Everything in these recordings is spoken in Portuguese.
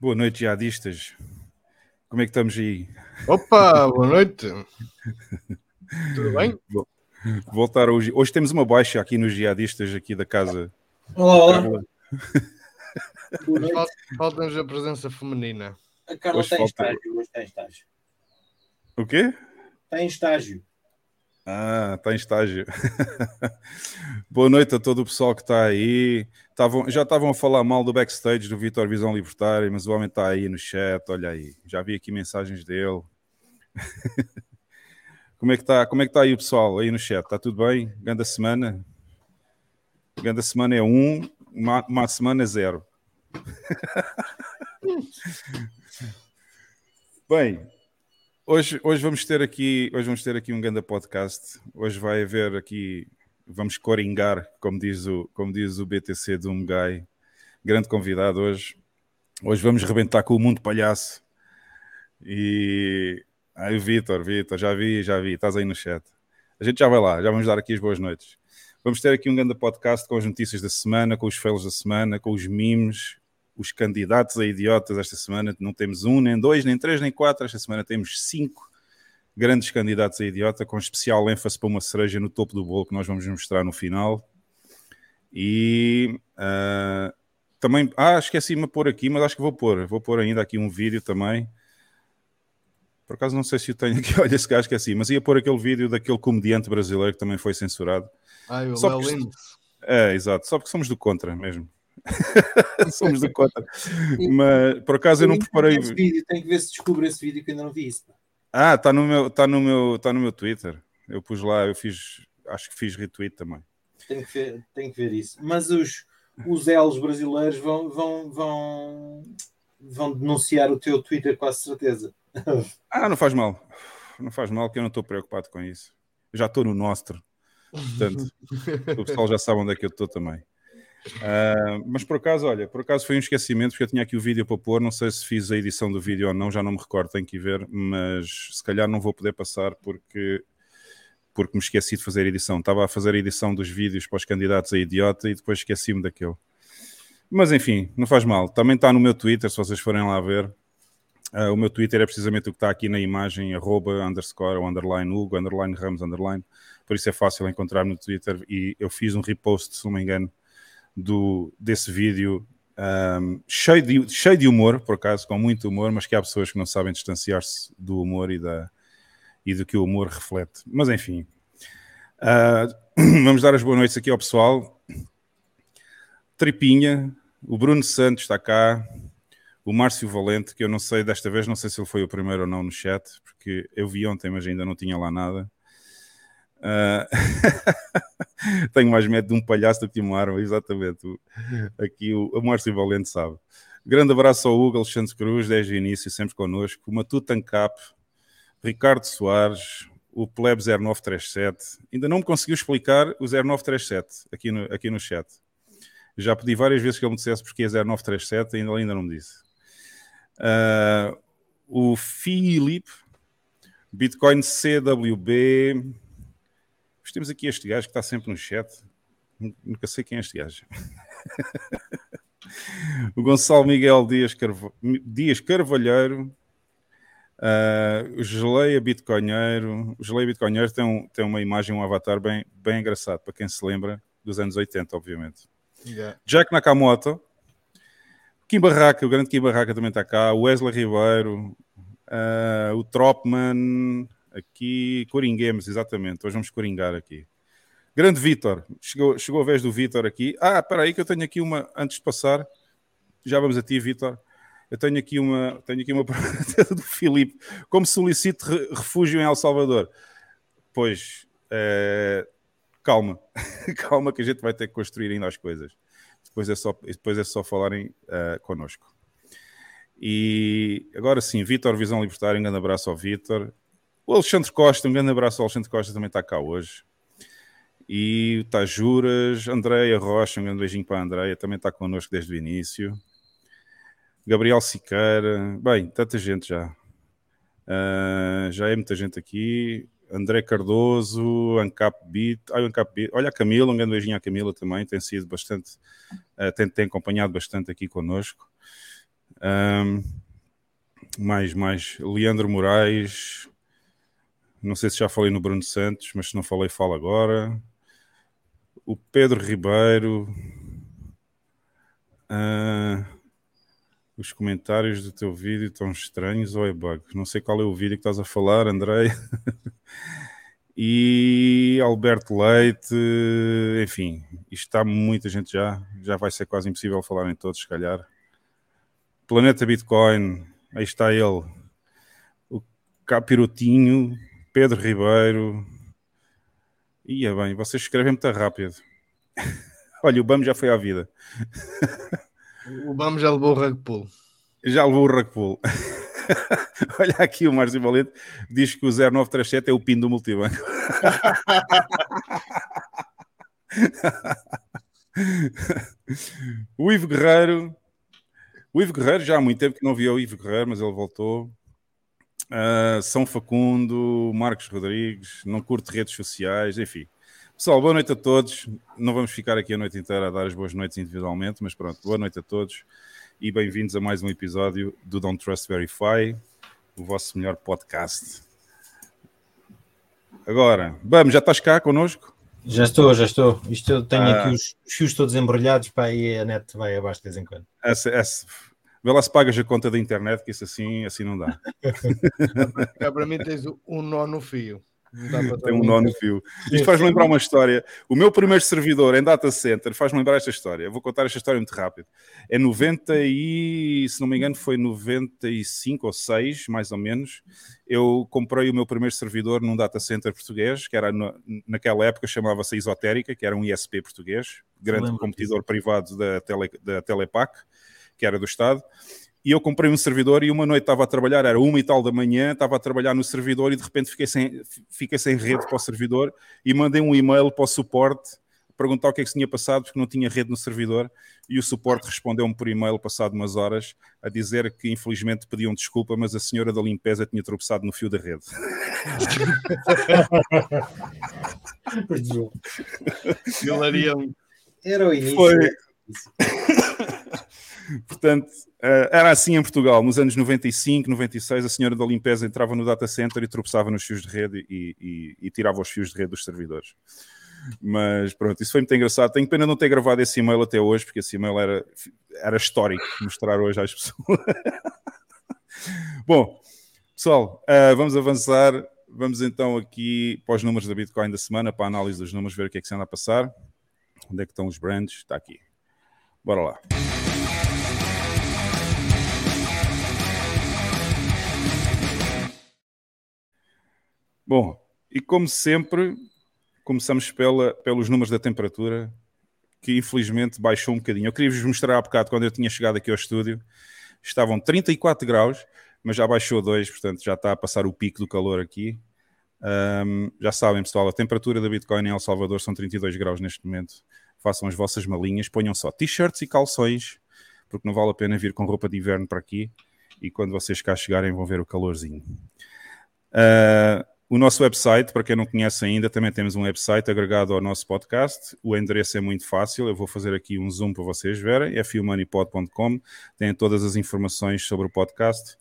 Boa noite, jihadistas. Como é que estamos aí? Opa, boa noite. Tudo bem? Voltar hoje. Hoje temos uma baixa aqui nos jihadistas aqui da casa. Olá, olá. Falta-nos a presença feminina. A Carla Hoje está em falta- estágio. Hoje está em estágio. O quê? Está em estágio. Ah, está em estágio. Boa noite a todo o pessoal que está aí. Estavam, já estavam a falar mal do backstage do Vitor Visão Libertária, mas o homem está aí no chat. Olha aí, já vi aqui mensagens dele. Como é que está? Como é que está aí o pessoal aí no chat? Está tudo bem? Ganda semana? Ganda semana é um, uma, uma semana é zero. Bem, Hoje, hoje vamos ter aqui, hoje vamos ter aqui um grande podcast. Hoje vai haver aqui, vamos coringar, como diz o, como diz o BTC do Guy. Grande convidado hoje. Hoje vamos rebentar com o mundo palhaço. E aí, Vitor, Vitor, já vi, já vi, estás aí no chat. A gente já vai lá, já vamos dar aqui as boas noites. Vamos ter aqui um grande podcast com as notícias da semana, com os fails da semana, com os memes, os candidatos a idiotas esta semana. Não temos um, nem dois, nem três, nem quatro. Esta semana temos cinco grandes candidatos a idiota, com especial ênfase para uma cereja no topo do bolo que nós vamos mostrar no final. E ah, também, ah, esqueci-me de pôr aqui, mas acho que vou pôr. Vou pôr ainda aqui um vídeo também. Por acaso não sei se eu tenho aqui, olha, esse gajo esqueci, mas ia pôr aquele vídeo daquele comediante brasileiro que também foi censurado. Ai, o Léo. É, exato, só porque somos do contra mesmo. somos do contra. Mas por acaso eu não preparei. vídeo, Tenho que ver se descubro esse vídeo que ainda não vi isso. Ah, está no meu, tá no meu, tá no meu Twitter. Eu pus lá, eu fiz, acho que fiz retweet também. Tenho que ver, tenho que ver isso. Mas os, os elos brasileiros vão, vão, vão, vão denunciar o teu Twitter com a certeza. Ah, não faz mal. Não faz mal que eu não estou preocupado com isso. Eu já estou no nostro. Portanto, o pessoal já sabe onde é que eu estou também. Ah, mas por acaso, olha, por acaso foi um esquecimento, porque eu tinha aqui o vídeo para pôr, não sei se fiz a edição do vídeo ou não, já não me recordo, tenho que ver, mas se calhar não vou poder passar porque, porque me esqueci de fazer a edição. Estava a fazer a edição dos vídeos para os candidatos a idiota e depois esqueci-me daquele. Mas enfim, não faz mal. Também está no meu Twitter, se vocês forem lá ver. Ah, o meu Twitter é precisamente o que está aqui na imagem, arroba, underscore, ou underline, Hugo, underline, Ramos, underline. Por isso é fácil encontrar no Twitter e eu fiz um repost, se não me engano, do, desse vídeo um, cheio, de, cheio de humor, por acaso, com muito humor, mas que há pessoas que não sabem distanciar-se do humor e, da, e do que o humor reflete. Mas enfim, Ah, vamos dar as boas noites aqui ao pessoal. Tripinha, o Bruno Santos está cá, o Márcio Valente, que eu não sei, desta vez, não sei se ele foi o primeiro ou não no chat, porque eu vi ontem, mas ainda não tinha lá nada. Ah, tenho mais medo de um palhaço do que de uma arma, exatamente. Aqui o, o Márcio Valente sabe. Grande abraço ao Hugo Alexandre Cruz, desde o início, sempre connosco. O Matuto Ancap, Ricardo Soares, o Pleb 0937. Ainda não me conseguiu explicar o 0937 aqui no, aqui no chat. Já pedi várias vezes que ele me dissesse porque é 0937 e ainda, ainda não me disse. Ah, o Filipe, Bitcoin CWB. Mas temos aqui este gajo que está sempre no chat. Nunca sei quem é este gajo. o Gonçalo Miguel Dias, Carva- Dias Carvalheiro. ah, o Geleia Bitcoinheiro. O Geleia Bitcoinheiro tem, um- tem uma imagem, um avatar bem, bem engraçado, para quem se lembra dos anos 80, obviamente. Yeah. Jack Nakamoto, Kim Barraca, o grande Kim Barraca também está cá, o Wesley Ribeiro, ah, o Tropman, aqui, Coringuemos, exatamente, hoje vamos coringar aqui. Grande Vitor, chegou, chegou a vez do Vitor aqui. Ah, espera aí que eu tenho aqui uma, antes de passar, já vamos a ti, Vitor. Eu tenho aqui uma, tenho aqui uma pergunta do Filipe. Como solicito re- refúgio em El Salvador? Pois, eh, calma, calma que a gente vai ter que construir ainda as coisas. Depois é só, depois é só falarem uh, connosco. E agora sim, Vitor Visão Libertária, um grande abraço ao Vitor. O Alexandre Costa, um grande abraço ao Alexandre Costa, também está cá hoje. E o Tajuras, Andreia Rocha, um grande beijinho para a Andreia, também está connosco desde o início. Gabriel Siqueira, bem, tanta gente já. Uh, já é muita gente aqui. André Cardoso, Ancap Beat, ah, Ancap Beat. olha a Camila, um grande beijinho à Camila também, tem sido bastante, uh, tem, tem acompanhado bastante aqui connosco. Um, mais, mais, Leandro Moraes, não sei se já falei no Bruno Santos, mas se não falei, falo agora. O Pedro Ribeiro. Uh, os comentários do teu vídeo estão estranhos ou é bug? Não sei qual é o vídeo que estás a falar, Andrei. e Alberto Leite, enfim, isto está muita gente já, já vai ser quase impossível falar em todos, se calhar. Planeta Bitcoin, aí está ele, o Capirotinho, Pedro Ribeiro. Ia bem, vocês escrevem muito rápido. Olha, o BAM já foi à vida. O BAM já levou o rug pull. Já levou o rug pull. Olha aqui o Márcio Valente diz que o 0937 é o PIN do multibanco. o Ivo Guerreiro. O Ivo Guerreiro, já há muito tempo que não via o Ivo Guerreiro, mas ele voltou. Uh, São Facundo, Marcos Rodrigues, não curto redes sociais, enfim. Pessoal, boa noite a todos. Não vamos ficar aqui a noite inteira a dar as boas noites individualmente, mas pronto, boa noite a todos e bem-vindos a mais um episódio do Don't Trust Verify, o vosso melhor podcast. Agora, vamos, já estás cá connosco? Já estou, já estou. Isto eu tenho ah. aqui os, fios todos embrulhados para aí a net vai abaixo de vez em quando. Essa, essa, vê lá se pagas a conta da internet, que isso assim, assim não dá. para mim tens um nó no fio. Tem um nó no fio. Isto faz-me lembrar uma história. O meu primeiro servidor em data center faz-me lembrar esta história. Eu vou contar esta história muito rápido. É 90 e, se não me engano, foi 95 ou 6, mais ou menos. Eu comprei o meu primeiro servidor num data center português, que era naquela época chamava-se Esotérica, que era um ISP português, grande competidor privado da, tele, da Telepac, que era do Estado e eu comprei um servidor e uma noite estava a trabalhar, era uma e tal da manhã, estava a trabalhar no servidor e de repente fiquei sem, fiquei sem rede para o servidor e mandei um e-mail para o suporte perguntar o que é que se tinha passado porque não tinha rede no servidor e o suporte respondeu-me por e-mail passado umas horas a dizer que infelizmente pediam desculpa, mas a senhora da limpeza tinha tropeçado no fio da rede. Era o início. Foi... Portanto, eh, era assim em Portugal, nos anos 95, 96, a senhora da limpeza entrava no data center e tropeçava nos fios de rede e, e, e, tirava os fios de rede dos servidores. Mas pronto, isso foi muito engraçado. Tenho pena não ter gravado esse e-mail até hoje, porque esse e-mail era, era histórico mostrar hoje às pessoas. Bom, pessoal, uh, vamos avançar. Vamos então aqui para os números da Bitcoin da semana, para a análise dos números, ver o que é que se anda a passar. Onde é que estão os brands? Está aqui. Bora lá. Bom, e como sempre, começamos pela, pelos números da temperatura, que infelizmente baixou um bocadinho. Eu queria vos mostrar há bocado, quando eu tinha chegado aqui ao estúdio, estavam 34 graus, mas já baixou 2, portanto já está a passar o pico do calor aqui. Um, já sabem, pessoal, a temperatura da Bitcoin em El Salvador são 32 graus neste momento. Façam as vossas malinhas, ponham só t-shirts e calções, porque não vale a pena vir com roupa de inverno para aqui. E quando vocês cá chegarem, vão ver o calorzinho. Uh, o nosso website, para quem não conhece ainda, também temos um website agregado ao nosso podcast. O endereço é muito fácil, eu vou fazer aqui um zoom para vocês verem. É fumoneypod.com, tem todas as informações sobre o podcast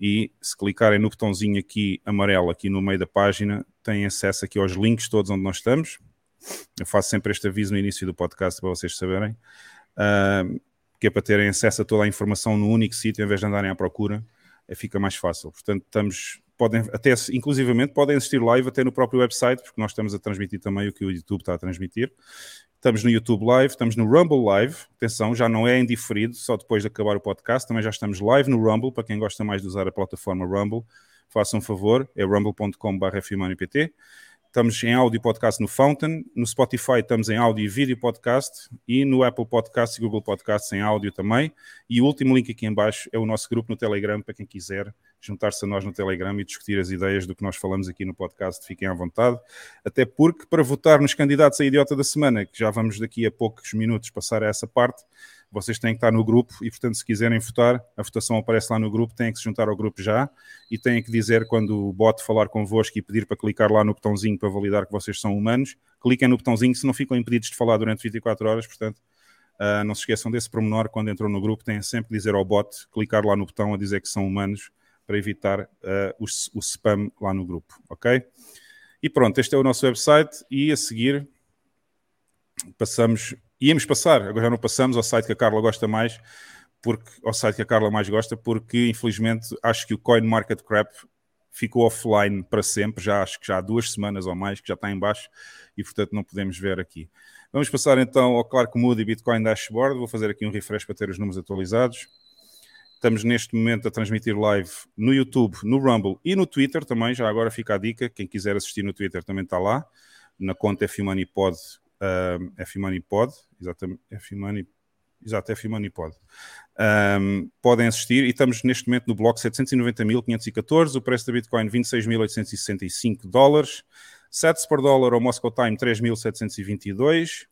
e se clicarem no botãozinho aqui amarelo, aqui no meio da página, têm acesso aqui aos links todos onde nós estamos. Eu faço sempre este aviso no início do podcast para vocês saberem, uh, que é para terem acesso a toda a informação no único sítio, em vez de andarem à procura, fica mais fácil. Portanto, estamos podem até, inclusivamente, podem assistir live até no próprio website, porque nós estamos a transmitir também o que o YouTube está a transmitir. Estamos no YouTube Live, estamos no Rumble Live. Atenção, já não é indiferido, só depois de acabar o podcast. Também já estamos live no Rumble, para quem gosta mais de usar a plataforma Rumble. Façam um favor, é rumble.com.br estamos em áudio podcast no Fountain, no Spotify estamos em áudio e vídeo podcast e no Apple Podcast e Google Podcasts em áudio também. E o último link aqui em baixo é o nosso grupo no Telegram para quem quiser juntar-se a nós no Telegram e discutir as ideias do que nós falamos aqui no podcast, fiquem à vontade. Até porque, para votar nos candidatos a idiota da semana, que já vamos daqui a poucos minutos passar a essa parte, vocês têm que estar no grupo e, portanto, se quiserem votar, a votação aparece lá no grupo, têm que se juntar ao grupo já e têm que dizer quando o bot falar convosco e pedir para clicar lá no botãozinho para validar que vocês são humanos, cliquem no botãozinho, se não ficam impedidos de falar durante 24 horas, portanto, uh, não se esqueçam desse pormenor, quando entram no grupo, têm sempre que dizer ao bot, clicar lá no botão a dizer que são humanos para evitar uh, o, o spam lá no grupo, ok? E pronto, este é o nosso website e a seguir passamos, íamos passar, agora já não passamos ao site que a Carla gosta mais, porque ao site que a Carla mais gosta, porque infelizmente acho que o Coin Market Crap ficou offline para sempre, já acho que já há duas semanas ou mais que já está em baixo e portanto não podemos ver aqui. Vamos passar então ao Clark Moody Bitcoin Dashboard, vou fazer aqui um refresh para ter os números atualizados. Estamos neste momento a transmitir live no YouTube, no Rumble e no Twitter também. Já agora fica a dica: quem quiser assistir no Twitter também está lá, na conta FMoneyPod, uh, FMoneyPod, exatamente, FMoney, exato, FMoneyPod. Um, podem assistir e estamos neste momento no bloco 790.514, o preço da Bitcoin 26.865 dólares, sets por dólar ao Moscow Time 3.722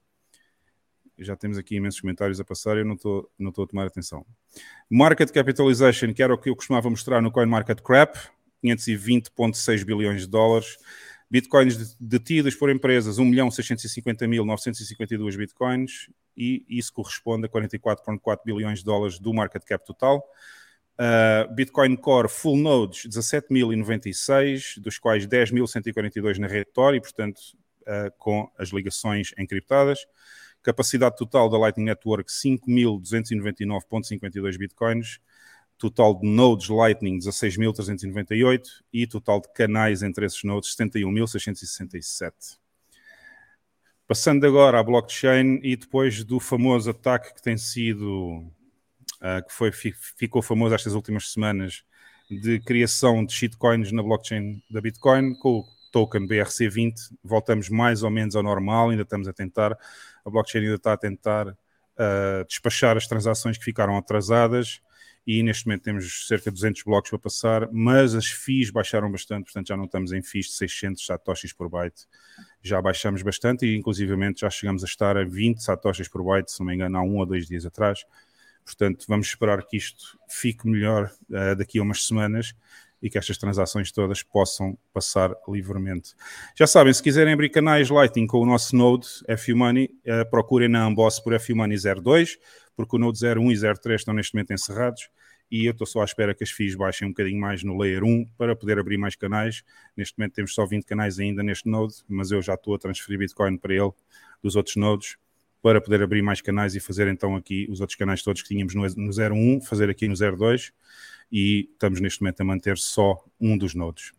já temos aqui imensos comentários a passar, eu não estou não a tomar atenção. Market Capitalization, que era o que eu costumava mostrar no CoinMarketCap, 520,6 bilhões de dólares. Bitcoins detidos por empresas, 1.650.952 bitcoins, e isso corresponde a 44,4 bilhões de dólares do market cap total. Uh, Bitcoin Core Full Nodes, 17.096, dos quais 10.142 na rede Tor, e portanto uh, com as ligações encriptadas. Capacidade total da Lightning Network 5.299.52 bitcoins. Total de nodes Lightning 16.398 e total de canais entre esses nodes 71.667. Passando agora à blockchain e depois do famoso ataque que tem sido, uh, que foi, ficou famoso estas últimas semanas, de criação de shitcoins na blockchain da Bitcoin, com o token BRC20, voltamos mais ou menos ao normal, ainda estamos a tentar a blockchain ainda está a tentar uh, despachar as transações que ficaram atrasadas e neste momento temos cerca de 200 blocos para passar, mas as FIIs baixaram bastante, portanto já não estamos em FIIs de 600 satoshis por byte, já baixamos bastante e inclusivamente já chegamos a estar a 20 satoshis por byte, se não me engano, há um ou dois dias atrás. Portanto, vamos esperar que isto fique melhor uh, daqui a umas semanas e que estas transações todas possam passar livremente. Já sabem, se quiserem abrir canais Lightning com o nosso Node FUMoney, uh, procurem na Amboss por FUMoney 02, porque o Node 01 e 03 estão neste momento encerrados e eu estou só à espera que as FIIs baixem um bocadinho mais no Layer 1 para poder abrir mais canais. Neste momento temos só 20 canais ainda neste Node, mas eu já estou a transferir Bitcoin para ele dos outros nodes para poder abrir mais canais e fazer então aqui os outros canais todos que tínhamos no, no 01, fazer aqui no 02 e estamos neste momento a manter só um dos nodos.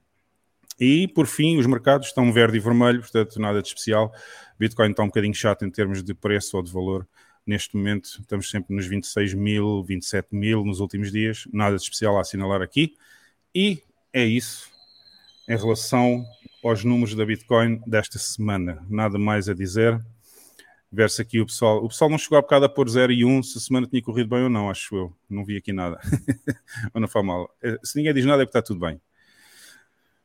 E, por fim, os mercados estão verde e vermelho, portanto, nada de especial. Bitcoin está um bocadinho chato em termos de preço ou de valor. Neste momento, estamos sempre nos 26 mil, 27 mil nos últimos dias. Nada de especial a assinalar aqui. E é isso em relação aos números da Bitcoin desta semana. Nada mais a dizer verso aqui o pessoal. O pessoal não chegou a bocado a pôr 0 e 1 um, se a semana tinha corrido bem ou não, acho eu. Não vi aqui nada. ou não faz mal. Eh, se ninguém diz nada é que está tudo bem.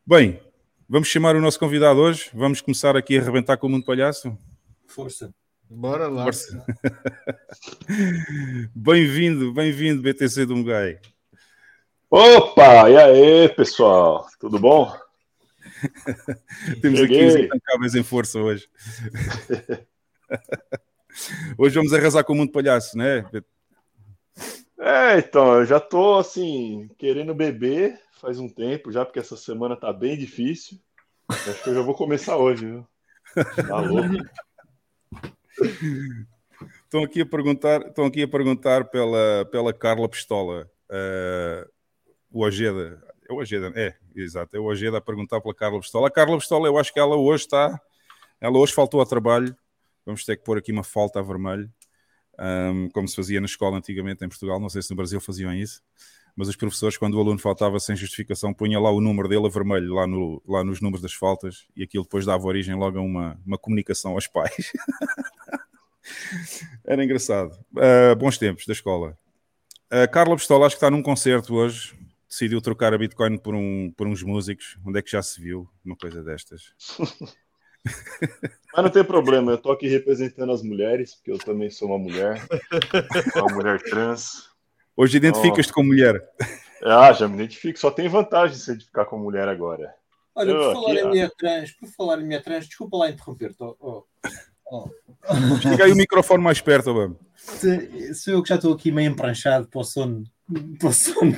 Bem, vamos chamar o nosso convidado hoje. Vamos começar aqui a arrebentar com o mundo palhaço. Força. Bora lá. Força. bem-vindo, bem-vindo, BTC do Mugai. Opa, e aí, pessoal? Tudo bom? Temos Cheguei. aqui os intancáveis em força hoje. Hoje vamos arrasar com o mundo palhaço, né? É, então, eu já tô assim, querendo beber faz um tempo já, porque essa semana tá bem difícil. Acho que eu já vou começar hoje, viu? Tá louco. Estão aqui a perguntar, estão aqui a perguntar pela, pela Carla Pistola. Uh, o Ojeda. É o Ojeda, é, exato. É o Ojeda a perguntar pela Carla Pistola. A Carla Pistola, eu acho que ela hoje está. Ela hoje faltou ao trabalho vamos ter que pôr aqui uma falta a vermelho, um, como se fazia na escola antigamente em Portugal. Não sei se no Brasil faziam isso. mas os professores, quando o aluno faltava sem justificação, punha lá o número dele a vermelho, lá, no, lá nos números das faltas, e aquilo depois dava origem logo a uma, uma comunicação aos pais. Era engraçado. Uh, bons tempos da escola. A Carla Pistola, acho que está num concerto hoje. Decidiu trocar a Bitcoin por, um, por uns músicos. Onde é que já se viu uma coisa destas? Mas não tem problema, eu tô aqui representando as mulheres, porque eu também sou uma mulher, uma mulher trans. Hoje identificas-te oh. com mulher. Ah, já me identifico, só tem vantagem de se identificar com mulher agora. Olha, por falar aqui, em mulher trans, por falar em mulher trans, desculpa lá interromper-te. Oh, oh. Chega aí o microfone mais perto, vamos. Sou eu que já estou aqui meio empranchado para o sono. Para o sono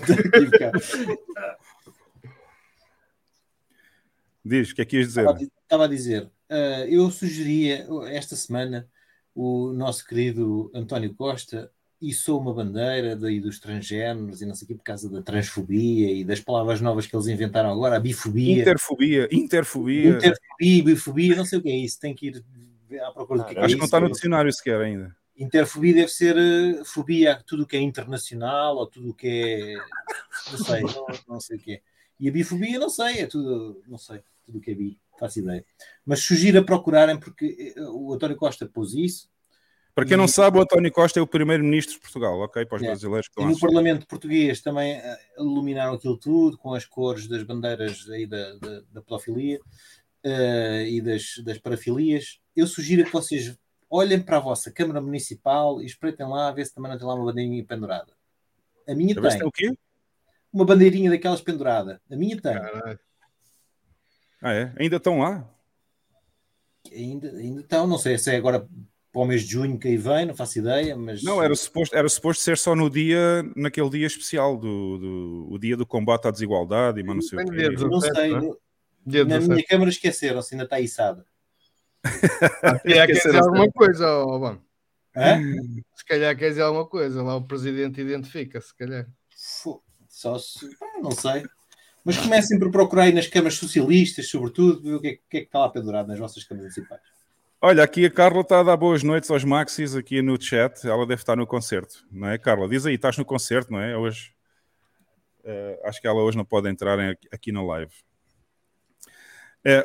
Diz, o que é que ias dizer? Estava, estava a dizer, uh, eu sugeria esta semana o nosso querido António Costa e sou uma bandeira daí dos transgéneros e não sei o que por causa da transfobia e das palavras novas que eles inventaram agora, a bifobia. Interfobia, interfobia. Interfobia, bifobia, não sei o que é isso, tem que ir à procura do que é, Acho que é não está no dicionário sequer ainda. Interfobia deve ser uh, fobia a tudo o que é internacional ou tudo o que é. Não sei, não, não sei o que é. E a bifobia, não sei, é tudo, não sei, tudo o que é bi, faço ideia. Mas sugiro a procurarem, porque eh, o António Costa pôs isso para quem não sabe, o António Costa é o primeiro-ministro de Portugal, ok? Para os é. brasileiros que estão E no Parlamento Português também uh, iluminaram aquilo tudo com as cores das bandeiras aí da, da, da pedofilia uh, e das, das parafilias. Eu sugiro que vocês olhem para a vossa Câmara Municipal e espreitem lá a ver se também não tem lá uma bandeirinha pendurada. A minha tem. tem o quê? Uma bandeirinha daquelas pendurada. A minha tem. Caralho. Ah, é? Ainda estão lá? Ainda, ainda estão, não sei se é agora para o mês de junho que aí vem, não faço ideia, mas... Não, era suposto, era suposto ser só no dia, naquele dia especial, do, do o dia do combate à desigualdade e mas não sei o quê. Não sei, é? na minha câmara esqueceram-se, ainda está içada. Ah, se calhar quer dizer alguma coisa, oh, bom. Se calhar quer dizer alguma coisa, lá o presidente identifica, se calhar. Só se... não sei. Mas comecem por procurar aí nas câmaras socialistas, sobretudo, o que é, que, é que está lá pendurado nas vossas câmaras municipais. Olha, aqui a Carla está a dar boas noites aos Maxis aqui no chat. Ela deve estar no concerto, não é, Carla? Diz aí, estás no concerto, não é? Hoje. Uh, acho que ela hoje não pode entrar aqui na live. É,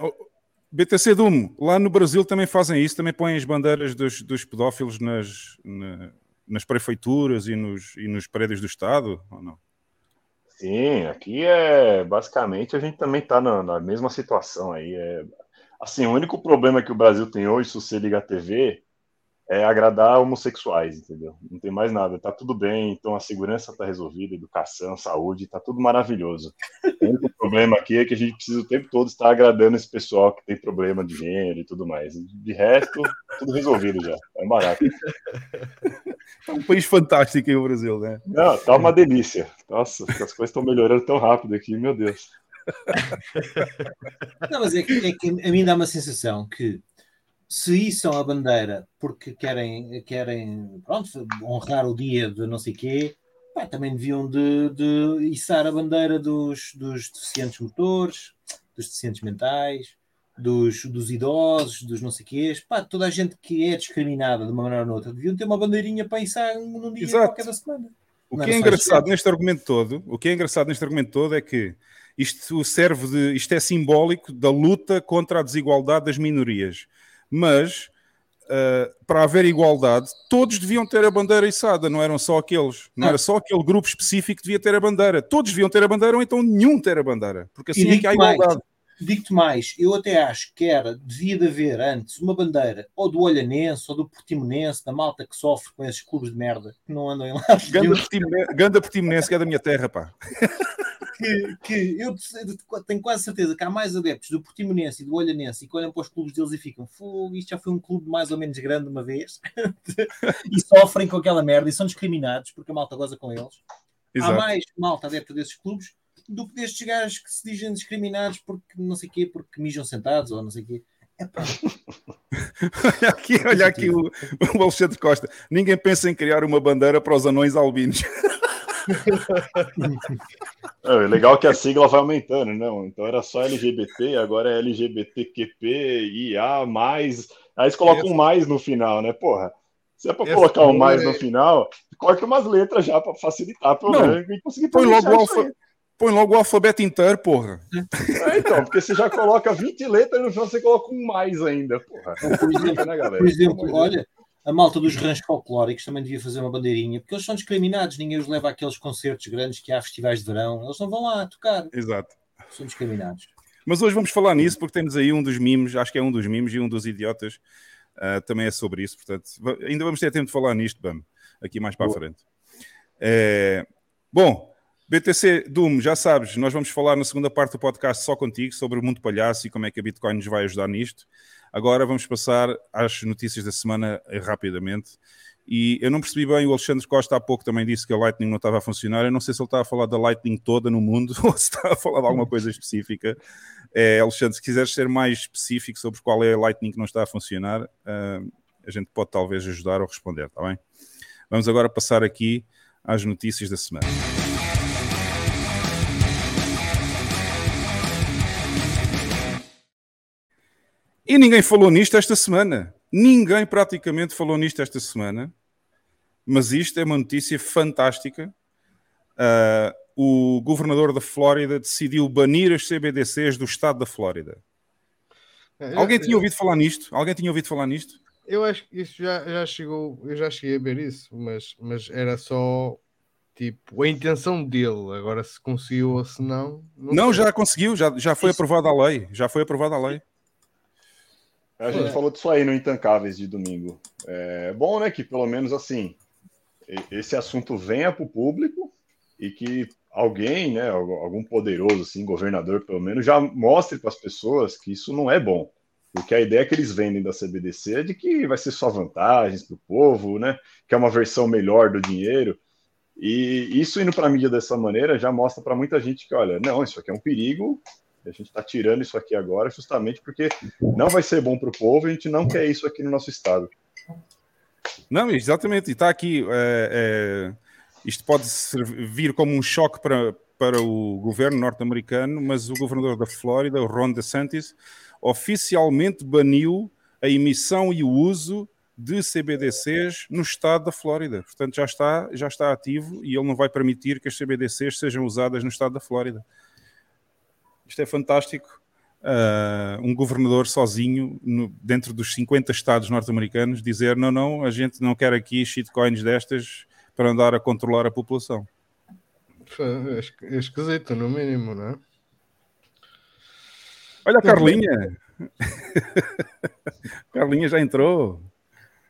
BTC Dumo, lá no Brasil também fazem isso, também põem as bandeiras dos, dos pedófilos nas, na, nas prefeituras e nos, e nos prédios do Estado, ou não? Sim, aqui é basicamente a gente também está na, na, mesma situação aí. É, Assim, o único problema que o Brasil tem hoje, se você liga a TV, é agradar homossexuais, entendeu? Não tem mais nada, tá tudo bem, então a segurança tá resolvida, educação, saúde, tá tudo maravilhoso. O único problema aqui é que a gente precisa o tempo todo estar agradando esse pessoal que tem problema de gênero e tudo mais. De resto, tudo resolvido já, é barato. É um país fantástico aí o Brasil, né? Não, tá uma delícia. Nossa, as coisas estão melhorando tão rápido aqui, meu Deus. Não, mas é que, é que a mim dá uma sensação que se içam a bandeira porque querem, querem pronto, honrar o dia de não sei quê, pá, também deviam de, de içar a bandeira dos, dos deficientes motores, dos deficientes mentais, dos, dos idosos, dos não sei quês, pá, toda a gente que é discriminada de uma maneira ou outra, deviam ter uma bandeirinha para içar num dia Exato. qualquer da semana. O que é engraçado neste argumento todo, o que é engraçado neste argumento todo é que isto serve de, isto é simbólico da luta contra a desigualdade das minorias. Mas uh, para haver igualdade, todos deviam ter a bandeira içada, não eram só aqueles, não, não. era só aquele grupo específico que devia ter a bandeira. Todos deviam ter a bandeira ou então nenhum ter a bandeira, porque assim é que há igualdade. Digo-te mais, eu até acho que era, devia de haver antes uma bandeira ou do Olhanense ou do Portimonense, da malta que sofre com esses clubes de merda que não andam em lá. Ganda Portimonense, que é da minha terra, pá. que, que eu tenho quase certeza que há mais adeptos do Portimonense e do Olhanense e que olham para os clubes deles e ficam, fogo, isto já foi um clube mais ou menos grande uma vez e sofrem com aquela merda e são discriminados porque a malta goza com eles. Exato. Há mais malta adepta desses clubes do que destes gajos que se dizem discriminados porque não sei quê, porque mijam sentados ou não sei quê. olha aqui, olha aqui o, o Alexandre Costa. Ninguém pensa em criar uma bandeira para os anões albinos. É legal que a sigla vai aumentando, não? Então era só LGBT, agora é LGBTQP, IA, mais. Aí eles colocam um mais no final, né? Porra, se é para colocar um mais no final, corta umas letras já para facilitar pelo menos e conseguir põe logo, o alfa... põe logo o alfabeto inteiro, porra. É, então, porque você já coloca 20 letras e no final você coloca um mais ainda, porra. Por exemplo, né, galera? Por exemplo olha, a malta dos ranchos folclóricos também devia fazer uma bandeirinha, porque eles são discriminados, ninguém os leva àqueles concertos grandes que há festivais de verão, eles não vão lá tocar. Exato. São discriminados. Mas hoje vamos falar nisso porque temos aí um dos mimos, acho que é um dos mimos e um dos idiotas uh, também é sobre isso. Portanto, ainda vamos ter tempo de falar nisto, Bam, aqui mais para a frente. É, bom, BTC Doom, já sabes, nós vamos falar na segunda parte do podcast só contigo sobre o mundo palhaço e como é que a Bitcoin nos vai ajudar nisto. Agora vamos passar às notícias da semana eh, rapidamente. E eu não percebi bem, o Alexandre Costa há pouco também disse que a Lightning não estava a funcionar. Eu não sei se ele está a falar da Lightning toda no mundo ou se está a falar de alguma coisa específica. É, Alexandre, se quiseres ser mais específico sobre qual é a Lightning que não está a funcionar, uh, a gente pode talvez ajudar ou responder, está bem? Vamos agora passar aqui às notícias da semana. E ninguém falou nisto esta semana. Ninguém praticamente falou nisto esta semana. Mas isto é uma notícia fantástica. Uh, o governador da Flórida decidiu banir as CBDCs do estado da Flórida. É, Alguém tinha ouvido falar nisto? Alguém tinha ouvido falar nisto? Eu acho que isso já, já chegou, eu já cheguei a ver isso, mas, mas era só tipo a intenção dele. Agora se conseguiu ou se não. Não, não já conseguiu, já, já foi aprovada a lei. Já foi aprovada a lei. A gente é. falou disso aí no Intancáveis de domingo. É bom, né, que pelo menos assim, esse assunto venha para o público e que alguém, né, algum poderoso, assim, governador pelo menos, já mostre para as pessoas que isso não é bom. Porque a ideia que eles vendem da CBDC é de que vai ser só vantagens para o povo, né? Que é uma versão melhor do dinheiro. E isso indo para a mídia dessa maneira já mostra para muita gente que, olha, não, isso aqui é um perigo a gente está tirando isso aqui agora justamente porque não vai ser bom para o povo a gente não quer isso aqui no nosso estado. Não, exatamente. E está aqui. É, é, isto pode vir como um choque para, para o governo norte-americano, mas o governador da Flórida, Ron DeSantis, oficialmente baniu a emissão e o uso de CBDCs no estado da Flórida. Portanto, já está, já está ativo e ele não vai permitir que as CBDCs sejam usadas no estado da Flórida. Isto é fantástico. Uh, um governador sozinho, no, dentro dos 50 estados norte-americanos, dizer: não, não, a gente não quer aqui shitcoins destas para andar a controlar a população. É, é esquisito, no mínimo, não é? Olha a Carlinha! Carlinha já entrou.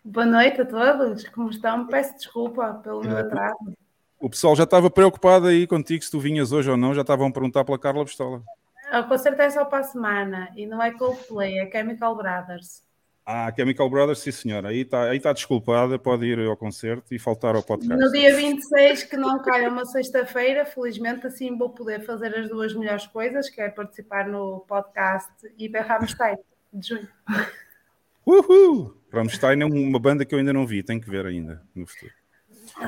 Boa noite a todos, como estão? Peço desculpa pelo meu atraso. O pessoal já estava preocupado aí contigo se tu vinhas hoje ou não, já estavam a perguntar pela Carla Pistola. O concerto é só para a semana e não é Coldplay, é Chemical Brothers. Ah, Chemical Brothers, sim senhora. Aí está aí tá desculpada, pode ir ao concerto e faltar ao podcast. No dia 26, que não calha uma sexta-feira, felizmente assim vou poder fazer as duas melhores coisas, que é participar no podcast e ver Rammstein, de junho. Uhul! Rammstein é uma banda que eu ainda não vi, tenho que ver ainda no futuro.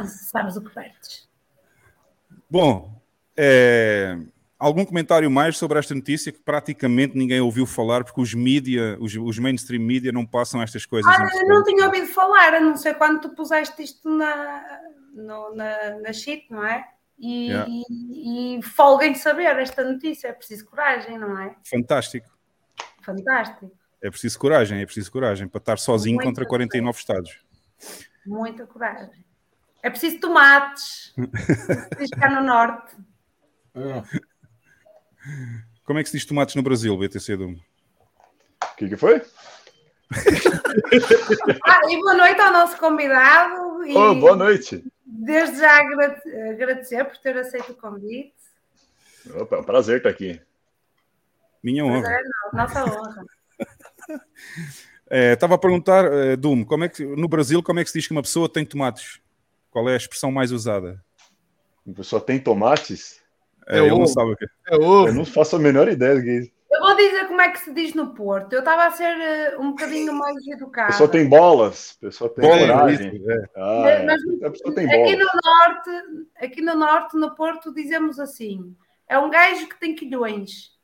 Sabes o que perdes. Bom, é algum comentário mais sobre esta notícia que praticamente ninguém ouviu falar, porque os mídia, os, os mainstream mídia não passam estas coisas. Ah, eu não tinha ouvido falar, a não ser quando tu puseste isto na, no, na, na sheet, não é? E, yeah. e, e folguem de saber esta notícia, é preciso coragem, não é? Fantástico. Fantástico. É preciso coragem, é preciso coragem para estar sozinho Muita contra 49 coragem. estados. Muita coragem. É preciso tomates. preciso ficar no norte. Como é que se diz tomates no Brasil, BTC Dum? O que, que foi? ah, e boa noite ao nosso convidado. E oh, boa noite. Desde já agradecer por ter aceito o convite. Opa, é um prazer estar aqui. Minha honra. Prazer, não, nossa honra. Estava é, a perguntar, uh, Dum, como é que, no Brasil, como é que se diz que uma pessoa tem tomates? Qual é a expressão mais usada? Uma pessoa tem tomates? É, é eu não sabe o que é. Ovo. Eu não faço a menor ideia do que é isso. Eu vou dizer como é que se diz no Porto. Eu estava a ser uh, um bocadinho mais educado. A pessoa tem bolas, a pessoa tem Bola, coragem. É. Ah, é. Mas, a pessoa tem aqui no norte, aqui no norte, no Porto, dizemos assim: é um gajo que tem quilhões.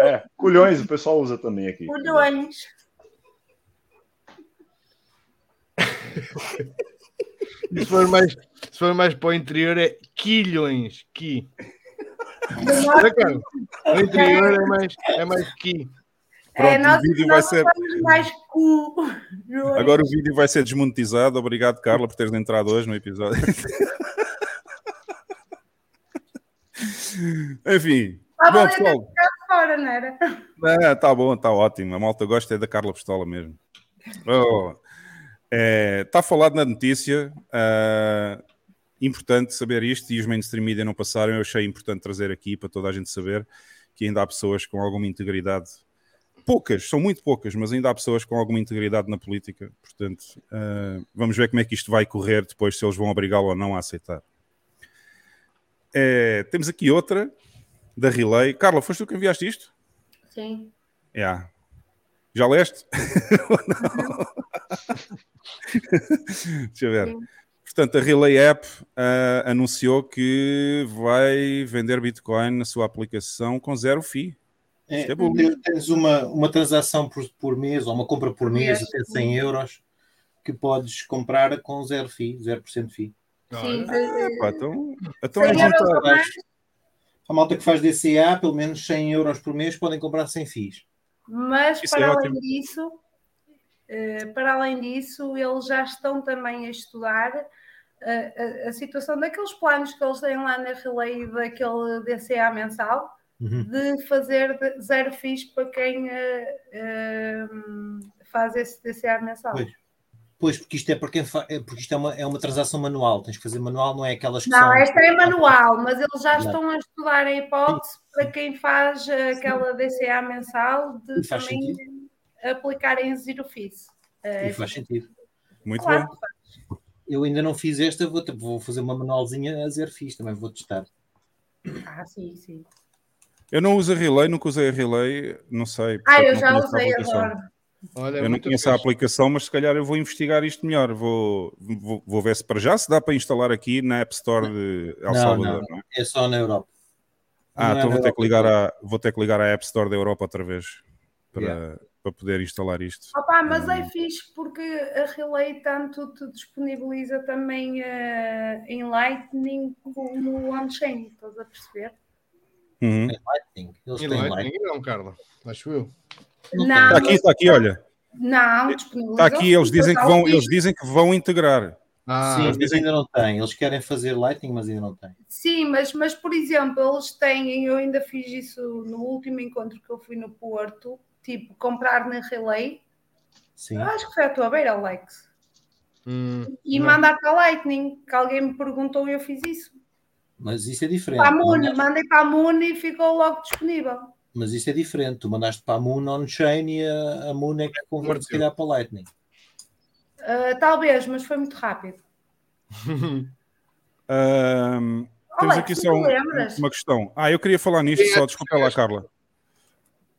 É, culhões o pessoal usa também aqui. Culhões. se, for mais, se for mais para o interior é quilhões. Qui. O interior é mais, é mais qui. Pronto, é, nós, o vídeo vai ser. Mais cu. Agora o vídeo vai ser desmonetizado. Obrigado, Carla, por teres entrado hoje no episódio. Enfim. Ah, bom, pessoal. Fora, não era? É, tá bom, tá ótimo. A malta gosta é da Carla Pistola mesmo. Oh, é, está falado na notícia. Uh, importante saber isto e os mainstream media não passaram. Eu achei importante trazer aqui para toda a gente saber que ainda há pessoas com alguma integridade poucas, são muito poucas, mas ainda há pessoas com alguma integridade na política. Portanto, uh, vamos ver como é que isto vai correr depois, se eles vão obrigá-lo ou não a aceitar. É, temos aqui outra da Relay. Carla, foste tu que enviaste isto? Sim. Yeah. Já leste? Deixa eu ver. Sim. Portanto, a Relay App uh, anunciou que vai vender Bitcoin na sua aplicação com zero FII. É, é tens uma, uma transação por, por mês ou uma compra por mês até 100 euros que podes comprar com zero FII, 0% FII. Sim, ah, pá, então, então a, juntar, a malta que faz DCA, pelo menos 100 euros por mês, podem comprar sem FIIs. Mas Isso para é além ótimo. disso, uh, para além disso, eles já estão também a estudar a, a, a, situação daqueles planos que eles têm lá na relay daquele DCA mensal uhum. de fazer zero FIIs para quem uh, uh, faz esse DCA mensal. Pois. Pois, porque isto é para quem fa... É, porque isto é uma, é uma transação manual, tens que fazer manual, não é aquelas que Não, são... esta é manual, mas eles já não. estão a estudar a hipótese Sim. para quem faz aquela DCA mensal de também sentido. aplicarem zero fees. E faz sentido. Muito claro bom. Eu ainda não fiz esta, vou, vou fazer uma manualzinha a zero fees, também vou testar. Ah, sim, sim. Eu não uso a Relay, nunca usei a Relay, não sei. Ah, eu já usei agora. Olha, eu não conheço a aplicação, mas se calhar eu vou investigar isto melhor. Vou, vou, vou, ver se para já se dá para instalar aqui na App Store de El não, Salvador. Não, não. É só na Europa. Ah, não então é vou, ter que ligar a, vou ter que ligar à App Store da Europa outra vez para, yeah. Para poder instalar isto. Opa, mas é fixe porque a Relay tanto te disponibiliza também uh, em Lightning como on-chain, estás a perceber? Uhum. Em Lightning. Eles em têm Lightning não, Carla. Acho eu. Não, está aqui, está aqui, olha. Não, Está aqui, eles dizem que vão, eles dizem que vão integrar. Ah, Sim, mas dizem... ainda não têm. Eles querem fazer Lightning, mas ainda não têm. Sim, mas, mas por exemplo, eles têm, eu ainda fiz isso no último encontro que eu fui no Porto, tipo, comprar na Relay. Sim. Eu acho que foi a tua beira, Alex. Hum, e não. mandar para a Lightning, que alguém me perguntou e eu fiz isso. Mas isso é diferente. Para a Moon, mandei para a Moon e ficou logo disponível. Mas isso é diferente. Tu mandaste para a Moon on-chain e a, a Moon é que converte se calhar para a Lightning. Uh, talvez, mas foi muito rápido. um, temos aqui só um, uma questão. Ah, eu queria falar nisto, só desculpa lá, Carla.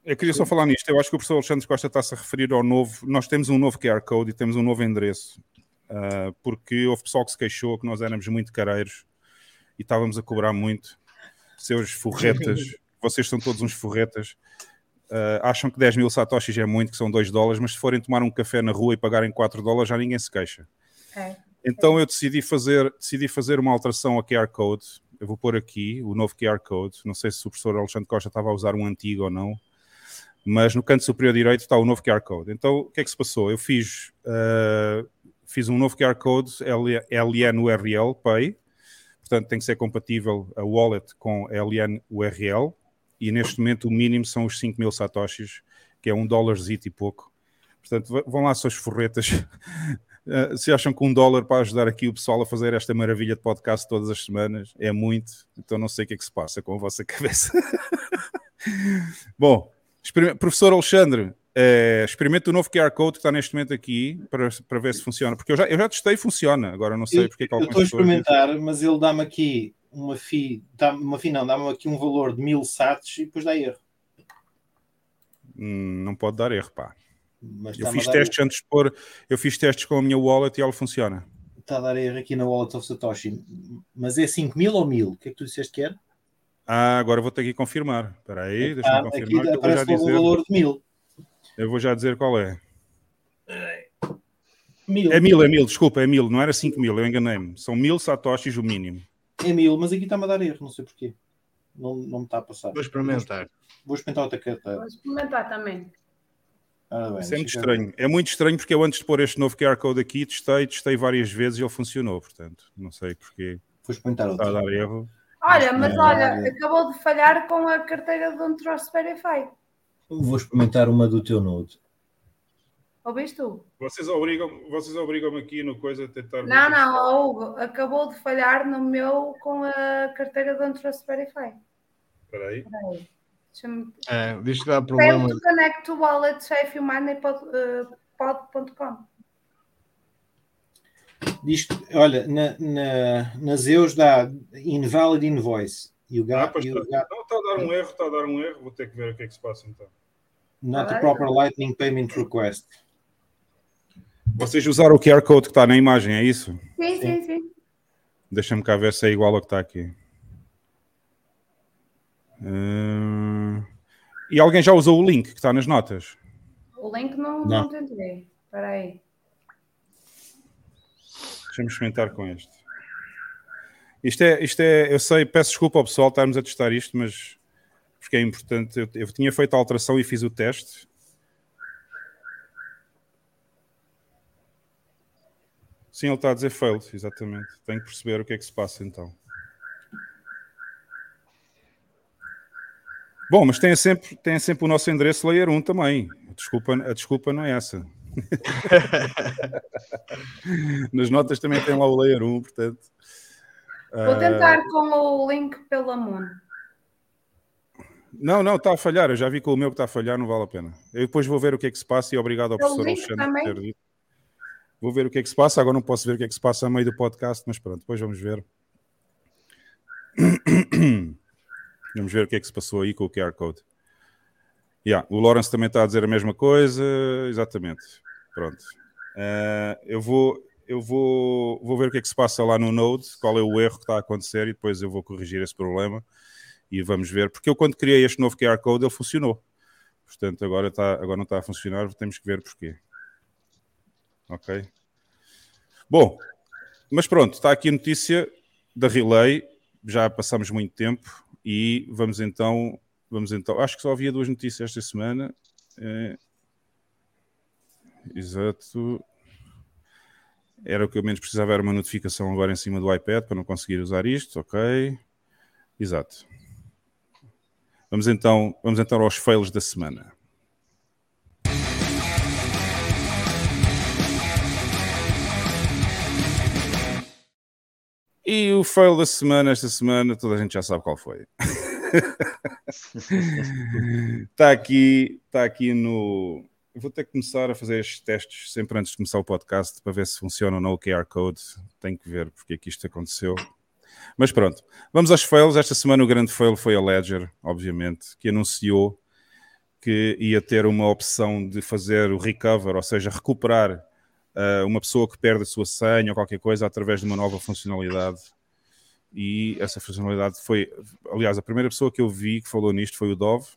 Eu queria só falar nisto. Eu acho que o professor Alexandre Costa está-se a referir ao novo. Nós temos um novo QR Code e temos um novo endereço. Uh, porque houve pessoal que se queixou que nós éramos muito careiros e estávamos a cobrar muito. Seus forretas vocês são todos uns forretas. Uh, acham que 10 mil satoshis é muito, que são 2 dólares, mas se forem tomar um café na rua e pagarem 4 dólares, já ninguém se queixa. É. Então eu decidi fazer, decidi fazer uma alteração ao QR Code. Eu vou pôr aqui o novo QR Code. Não sei se o professor Alexandre Costa estava a usar um antigo ou não, mas no canto superior direito está o novo QR Code. Então o que é que se passou? Eu fiz, uh, fiz um novo QR Code LN Pay, portanto tem que ser compatível a wallet com LN URL e neste momento o mínimo são os 5 mil satoshis, que é um dólarzito e pouco. Portanto, vão lá suas forretas. Uh, se acham que um dólar para ajudar aqui o pessoal a fazer esta maravilha de podcast todas as semanas é muito, então não sei o que é que se passa com a vossa cabeça. Bom, professor Alexandre, é, experimenta o novo QR Code que está neste momento aqui para, para ver se funciona, porque eu já, eu já testei e funciona, agora não sei eu, porque é que Eu estou a experimentar, mas ele dá-me aqui uma FI, dá uma FI não, dá-me aqui um valor de mil sats e depois dá erro. Hum, não pode dar erro, pá. Mas eu fiz testes erro. antes de pôr, eu fiz testes com a minha wallet e ela funciona. Está a dar erro aqui na wallet of Satoshi. Mas é 5 mil ou mil? O que é que tu disseste que era? Ah, agora vou ter que confirmar. Espera aí, deixa-me ah, confirmar. Aqui aparece logo dizer. o valor de mil. Eu vou já dizer qual é. Mil. É mil, é mil, desculpa, é mil, não era 5 mil, eu enganei-me. São mil satoshis o mínimo. É mil, mas aqui está-me a dar erro, não sei porquê. Não, não me está a passar. Vou experimentar. Vou experimentar outra carteira. Vou experimentar também. Ah, bem, Isso é muito estranho. É muito estranho porque eu antes de pôr este novo QR Code aqui, testei, testei várias vezes e ele funcionou, portanto, não sei porquê. Vou experimentar outra. Está a dar erro. Olha, mas é, olha, é... acabou de falhar com a carteira do Trust Verify. Vou experimentar uma do teu Node. Ouviste tu? Vocês obrigam, vocês obrigam aqui no coisa a tentar. Não, não, Hugo, acabou de falhar no meu com a carteira do Trust Verify. Espera aí. Espera aí. É, diz que dá problema. Fail to connect to wallet safemoney.com. Diz olha, na, na, nas EUs dá invalid invoice. You got, ah, you está. Got... Não, está a dar um erro, está a dar um erro. Vou ter que ver o que é que se passa então. Not a proper Lightning Payment Request. Vocês usaram o QR Code que está na imagem, é isso? Sim, sim, sim. Deixa-me cá ver se é igual ao que está aqui. Uh... E alguém já usou o link que está nas notas? O link não, não. não tentei. Espera aí. Deixa-me experimentar com este. Isto é, isto é, eu sei, peço desculpa ao pessoal estarmos a testar isto, mas porque é importante. Eu, eu tinha feito a alteração e fiz o teste. Sim, ele está a dizer failed, exatamente. Tenho que perceber o que é que se passa então. Bom, mas tem sempre, sempre o nosso endereço Layer 1 também. A desculpa, a desculpa não é essa. Nas notas também tem lá o Layer 1, portanto. Vou ah, tentar uh... com o link pela Moon. Não, não, está a falhar. Eu já vi com o meu que está a falhar, não vale a pena. Eu depois vou ver o que é que se passa e obrigado ao professor Alexandre por ter dito. Vou ver o que é que se passa. Agora não posso ver o que é que se passa a meio do podcast, mas pronto, depois vamos ver. Vamos ver o que é que se passou aí com o QR Code. Yeah, o Lawrence também está a dizer a mesma coisa, exatamente. Pronto. Uh, eu vou, eu vou, vou ver o que é que se passa lá no Node, qual é o erro que está a acontecer e depois eu vou corrigir esse problema e vamos ver. Porque eu, quando criei este novo QR Code, ele funcionou. Portanto, agora, está, agora não está a funcionar, temos que ver porquê. Ok? Bom, mas pronto, está aqui a notícia da Relay. Já passamos muito tempo. E vamos então, vamos então. Acho que só havia duas notícias esta semana. É... Exato. Era o que eu menos precisava, era uma notificação agora em cima do iPad para não conseguir usar isto, ok? Exato. Vamos então, vamos então aos fails da semana. E o fail da semana, esta semana, toda a gente já sabe qual foi. Está aqui, está aqui no. Vou ter que começar a fazer estes testes sempre antes de começar o podcast para ver se funciona ou não o QR Code. Tenho que ver porque é que isto aconteceu. Mas pronto, vamos aos fails. Esta semana o grande fail foi a Ledger, obviamente, que anunciou que ia ter uma opção de fazer o recover, ou seja, recuperar uh, uma pessoa que perde a sua senha ou qualquer coisa através de uma nova funcionalidade. E essa funcionalidade foi, aliás, a primeira pessoa que eu vi que falou nisto foi o Dove.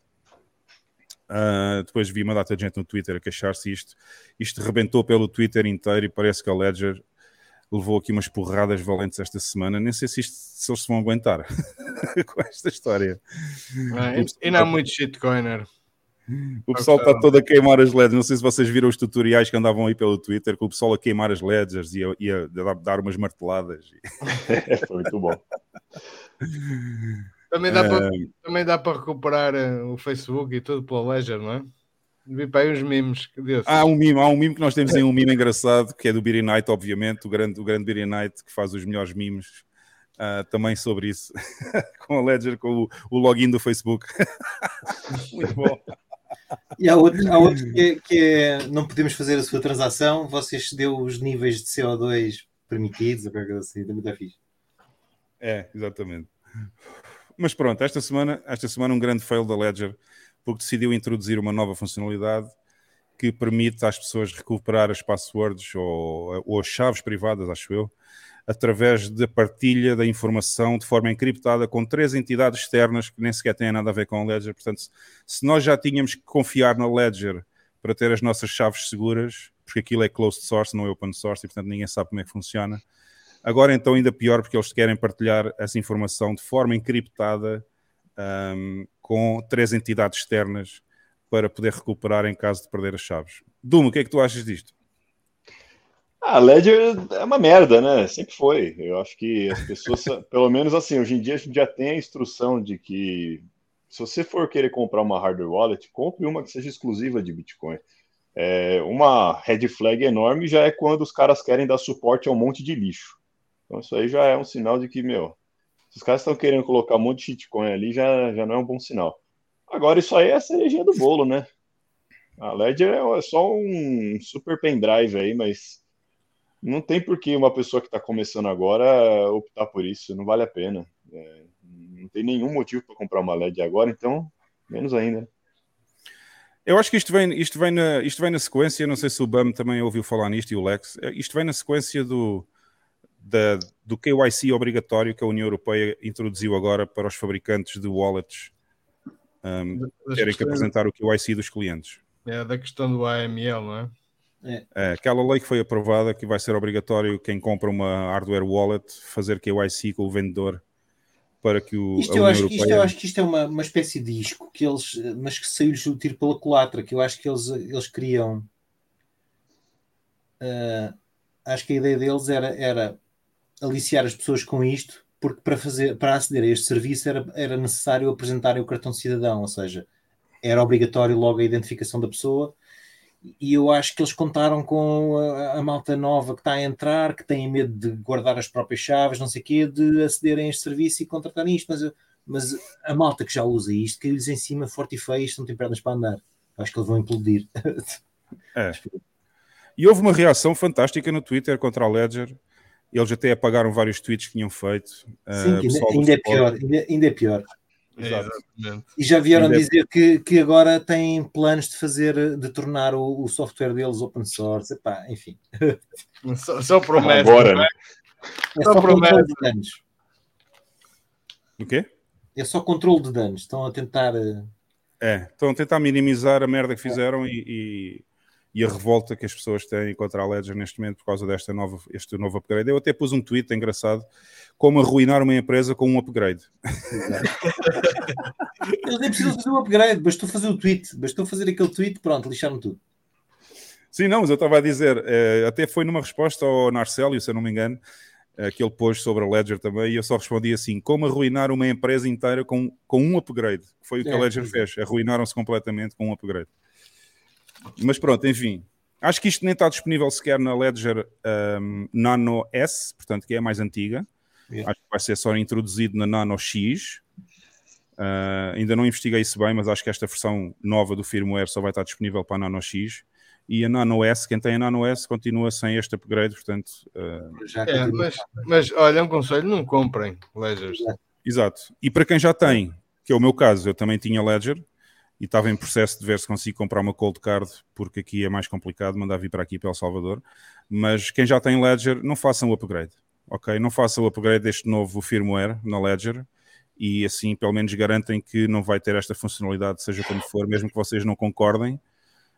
Uh, depois vi uma data de gente no Twitter a queixar-se isto. Isto rebentou pelo Twitter inteiro e parece que a Ledger levou aqui umas porradas valentes esta semana. Nem sei se, isto, se eles se vão aguentar com esta história. É, e não há muito shitcoiner. O pessoal está todo a queimar as LEDs. Não sei se vocês viram os tutoriais que andavam aí pelo Twitter, com o pessoal a queimar as LEDs e a, e a dar umas marteladas. Foi muito bom. Também dá, para, também dá para recuperar eh, o Facebook e tudo pela Ledger, não é? Vi para aí uns memes. Há um meme, há um meme que nós temos aí, um meme engraçado, que é do Beery Knight, obviamente, o grande, o grande Beery Knight, que faz os melhores memes. Uh, também sobre isso, com a Ledger, com o, o login do Facebook. Muito bom. E há outro, há outro que, é, que, é, não podemos fazer a sua transação, você excedeu os níveis de CO2 permitidos, ou qualquer coisa assim, também está fixe. É, exatamente. Mas pronto, esta semana, esta semana um grande fail da Ledger, porque decidiu introduzir uma nova funcionalidade que permite às pessoas recuperar as passwords ou, ou as chaves privadas, acho eu, através da partilha da informação de forma encriptada com três entidades externas que nem sequer têm nada a ver com a Ledger. Portanto, se nós já tínhamos que confiar na Ledger para ter as nossas chaves seguras, porque aquilo é closed source, não é open source, e portanto ninguém sabe como é que funciona. Agora então ainda pior, porque eles querem partilhar essa informação de forma encriptada um, com três entidades externas para poder recuperar em caso de perder as chaves. Dumo, o que é que tu achas disto? A ah, Ledger é uma merda, né? Sempre foi. Eu acho que as pessoas, pelo menos assim, hoje em dia a gente já tem a instrução de que se você for querer comprar uma hardware wallet, compre uma que seja exclusiva de Bitcoin. É, uma red flag enorme já é quando os caras querem dar suporte a um monte de lixo. Então isso aí já é um sinal de que, meu, se os caras estão querendo colocar um monte de shitcoin ali, já, já não é um bom sinal. Agora isso aí é a cerejinha do bolo, né? A Ledger é só um super pendrive aí, mas não tem por que uma pessoa que está começando agora optar por isso, não vale a pena. É, não tem nenhum motivo para comprar uma LED agora, então, menos ainda. Eu acho que isto vem, isto vem, na, isto vem na sequência, não sei se o BAM também ouviu falar nisto e o Lex, é, isto vem na sequência do, da, do KYC obrigatório que a União Europeia introduziu agora para os fabricantes de wallets um, terem que apresentar o KYC dos clientes. É da questão do AML, não é? É. é. aquela lei que foi aprovada que vai ser obrigatório quem compra uma hardware wallet fazer KYC com o vendedor para que o. Isto, eu acho, Europeia... isto eu acho que isto é uma, uma espécie de disco que eles, mas que saiu-lhes o tiro pela culatra, que eu acho que eles, eles queriam. Uh, acho que a ideia deles era, era aliciar as pessoas com isto, porque para, fazer, para aceder a este serviço era, era necessário apresentarem o cartão de cidadão, ou seja, era obrigatório logo a identificação da pessoa e eu acho que eles contaram com a, a, malta nova que está a entrar, que têm medo de guardar as próprias chaves, não sei o quê, de acederem a este serviço e contratarem isto, mas, mas a malta que já usa isto caiu-lhes em cima forte e feio, isto não tem pernas para andar. Acho que eles vão implodir. É. E houve uma reação fantástica no Twitter contra a Ledger. Eles até apagaram vários tweets que tinham feito. Sim, uh, ainda, ainda é pior, ainda, ainda é pior. Exatamente. E já vieram Ainda... dizer que, que agora têm planos de fazer, de tornar o, o software deles open source. Epá, enfim. Só, só promessa. Agora, né? É só, só controle de danos. O quê? É só controle de danos. Estão a tentar. Eh, é, estão a tentar minimizar a merda que fizeram é. e, e a revolta que as pessoas têm contra a Ledger neste momento por causa desta nova, este novo upgrade. Eu até pus um tweet engraçado como arruinar uma empresa com um upgrade. Eles nem precisam fazer um upgrade, bastou fazer o tweet, bastou fazer aquele tweet, pronto, lixaram tudo. Sim, não, mas eu estava a dizer, eh, até foi numa resposta ao Narcélio, se eu não me engano, eh, que ele pôs sobre a Ledger também, e eu só respondi assim: como arruinar uma empresa inteira com, com um upgrade? Foi o que é, a Ledger fez, arruinaram-se completamente com um upgrade. Mas pronto, enfim. Acho que isto nem está disponível sequer na Ledger um, Nano S, portanto, que é a mais antiga. Yeah. Acho que vai ser só introduzido na Nano X. Uh, ainda não investiguei isso bem, mas acho que esta versão nova do firmware só vai estar disponível para a Nano X. E a Nano S, quem tem a Nano S, continua sem este upgrade, portanto. Uh... É, mas, mas olha, um conselho: não comprem Ledgers. Exato. E para quem já tem, que é o meu caso, eu também tinha Ledger, e estava em processo de ver se consigo comprar uma cold card, porque aqui é mais complicado mandar vir para aqui para El Salvador. Mas quem já tem Ledger, não façam o upgrade, ok? Não façam o upgrade deste novo firmware na Ledger e assim pelo menos garantem que não vai ter esta funcionalidade, seja como for, mesmo que vocês não concordem.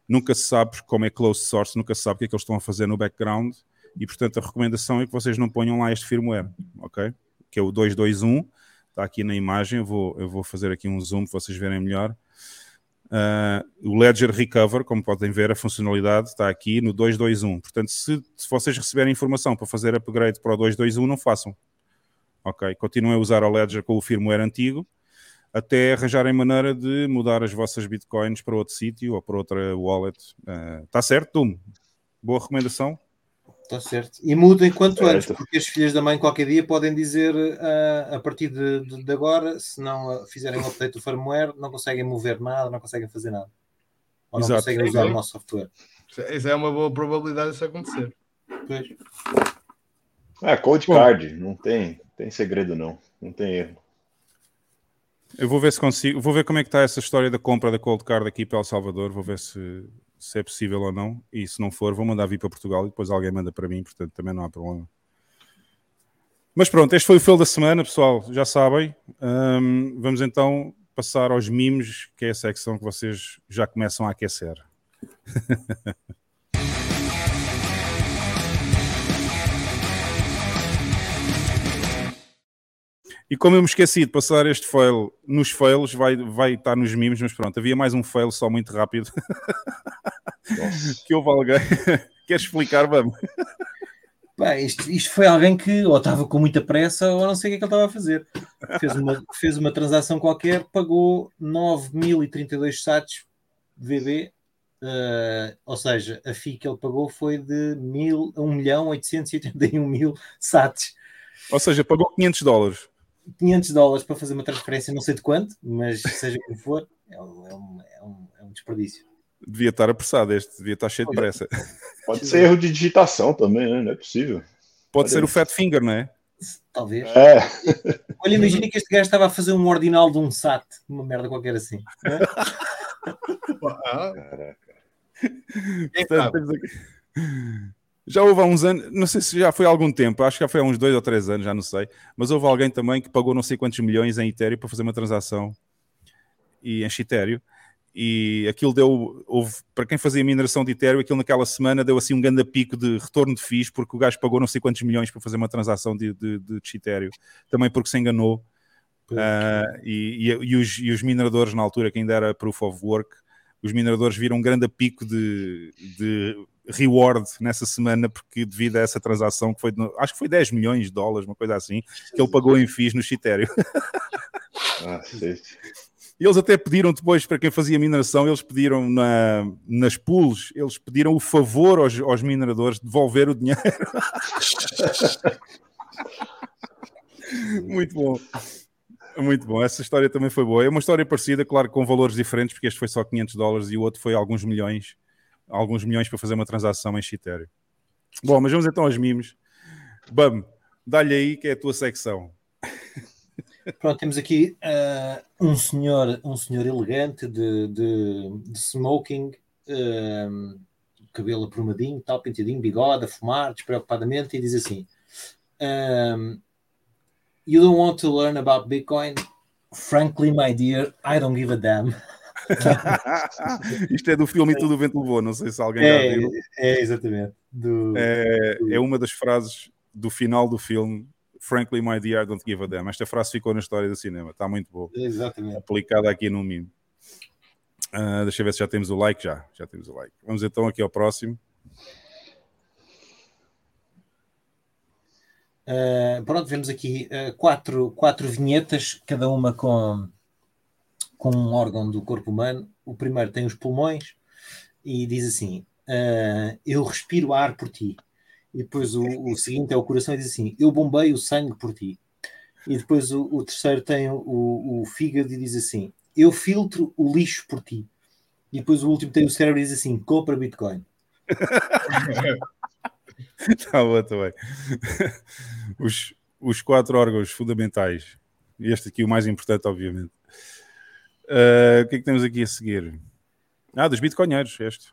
Nunca se sabe como é closed source, nunca se sabe o que é que eles estão a fazer no background e portanto a recomendação é que vocês não ponham lá este firmware, ok? Que é o 221, está aqui na imagem, eu vou, eu vou fazer aqui um zoom para vocês verem melhor Uh, o Ledger Recover, como podem ver, a funcionalidade está aqui no 221. Portanto, se, se vocês receberem informação para fazer upgrade para o 221, não façam. Ok? Continuem a usar o Ledger com o firmware antigo até arranjarem maneira de mudar as vossas bitcoins para outro sítio ou para outra wallet. Está uh, certo, Tum? Boa recomendação? Está certo. E mudem quanto antes, porque as filhas da mãe qualquer dia podem dizer uh, a partir de, de, de, agora, se não fizerem um update do firmware, não conseguem mover nada, não conseguem fazer nada. Ou não Exato. conseguem usar o nosso software. Isso é uma boa probabilidade disso acontecer. Pois. É, Code Bom, Card, não tem, tem segredo não, não tem erro. Eu vou ver se consigo, vou ver como é que está essa história da compra da Cold Card aqui para El Salvador, vou ver se, se é possível ou não. E se não for, vou mandar vir para Portugal e depois alguém manda para mim, portanto também não há problema. Mas pronto, este foi o fio da semana, pessoal. Já sabem. Um, vamos então passar aos mimos, que é a secção que vocês já começam a aquecer. E como eu me esqueci de passar este fail nos fails, vai, vai estar nos mimos, mas pronto, havia mais um fail só muito rápido. que houve alguém. Queres explicar? Vamos. Pá, isto, isto, foi alguém que ou estava com muita pressa ou não sei o que é que ele estava a fazer. Fez uma, fez uma transação qualquer, pagou 9.032 sats VB, uh, ou seja, a FII que ele pagou foi de 1.881.000 mil sats. Ou seja, pagou 500 dólares. 500 dólares para fazer uma transferência, não sei de quanto, mas seja como for, é um, é um, é um, é um desperdício. Devia estar apressado este, devia estar cheio de pressa. Pode ser erro de digitação também, né? Não é possível. Pode, Pode ser o Fat Finger, não é? Talvez. É. Olha, imagina que este gajo estava a fazer um ordinal de um SAT, uma merda qualquer assim. É? Caraca. Portanto, já houve há uns anos, não sei se já foi há algum tempo, acho que já foi há uns dois ou três anos, já não sei, mas houve alguém também que pagou não sei quantos milhões em Ethereum para fazer uma transação e em Ethereum e aquilo deu, houve, para quem fazia mineração de Ethereum, aquilo naquela semana deu assim um grande pico de retorno de FIIs, porque o gajo pagou não sei quantos milhões para fazer uma transação de, de, de Ethereum, também porque se enganou. Uh, e, e, e, os, e, os, mineradores, na altura, que ainda era Proof of Work, os mineradores viram um grande pico de, de reward nessa semana, porque devido a essa transação, que foi, acho que foi 10 milhões de dólares, uma coisa assim, que ele pagou em FIIs no Ethereum. Ah, sim. E eles até pediram depois, para quem fazia mineração, eles pediram na, nas pools, eles pediram o favor aos, aos mineradores de devolver o dinheiro. Muito bom. Muito bom, essa história também foi boa. É uma história parecida, claro, com valores diferentes, porque este foi só 500 dólares e o outro foi alguns milhões, alguns milhões para fazer uma transação em Ethereum. Bom, mas vamos então aos mimos. Bam, dá-lhe aí que é a tua secção. Pronto, temos aqui uh, um senhor, um senhor elegante de, de, de smoking, uh, cabelo aprumadinho, tal, pintadinho, bigode, a fumar, despreocupadamente, e diz assim: um, You don't want to learn about Bitcoin? Frankly, my dear, I don't give a damn. Isto é do filme tudo o vento levou, não sei se alguém é, já viu. É, exatamente. Do, é, do... é uma das frases do final do filme Frankly, my dear, I don't give a damn. Esta frase ficou na história do cinema, está muito boa. Exatamente. Aplicada aqui no mimo. Uh, deixa eu ver se já temos o like. Já, já temos o like. Vamos então aqui ao próximo. Uh, pronto, vemos aqui uh, quatro, quatro vinhetas, cada uma com, com um órgão do corpo humano. O primeiro tem os pulmões e diz assim: uh, Eu respiro ar por ti. E depois o, o seguinte é o coração e diz assim: Eu bombei o sangue por ti. E depois o, o terceiro tem o, o, fígado e diz assim: Eu filtro o lixo por ti. E depois o último tem o cérebro e diz assim: Compra Bitcoin. Está bom também. Os, os quatro órgãos fundamentais. Este aqui, o mais importante, obviamente. Uh, o que é que temos aqui a seguir? Ah, dos bitcoinheiros, este.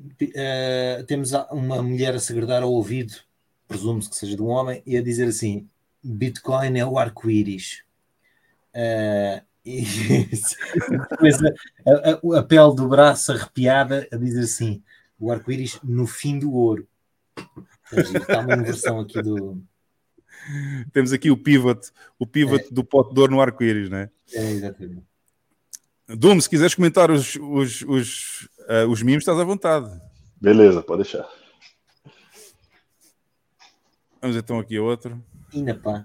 Uh, temos uma mulher a segredar ao ouvido, presume-se que seja de um homem, e a dizer assim: Bitcoin é o arco-íris. Uh, e depois a, a, a, pele do braço arrepiada a dizer assim: o arco-íris no fim do ouro. Está uma inversão aqui do. Temos aqui o pivot, o pivot é. do pote de ouro no arco-íris, não é? É, exatamente. Dum, se quiseres comentar os, os, os, uh, os mimos, estás à vontade. Beleza, pode deixar. Vamos então aqui a outro. Ainda pá.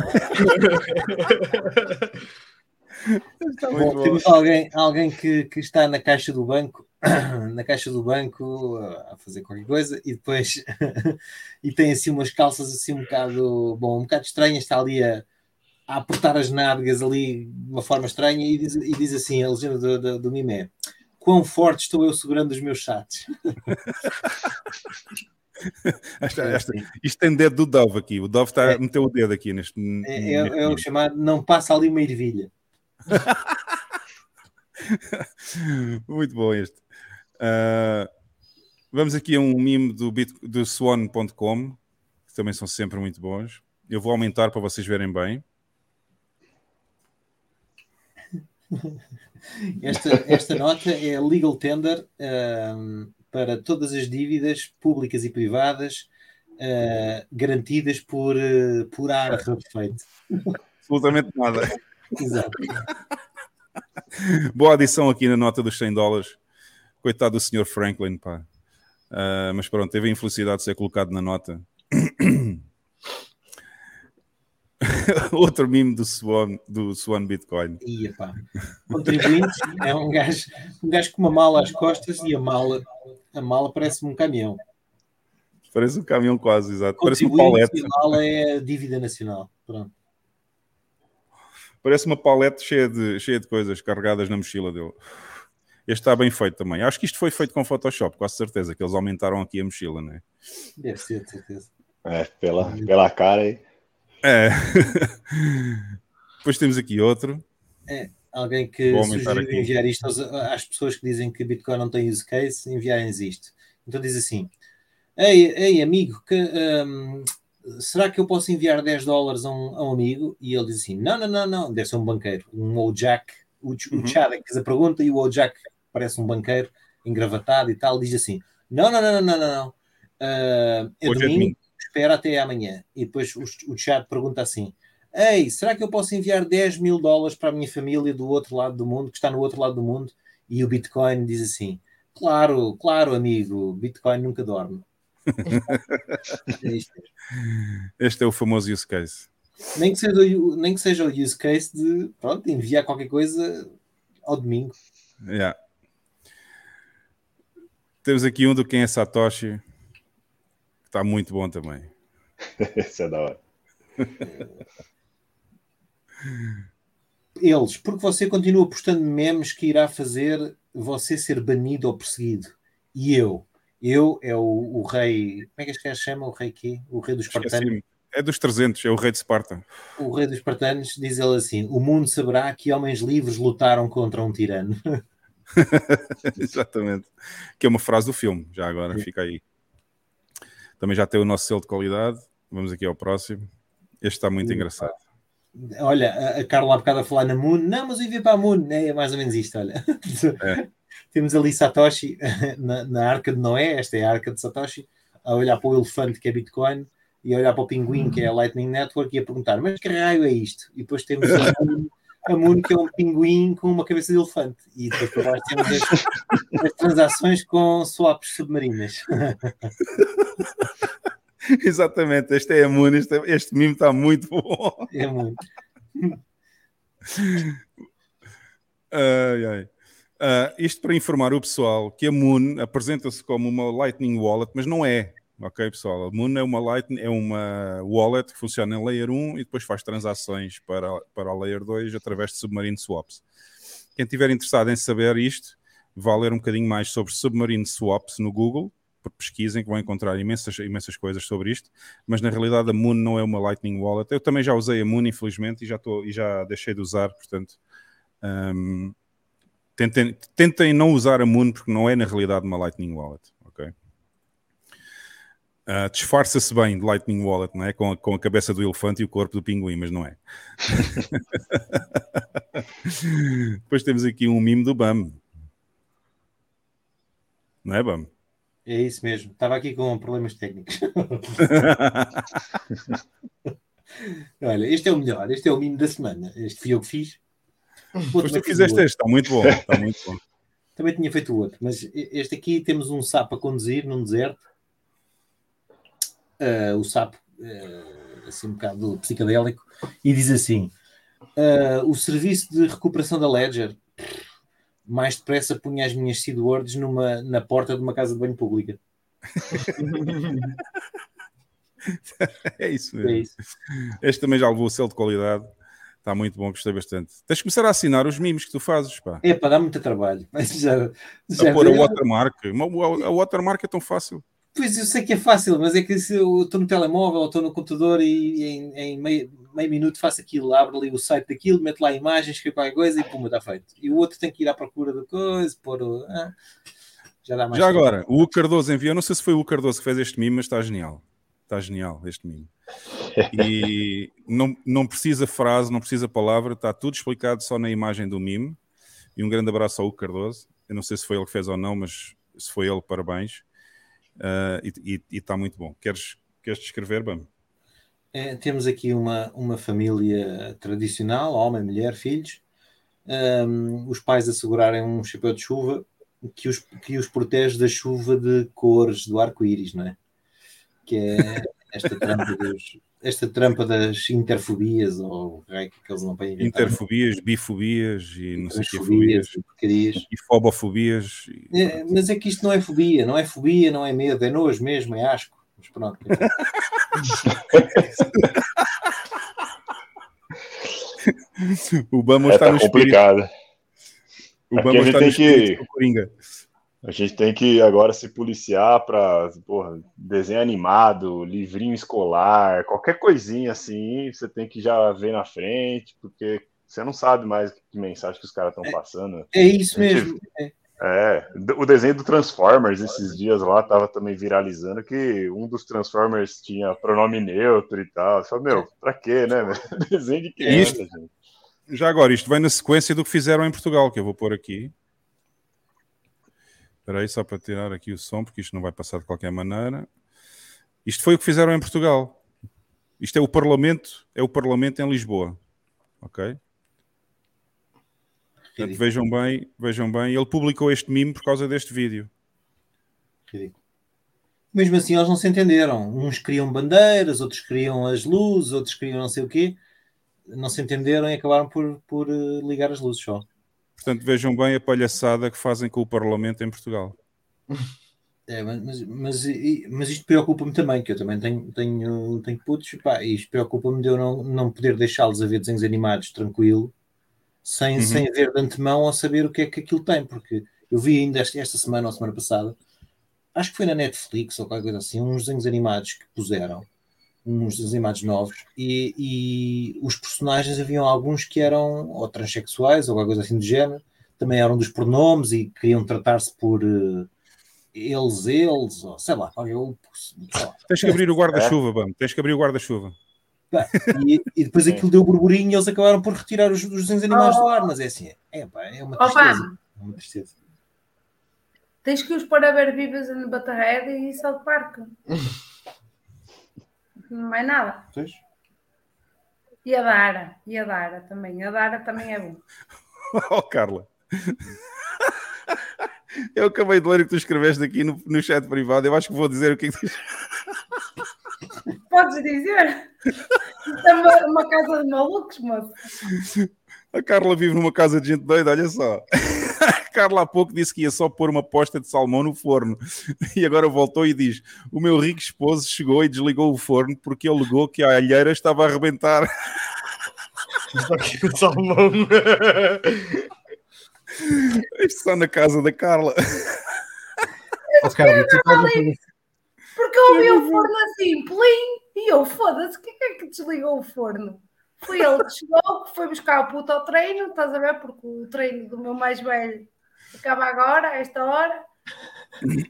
bom, temos alguém, alguém que, que está na caixa do banco, na caixa do banco a fazer qualquer coisa e depois e tem assim umas calças assim um bocado, bom, um bocado estranhas, está ali a, a apertar as nádegas ali de uma forma estranha e diz, e diz assim, a legenda do, do, do mime quão forte estou eu segurando os meus chats. esta, esta, isto tem dedo do Dove aqui. O Dove está é, a meter o dedo aqui neste. É, é, é o chamado não passa ali uma ervilha. Muito bom este. Uh, vamos aqui a um mimo do, do swan.com, que também são sempre muito bons. Eu vou aumentar para vocês verem bem. Esta, esta nota é legal tender um, para todas as dívidas públicas e privadas uh, garantidas por, uh, por ar rarefeito. Absolutamente nada. Exato. Boa adição aqui na nota dos 100 dólares. Coitado do Sr. Franklin, pá. Uh, mas pronto, teve a infelicidade de ser colocado na nota. Outro mimo do Swan, do Swan Bitcoin. Ia, pá. Contribuinte é um gajo, um gajo com uma mala às costas e a mala, a mala parece um caminhão. Parece um caminhão quase, exato. Parece uma palete. A mala é a dívida nacional. Pronto. Parece uma palete cheia de, cheia de coisas carregadas na mochila dele. Este está bem feito também. Acho que isto foi feito com Photoshop, quase certeza, que eles aumentaram aqui a mochila, não é? Deve ser, de certeza. É, pela, pela cara aí. É. Depois temos aqui outro. É, alguém que sugeriu enviar isto às, às, pessoas que dizem que Bitcoin não tem use case, enviarem-nos isto. Então diz assim: Ei, ei amigo, que, um, será que eu posso enviar 10 dólares a um, a um, amigo? E ele diz assim: Não, não, não, não, deve ser um banqueiro, um Ojak. O, o uhum. Chad fez a pergunta e o Ojak parece um banqueiro engravatado e tal, diz assim: Não, não, não, não, não, não. Uh, é domingo, é domingo, espera até amanhã. E depois o, o Chad pergunta assim: Ei, será que eu posso enviar 10 mil dólares para a minha família do outro lado do mundo, que está no outro lado do mundo? E o Bitcoin diz assim: Claro, claro, amigo, Bitcoin nunca dorme. É este é o famoso use case. Nem que, seja, nem que seja o use case de pronto, enviar qualquer coisa ao domingo. Yeah. Temos aqui um do quem é Satoshi, que está muito bom também. Esse é da hora. Eles, porque você continua postando memes que irá fazer você ser banido ou perseguido. E eu, eu é o, o rei. Como é que este gajo chama? O rei quê? O rei dos espartanos. É dos 300, é o rei de Esparta. O rei dos espartanos diz ele assim: O mundo saberá que homens livres lutaram contra um tirano. Exatamente. Que é uma frase do filme, já agora, Sim. fica aí. Também já tem o nosso selo de qualidade. Vamos aqui ao próximo. Este está muito Sim. engraçado. Olha, a Carla há bocado a falar na Moon. Não, mas eu vi para a Moon. É mais ou menos isto, olha. É. Temos ali Satoshi na, na, arca de Noé, esta é a arca de Satoshi, a olhar para o elefante que é Bitcoin e a olhar para o pinguim que é a Lightning Network e a perguntar: mas que raio é isto? E depois temos a que é um pinguim com uma cabeça de elefante. E depois por baixo temos as, as transações com swaps submarinas. Exatamente, este é a Moon, este, este mimo está muito bom. É muito. Ai, ai. Uh, isto para informar o pessoal que a Moon apresenta-se como uma Lightning Wallet, mas não é. Ok, pessoal? A Moon é uma Lightning, é uma wallet que funciona em Layer 1 e depois faz transações para, para a Layer 2 através de Submarine Swaps. Quem estiver interessado em saber isto, vá ler um bocadinho mais sobre Submarine Swaps no Google, pesquisem que vão encontrar imensas, imensas coisas sobre isto, mas na realidade a Moon não é uma Lightning Wallet. Eu também já usei a Moon, infelizmente, e já, tô, e já deixei de usar, portanto. Um, Tentem, tentem não usar a Moon porque não é na realidade uma Lightning Wallet? Uh, Disfarça-se bem de Lightning Wallet, não é? Com a, com a cabeça do elefante e o corpo do pinguim, mas não é. Depois temos aqui um mimo do BAM. Não é, BAM? É isso mesmo. Estava aqui com problemas técnicos. Olha, este é o melhor. Este é o mimo da semana. Este fui eu que fiz. Pois tu fizeste este, está muito bom. Está muito bom. Também tinha feito o outro, mas este aqui temos um sapo a conduzir num deserto. Uh, o sapo, uh, assim um bocado psicadélico, e diz assim: uh, O serviço de recuperação da Ledger mais depressa punha as minhas seedwords numa, na porta de uma casa de banho pública. é isso mesmo. É isso. Este também já levou o selo de qualidade. Está muito bom, gostei bastante. Tens de começar a assinar os mimos que tu fazes, pá. É, para dar muito trabalho. Mas já, já a pôr a watermark. A watermark é tão fácil. Pois, eu sei que é fácil, mas é que se eu estou no telemóvel ou estou no computador e em, em meio, meio, minuto faço aquilo, abro ali o site daquilo, meto lá imagens, escrevo qualquer coisa e pum, está feito. E o outro tem que ir à procura da coisa, pôr o... Ah, já dá mais Já tempo. agora, o Cardoso enviou, não sei se foi o Cardoso que fez este mimo, mas está genial. Está genial este mimo. e não, não precisa frase, não precisa palavra, está tudo explicado só na imagem do mime. E um grande abraço ao Hugo Cardoso. Eu não sei se foi ele que fez ou não, mas se foi ele, parabéns. Uh, e está muito bom. Queres, queres descrever, Bam? É, temos aqui uma, uma família tradicional, homem, mulher, filhos. Um, os pais assegurarem um chapéu de chuva que os, que os protege da chuva de cores do arco-íris, não é? Que é esta trampa, dos, esta trampa das interfobias, ou é que eles não têm Interfobias, bifobias e não sei o que fobias. E fobofobias. E... É, mas é que isto não é fobia, não é fobia, não é medo, é nojo mesmo, é asco. Mas pronto. o Bama é, está tá no complicado. Espírito. O Bama está no que... Coringa. A gente tem que agora se policiar para desenho animado, livrinho escolar, qualquer coisinha assim, você tem que já ver na frente, porque você não sabe mais que mensagem que os caras estão é, passando. É, é isso gente, mesmo. É. é. o desenho do Transformers esses dias lá tava também viralizando que um dos Transformers tinha pronome neutro e tal. Só meu, pra quê, né? desenho de criança, isto, gente. Já agora, isto vai na sequência do que fizeram em Portugal, que eu vou pôr aqui. Espera aí, só para tirar aqui o som, porque isto não vai passar de qualquer maneira. Isto foi o que fizeram em Portugal. Isto é o Parlamento, é o Parlamento em Lisboa. Ok? Portanto, vejam bem, vejam bem. Ele publicou este mimo por causa deste vídeo. Ridículo. Mesmo assim, eles não se entenderam. Uns queriam bandeiras, outros queriam as luzes, outros queriam não sei o quê. Não se entenderam e acabaram por, por eh, ligar as luzes só. Portanto, vejam bem a palhaçada que fazem com o Parlamento em Portugal. É, mas, mas, mas isto preocupa-me também, que eu também tenho, tenho, tenho putos, pá, isto preocupa-me de eu não, não poder deixá-los a ver desenhos animados tranquilo, sem, uhum. sem ver de antemão ou saber o que é que aquilo tem, porque eu vi ainda esta, esta semana ou semana passada, acho que foi na Netflix ou qualquer coisa assim, uns desenhos animados que puseram, uns desenhos animados novos, e, e os personagens haviam alguns que eram ou transexuais ou qualquer coisa assim do género, também eram dos pronomes e queriam tratar-se por uh, eles, eles, ou sei lá, eu, sei lá. Tens que abrir o guarda-chuva, vamos. Tens que abrir o guarda-chuva. E, e, depois aquilo deu burburinho e eles acabaram por retirar os, os desenhos animais oh. do ar, mas é assim, é, pá, é uma tristeza. É uma tristeza. Tens que os pôr a ver Vivas no Butterhead e South Park. Não é nada. Pois. E a Dara, e a Dara também. A Dara também é bom. oh, Carla. Eu acabei de ler o que tu escreveste aqui no, no chat privado. Eu acho que vou dizer o que é que tu... Podes dizer? Isto é uma, uma casa de malucos, moço. A Carla vive numa casa de gente doida, olha só. Carla há pouco disse que ia só pôr uma posta de salmão no forno. E agora voltou e diz: O meu rico esposo chegou e desligou o forno porque ele alegou que a alheira estava a arrebentar. salmão. Isto só na casa da Carla. Porque eu ouvi o forno assim, plim, e eu, foda-se, quem é que desligou o forno? Foi ele que chegou, que foi buscar o puto ao treino, estás a ver? Porque o treino do meu mais velho acaba agora, a esta hora.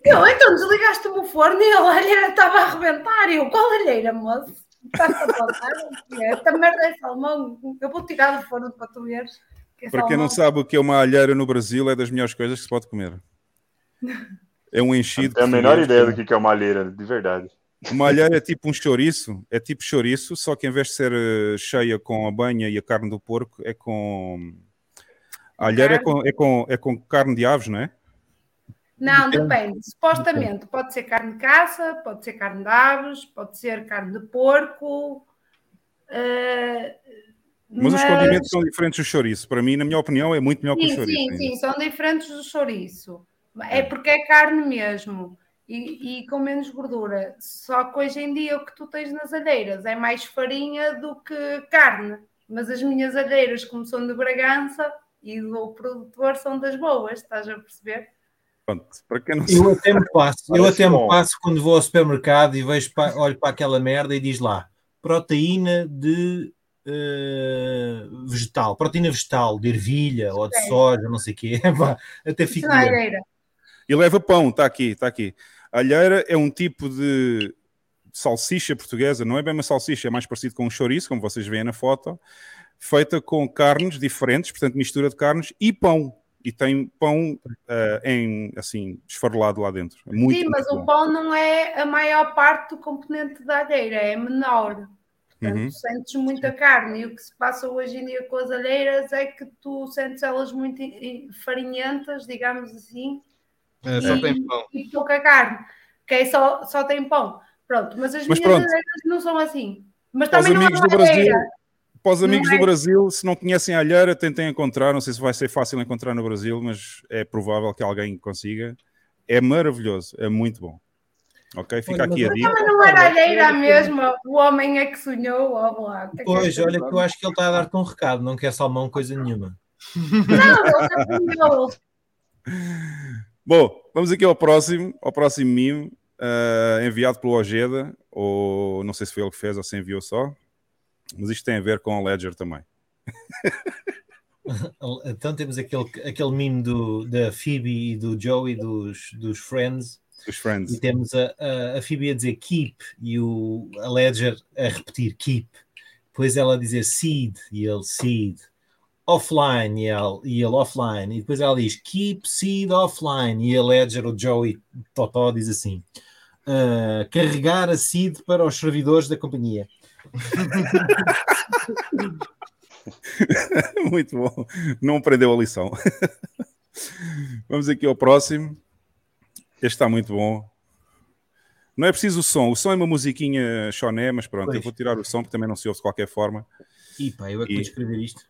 Eu, então desligaste o forno e a alheira estava a arrebentar. E eu, qual alheira, moço? Estás a? Esta merda é salmão. Eu vou tirar do forno para tu veres. É para quem não sabe o que é uma alheira no Brasil, é das melhores coisas que se pode comer. É um enchido. É a menor ideia do que é uma alheira, de verdade. Uma alheira é tipo um chouriço, é tipo chouriço, só que em vez de ser eh, cheia com a banha e a carne do porco, é com. A alheira é com, é, com, é com carne de aves, não é? Não, depende. Supostamente pode ser carne de caça, pode ser carne de aves, pode ser carne de porco. Uh, mas, mas, os condimentos são diferentes do chouriço. Para mim, na minha opinião, é muito melhor sim, que o chouriço. Sim, sim, são diferentes do chouriço. É, é porque é carne mesmo e, e, com menos gordura. Só que hoje em dia o que tu tens nas alheiras é mais farinha do que carne. Mas as minhas alheiras, como são de Bragança e do produtor, são das boas, estás a perceber? Pronto, para quem não eu até me passo, eu até me passo quando vou ao supermercado e vejo para, olho para aquela merda e diz lá proteína de uh, vegetal, proteína vegetal, de ervilha ou de soja, não sei o quê. até fico. E leva pão, está aqui, está aqui. Alheira é um tipo de, salsicha portuguesa, não é bem uma salsicha, é mais parecido com um chouriço, como vocês veem na foto, feita com carnes diferentes, portanto, mistura de carnes e pão. E tem pão uh, em, assim, esfarelado lá dentro. É muito, Sim, mas o pão não é a maior parte do componente da alheira, é menor. Portanto, uhum. sentes muita carne. E o que se passa hoje em dia com as alheiras é que tu sentes elas muito farinhentas, digamos assim. É, só tem pão. E pouca carne. Que é só, só tem pão. Pronto, mas as mas minhas pronto. alheiras não são assim. Mas também não amigos do Brasil, para os amigos é? do Brasil, se não conhecem a alheira, tentem encontrar. Não sei se vai ser fácil encontrar no Brasil, mas é provável que alguém consiga. É maravilhoso, é muito bom. Ok, fica olha, aqui a dica. Mas não era alheira mesmo, o homem é que sonhou. Oh, lá, que pois, olha que eu acho que ele está a dar-te um recado, não quer salmão coisa nenhuma. Não, ele sonhou. Bom, vamos aqui ao próximo, ao próximo mimo, uh, enviado pelo Ojeda, ou não sei se foi ele que fez ou se enviou só. Mas isto tem a ver com o Ledger também. então temos aquele, aquele meme do, da Phoebe e do Joey dos, dos Friends. Os Friends. E temos a, a, a Phoebe a dizer keep e o a Ledger a repetir keep. Depois ela a dizer seed e ele seed. Offline e ele, e ele offline. E depois ela diz keep seed offline. E a Ledger, o Joey Totó, diz assim: uh, carregar a seed para os servidores da companhia. muito bom. Não aprendeu a lição. Vamos aqui ao próximo. Este está muito bom. Não é preciso o som. O som é uma musiquinha choné, mas pronto, pois. eu vou tirar o som porque também não se ouve de qualquer forma. E pá, eu é que e... vou escrever isto.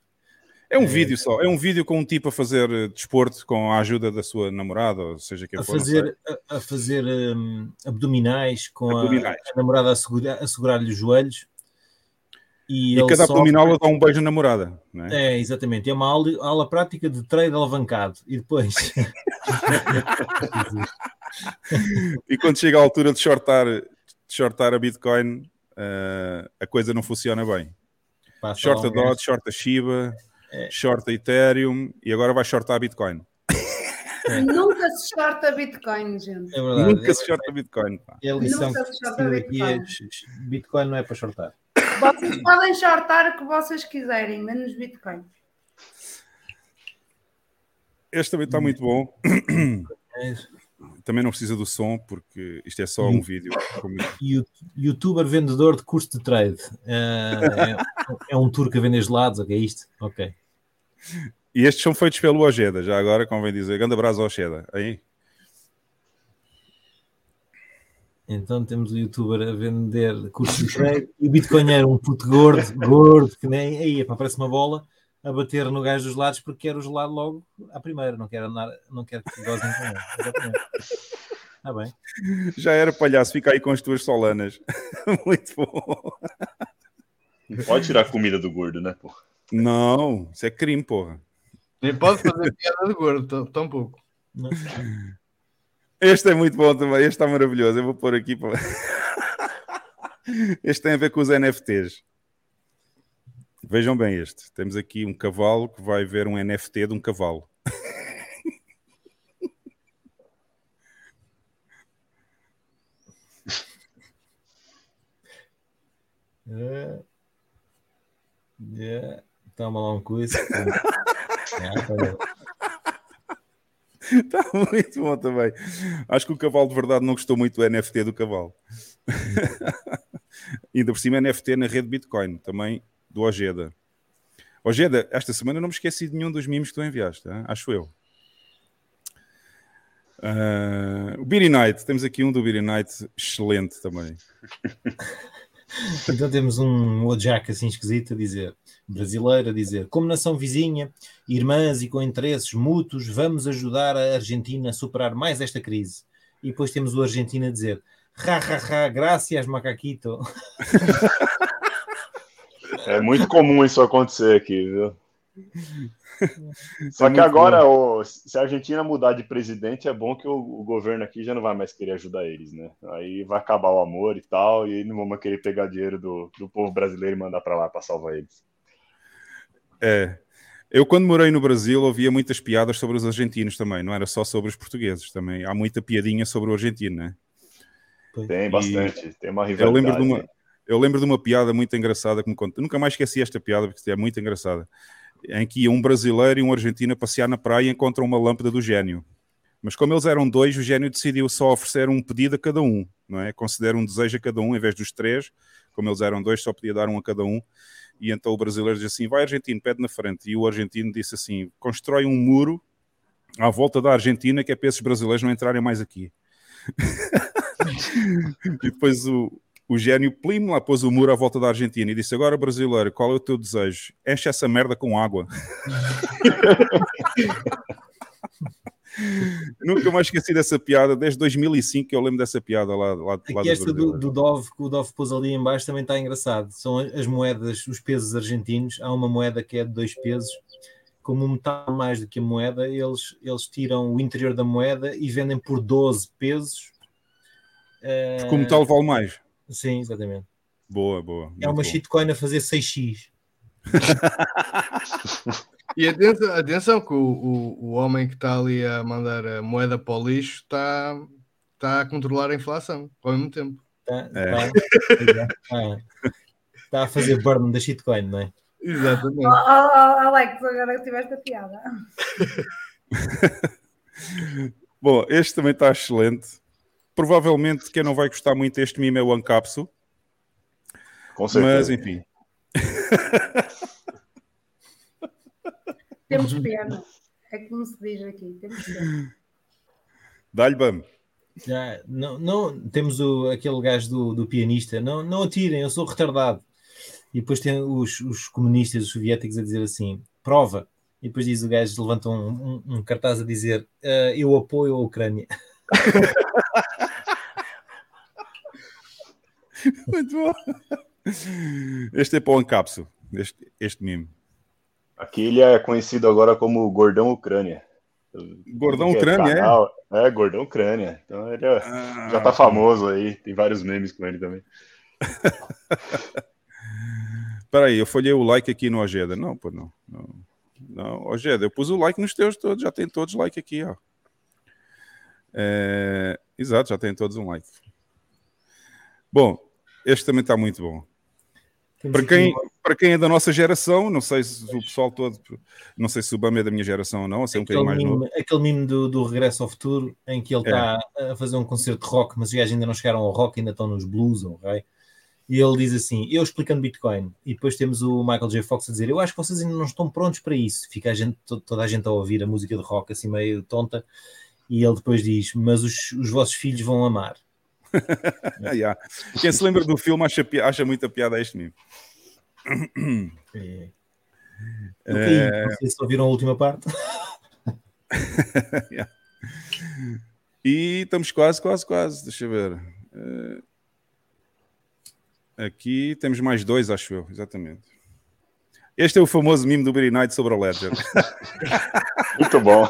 É um é... vídeo só, é um vídeo com um tipo a fazer eh, desporto com a ajuda da sua namorada, ou seja, quem a for. Fazer, a, a, fazer um, abdominais com abdominais. A, a, namorada a, segurar, a segurar-lhe os joelhos e, e cada abdominal sofre... dá um beijo à namorada. Não é? é, exatamente. É uma aula, aula prática de trade alavancado. E depois. e quando chega a altura de shortar, de shortar a Bitcoin, uh, a coisa não funciona bem. Passa shorta Dot, shorta Shiba, é. shorta Ethereum e agora vai shortar a Bitcoin. É. Nunca se shorta Bitcoin, gente. É verdade, Nunca é se shorta Bitcoin. É a lição Nunca que se aqui é Bitcoin não é para shortar. Vocês podem shortar o que vocês quiserem, menos Bitcoin. Este também está muito bom. Também não precisa do som, porque isto é só um vídeo. Youtuber vendedor de curso de trade. É, é, um turco a vender gelados, ok? É isto? Ok. E estes são feitos pelo Ojeda, já agora convém dizer. Grande abraço ao Ojeda. Aí. Então temos o youtuber a vender cursos de trade e o Bitcoin era um puto gordo, gordo, que nem aí parece uma bola, a bater no gajo dos lados porque quer o gelado logo à primeira, não quer andar, não quer que gozem com ele. Exatamente. Está bem. Já era palhaço, fica aí com as tuas solanas. Muito bom. Pode tirar a comida do gordo, né, porra? Não, isso é crime, porra. Nem pode fazer piada do gordo, tão pouco. Este é muito bom também, este está maravilhoso. Eu vou pôr aqui para. Este tem a ver com os NFTs. Vejam bem este. Temos aqui um cavalo que vai ver um NFT de um cavalo. É. Yeah. Toma lá um coisa. Está muito bom também. Acho que o cavalo de verdade não gostou muito do NFT do cavalo. Ainda por cima, NFT na rede Bitcoin, também do Ojeda. Ojeda, esta semana não me esqueci de nenhum dos mimos que tu enviaste, hein? acho eu. Uh, o Beery Night, temos aqui um do Beery Night excelente também. então temos um Ojak assim esquisito a dizer brasileira, dizer como nação vizinha, irmãs e com interesses mútuos, vamos ajudar a Argentina a superar mais esta crise. E depois temos o Argentina a dizer ha, ha, ha, graças, macaquito. É muito comum isso acontecer aqui, viu? Só que agora, se a Argentina mudar de presidente, é bom que o, o, governo aqui já não vai mais querer ajudar eles, né? Aí vai acabar o amor e tal, e não vamos querer pegar dinheiro do, do povo brasileiro e mandar para lá para salvar eles. É. Eu, quando morei no Brasil, ouvia muitas piadas sobre os argentinos também, não era só sobre os portugueses, também há muita piadinha sobre o argentino, né? Tem bastante, e tem uma rivalidade. Eu lembro, de uma, eu lembro de uma piada muito engraçada que me contou. Nunca mais esqueci esta piada, porque é muito engraçada. Em que ia um brasileiro e um argentino a passear na praia e encontram uma lâmpada do gênio. Mas como eles eram dois, o gênio decidiu só oferecer um pedido a cada um, não é? Considera um desejo a cada um, em vez dos três. Como eles eram dois, só podia dar um a cada um. E então o brasileiro diz assim: vai argentino, pede na frente. E o argentino disse assim: constrói um muro à volta da Argentina, que é para esses brasileiros não entrarem mais aqui. e depois o, o gênio Plim lá pôs o muro à volta da Argentina e disse: Agora, brasileiro, qual é o teu desejo? Enche essa merda com água. Nunca mais esqueci dessa piada, desde 2005 que eu lembro dessa piada lá, lá, lá esta do, do, Dove, que o Dove pôs ali embaixo também está engraçado. São as moedas, os pesos argentinos. Há uma moeda que é de dois pesos. Como metade mais do que a moeda, eles, eles tiram o interior da moeda e vendem por 12 pesos. Porque o metal vale mais. Sim, exatamente. Boa, boa. É uma shitcoin a fazer 6x. e atenção, atenção que o, o, o homem que está ali a mandar a moeda para o lixo está, está a controlar a inflação ao mesmo tempo. Está, é. está, está a fazer burn da shitcoin, não é? Exatamente. Oh, oh, oh, Alex, agora tiveste a piada. Bom, este também está excelente. Provavelmente quem não vai gostar muito deste mime é o Ancapso. Com certeza. Mas enfim. Temos pena. É como se diz aqui. Temos pena. Dá-lhe bam. Já, não, não, temos o, aquele gajo do, do pianista. Não, não atirem, eu sou retardado. E depois tem os, os comunistas, os soviéticos, a dizer assim: prova. E depois diz o gajo, levanta um, um, um cartaz a dizer: uh, eu apoio a Ucrânia. Muito bom. Este é para o Ancapso, este, este mimo. Aqui ele é conhecido agora como Gordão Ucrânia. Gordão é Ucrânia, é? É, Gordão Ucrânia. Então ele é, ah, já tá famoso aí, tem vários memes com ele também. Peraí, eu folhei o like aqui no Ojeda. Não, pô, não. Não, não Ojeda, eu pus o like nos teus todos, já tem todos like aqui, ó. É, exato, já tem todos um like. Bom, este também está muito bom. Para quem, para quem é da nossa geração, não sei se o pessoal todo, não sei se o Bam é da minha geração ou não, ou se é um bocadinho mais mime, novo. Aquele mime do, do Regresso ao Futuro, em que ele está é. a fazer um concerto de rock, mas os gajos ainda não chegaram ao rock, ainda estão nos blues, ok? E ele diz assim: Eu explicando Bitcoin. E depois temos o Michael J. Fox a dizer: Eu acho que vocês ainda não estão prontos para isso. Fica a gente, toda a gente a ouvir a música de rock assim meio tonta. E ele depois diz: Mas os, os vossos filhos vão amar. yeah. Quem se lembra do filme acha, acha muita piada a este mesmo. É. É... Não sei se ouviram a última parte. yeah. E estamos quase, quase, quase. Deixa eu ver. Uh... Aqui temos mais dois, acho eu, exatamente. Este é o famoso meme do Billy Knight sobre a Ledger. Muito bom.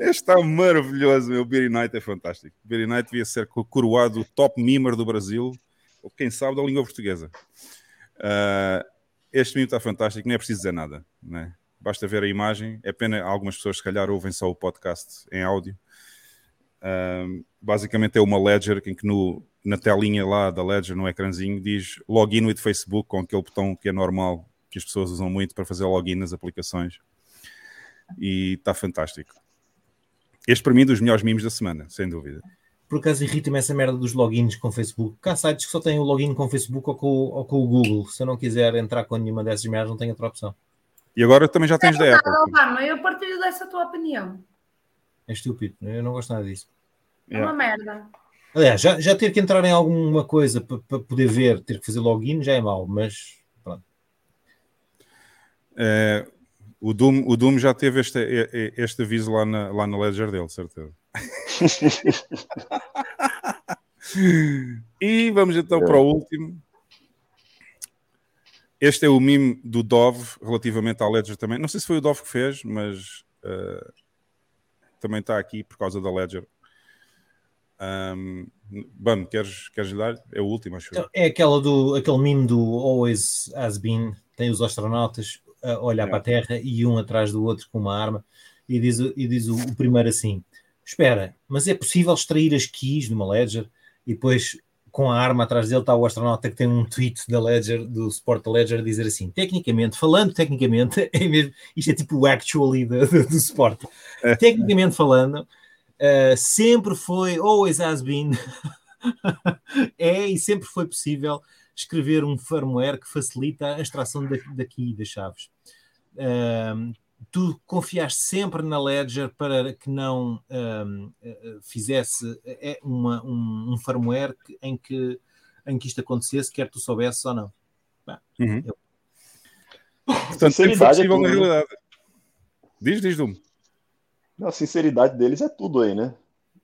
Está maravilhoso, meu. O Billy Knight é fantástico. O Billy Knight devia ser coroado top mimer do Brasil, ou quem sabe da língua portuguesa. Uh, este meme está fantástico, nem é preciso dizer nada. Né? Basta ver a imagem. É pena algumas pessoas, se calhar, ouvem só o podcast em áudio. Uh, basicamente é uma Ledger em que no, na telinha lá da Ledger, no ecrãzinho, diz login with Facebook, com aquele botão que é normal, que as pessoas usam muito para fazer login nas aplicações. E está fantástico. Este para mim é dos melhores memes da semana, sem dúvida. Por acaso irrita-me essa merda dos logins com Facebook. Porque há sites que só têm o login com o Facebook ou com, ou com o Google. Se eu não quiser entrar com nenhuma dessas merdas, não tenho outra opção. E agora também já tens é da Apple. Obama, eu partilho dessa tua opinião. É estúpido, eu não gosto nada disso. É uma merda. Aliás, já, já ter que entrar em alguma coisa para, para poder ver, ter que fazer login já é mau, mas pronto. É, o Doom, o Doom já teve este, este aviso lá na, lá na Ledger dele, certeza. e vamos então para o último. Este é o meme do Dove relativamente à Ledger também. Não sei se foi o Dove que fez, mas uh, também está aqui por causa da Ledger. Um, Bam, queres, queres dar? É o último, acho. É aquela do, aquele meme do Always Has Been. Tem os astronautas, a olhar para a Terra e um atrás do outro com uma arma, e diz, e diz o, o primeiro assim: espera, mas é possível extrair as keys de uma Ledger e depois com a arma atrás dele está o astronauta que tem um tweet da Ledger, do Sport Ledger, a dizer assim: tecnicamente, falando tecnicamente, é mesmo, isto é tipo o actually do, do, do Sport. Tecnicamente falando, uh, sempre foi, always has been, é e sempre foi possível escrever um firmware que facilita a extração daqui das chaves. Uh, tu confiaste sempre na Ledger para que não um, eh, fizesse é uma, um, um firmware que, em, que, em que isto acontecesse, quer tu soubesses ou não. uhum. eu... Portanto, sempre foi possível é na realidade. Diz, diz, Dum. A sinceridade deles é tudo aí, né?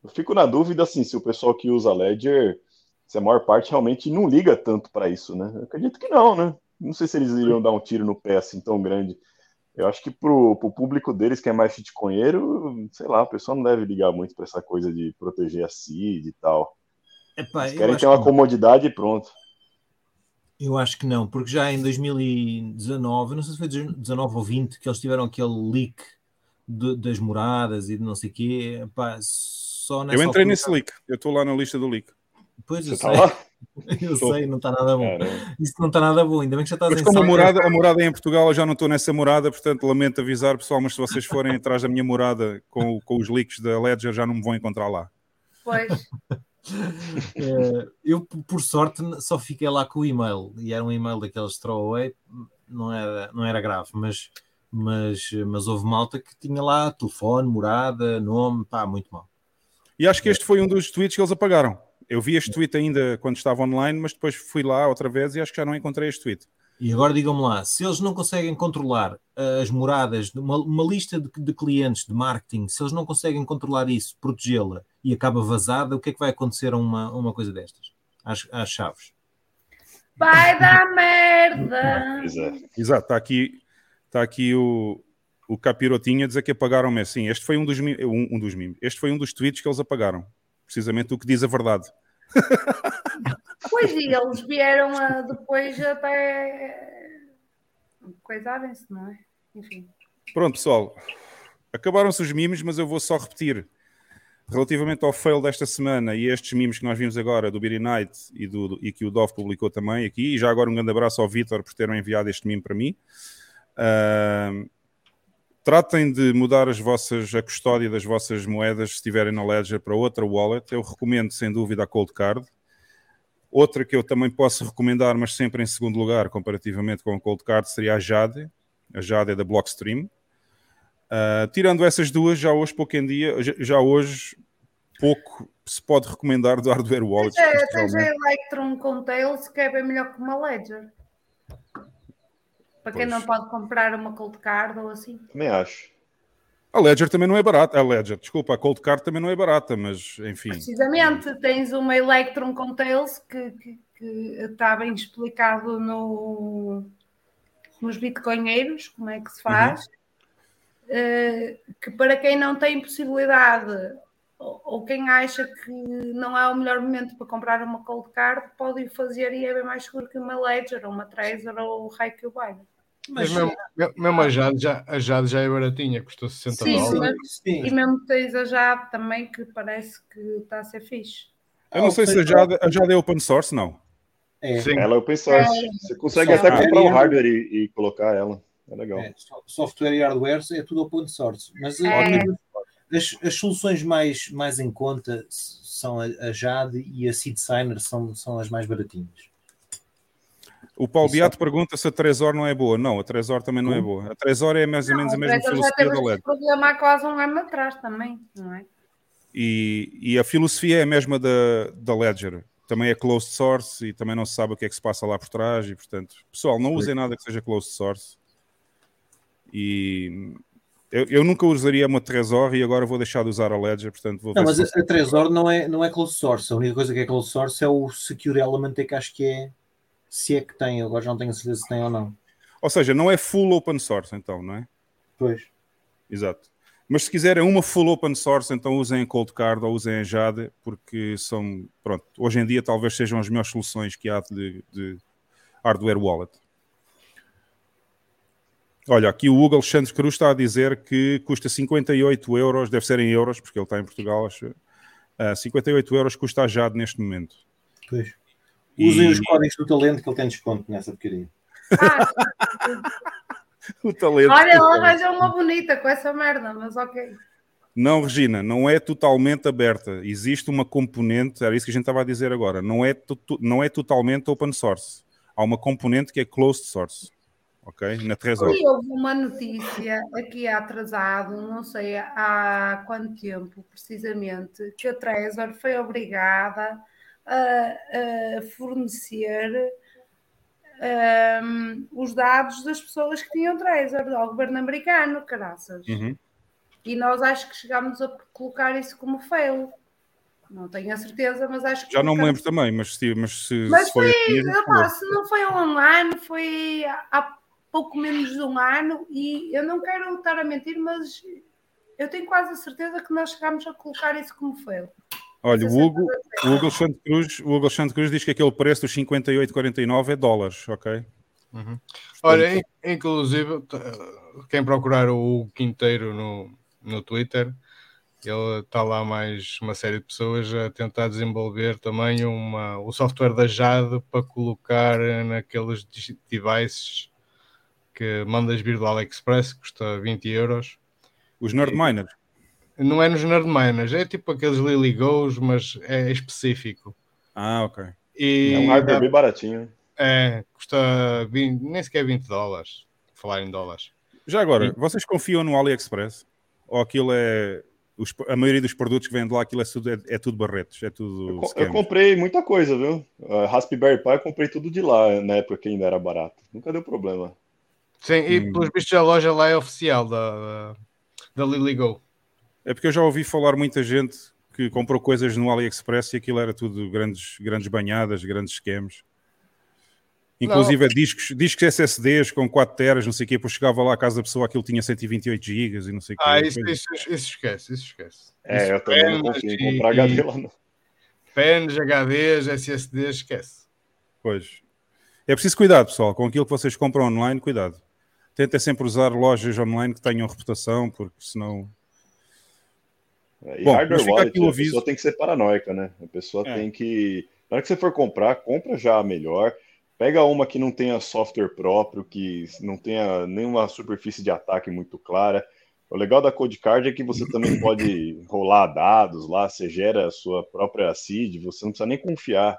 Eu fico na dúvida assim, se o pessoal que usa Ledger, se a maior parte realmente não liga tanto para isso, né? Eu acredito que não, né? Não sei se eles iriam dar um tiro no pé assim tão grande. Eu acho que pro, pro público deles, que é mais shitcoinheiro, sei lá, o pessoal não deve ligar muito para essa coisa de proteger a CID e tal. Epa, Eles querem ter uma que comodidade e pronto. Eu acho que não, porque já em 2019, não sei se foi 19 ou 20, que eles tiveram aquele leak de, das moradas e de não sei o quê. Epá, só eu entrei altura... nesse leak, eu estou lá na lista do leak. Pois, eu tá sei. Eu Tô. sei, não está nada bom. Caramba. Isso não está nada bom, ainda bem que já estás mas como a morada, a morada é em Portugal, eu já não estou nessa morada, portanto lamento avisar, pessoal, mas se vocês forem atrás da minha morada com, com os leaks da Ledger, já não me vão encontrar lá. Pois. É, eu, por sorte, só fiquei lá com o e-mail, e era um e-mail daqueles throwaway, não era, não era grave, mas, mas, mas houve malta que tinha lá telefone, morada, nome, pá, muito mal. E acho que este foi um dos tweets que eles apagaram. Eu vi este tweet ainda quando estava online, mas depois fui lá outra vez e acho que já não encontrei este tweet. E agora digam-me lá, se eles não conseguem controlar uh, as moradas, uma, uma lista de, de, clientes de marketing, se eles não conseguem controlar isso, protegê-la e acaba vazada, o que é que vai acontecer a uma, uma coisa destas? Às, às chaves? Vai dar merda! Exato, está aqui, está aqui o, o Capirotinho a dizer que apagaram-me assim. Este foi um dos, um, um dos Este foi um dos tweets que eles apagaram precisamente o que diz a verdade. Pois, e eles vieram a, depois até coisarem-se, não é? Enfim. Pronto, pessoal. Acabaram-se os mimos, mas eu vou só repetir. Relativamente ao fail desta semana e estes mimos que nós vimos agora do Beery Night e, do, e que o Dove publicou também aqui, e já agora um grande abraço ao Vitor por terem enviado este mimo para mim. Uh, tratem de mudar as vossas, a custódia das vossas moedas se estiverem na Ledger para outra wallet. Eu recomendo sem dúvida a Cold Card. Outra que eu também posso recomendar, mas sempre em segundo lugar, comparativamente com a Cold Card, seria a Jade. A Jade é da Blockstream. Uh, tirando essas duas, já hoje, pouco em dia, já, já hoje, pouco se pode recomendar do hardware wallet. Tens a Electron com Tails, que é bem melhor que uma Ledger. Para quem pois. não pode comprar uma cold card ou assim. Também acho. A Ledger também não é barata. A Ledger, desculpa, a Cold Card também não é barata, mas enfim. Precisamente, tens uma Electron com Tails que, que, que está bem explicado no, nos bitcoinheiros, como é que se faz. Uhum. Uh, que para quem não tem possibilidade ou, ou, quem acha que não é o melhor momento para comprar uma cold card, pode fazer e é bem mais seguro que uma Ledger, ou uma Trezor ou o Raio Buyer. Mas, mesmo, mesmo a, Jade já, a Jade já é baratinha, custou 60 sim, dólares. Sim, e mesmo tens a Jade também, que parece que está a ser fixe. Eu não sei se a Jade, a Jade é open source, não. É. Sim. Ela é open source. É. Você consegue até comprar o hardware e, e, colocar ela. É legal. É, software e hardware é tudo open source. Mas é. as, as soluções mais, mais em conta são a, a Jade e a Seed Signer são, são as mais baratinhas. O Paulo Beato pergunta se a Trezor não é boa. Não, a Trezor também não é boa. A Trezor é mais ou menos a mesma filosofia da LED. problema há quase um ano atrás também, não é? E, e a filosofia é a mesma da, da Ledger. Também é closed source e também não se sabe o que é que se passa lá por trás. E, portanto, pessoal, não usem nada que seja closed source. E eu, eu, nunca usaria uma Trezor e agora vou deixar de usar a Ledger, portanto vou Não, mas a, a Trezor não é, não é closed source. A única coisa que é closed source é o Secure Element que acho que é se é que tem, agora já não tenho certeza se tem ou não. Ou seja, não é full open source, então, não é? Pois. Exato. Mas se quiserem uma full open source, então usem a Cold Card ou usem a Jade, porque são, pronto, hoje em dia talvez sejam as melhores soluções que há de, de hardware wallet. Olha, aqui o Hugo Alexandre Cruz está a dizer que custa 58 euros, deve ser em euros, porque ele está em Portugal, acho. Uh, 58 euros custa a Jade neste momento. Pois. Usem e... os códigos do talento que ele tem desconto nessa porcaria. Ah, o talento. Olha, ela arranja uma bonita com essa merda, mas ok. Não, Regina, não é totalmente aberta. Existe uma componente, era isso que a gente estava a dizer agora, não é, não é totalmente open source. Há uma componente que é closed source. Ok? Na Trezor. E houve uma notícia aqui atrasado, não sei há quanto tempo precisamente, que a Trezor foi obrigada a, a fornecer um, os dados das pessoas que tinham Trezor ao governo americano, caraças. Uhum. E nós acho que chegámos a colocar isso como fail. Não tenho a certeza, mas acho que. Já não me lembro também, mas, se, mas se, mas se foi. foi opa, se não foi online, foi há pouco menos de um ano e eu não quero estar a mentir, mas eu tenho quase a certeza que nós chegámos a colocar isso como fail. Olha, o Hugo, o Hugo Alexandre Cruz, o Hugo Alexandre Cruz diz que aquele preço dos 58,49 é dólares, ok? Uhum. Olha, inclusive, quem procurar o Hugo Quinteiro no, no Twitter, ele está lá mais uma série de pessoas a tentar desenvolver também uma, o software da Jade para colocar naqueles devices que mandas vir do AliExpress, custa 20 euros. Os Nerdminers? Não é nos Nerdminers, é tipo aqueles Lily Goes, mas é específico. Ah, ok. E, é um hardware bem baratinho. É, custa 20, nem sequer 20 dólares, falar em dólares. Já agora, e... vocês confiam no AliExpress? Ou aquilo é. Os, a maioria dos produtos que vêm de lá, aquilo é tudo, é, é tudo barretos, é tudo. Eu, eu, comprei muita coisa, viu? Uh, Raspberry Pi eu comprei tudo de lá, na época que ainda era barato. Nunca deu problema. Sim, e hum. pelos bichos a loja lá é oficial da, da Lily Go. É porque eu já ouvi falar muita gente que comprou coisas no AliExpress e aquilo era tudo grandes, grandes banhadas, grandes esquemas. Inclusive é discos, discos SSDs com 4 teras, não sei o quê, depois chegava lá à casa da pessoa, aquilo tinha 128 gigas e não sei o quê. Ah, isso, isso, isso, esquece, isso esquece. É, isso eu também não confio em comprar HD lá não. Pens, HDs, SSDs, esquece. Pois. É preciso cuidado, pessoal, com aquilo que vocês compram online, cuidado. Tentem sempre usar lojas online que tenham reputação, porque senão. É, e Bom, hardware wallet, a pessoa tem que ser paranoica, né? A pessoa é. tem que. Na hora que você for comprar, compra já a melhor. Pega uma que não tenha software próprio, que não tenha nenhuma superfície de ataque muito clara. O legal da Codecard é que você também pode rolar dados lá, você gera a sua própria seed, você não precisa nem confiar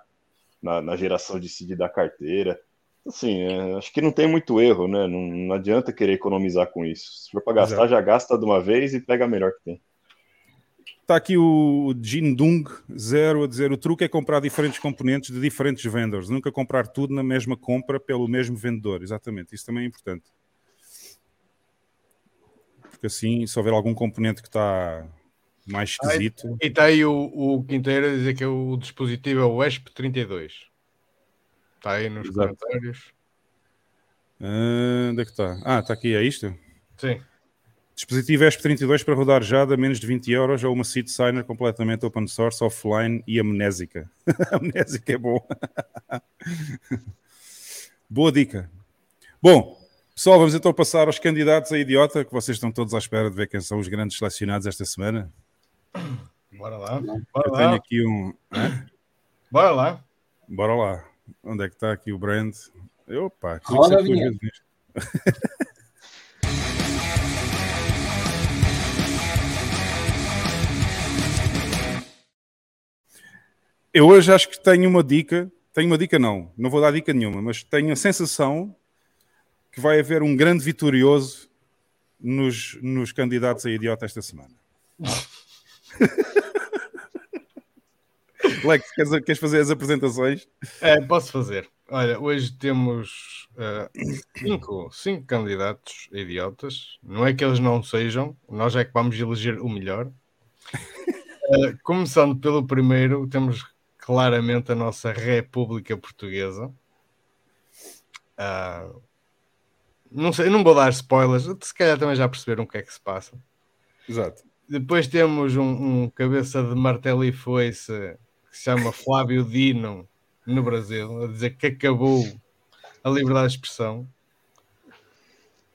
na, na geração de seed da carteira. Assim, é, acho que não tem muito erro, né? Não, não adianta querer economizar com isso. Se for para gastar, Exato. já gasta de uma vez e pega a melhor que tem. Está aqui o Jindung Zero a dizer: o truque é comprar diferentes componentes de diferentes vendors, nunca comprar tudo na mesma compra pelo mesmo vendedor. Exatamente, isso também é importante. Porque assim, se houver algum componente que está mais esquisito. Ah, e está aí o, o Quinteiro a dizer que o dispositivo é o ESP32. Está aí nos Exato. comentários. Ah, onde é que está? Ah, está aqui, é isto? Sim. Dispositivo ESP32 para rodar já a menos de 20 euros ou uma seed signer completamente open source, offline e amnésica. amnésica é bom. Boa dica. Bom, pessoal, vamos então passar aos candidatos a idiota, que vocês estão todos à espera de ver quem são os grandes selecionados esta semana. Bora lá. Bora Eu lá. tenho aqui um. Hã? Bora lá. Bora lá. Onde é que está aqui o brand? Opa, Roda a vinheta. Eu hoje acho que tenho uma dica. Tenho uma dica, não. Não vou dar dica nenhuma, mas tenho a sensação que vai haver um grande vitorioso nos, nos candidatos a idiota esta semana. Lex, queres, queres, fazer as apresentações? É, posso fazer. Olha, hoje temos uh, cinco, cinco candidatos idiotas. Não é que eles não sejam, nós é que vamos eleger o melhor. Uh, começando pelo primeiro, temos claramente a nossa República Portuguesa. Uh, não sei, não vou dar spoilers, se calhar também já perceberam o que é que se passa. Exato. Depois temos um, um cabeça de martelo e foice que se chama Flávio Dino no Brasil, a dizer que acabou a liberdade de expressão.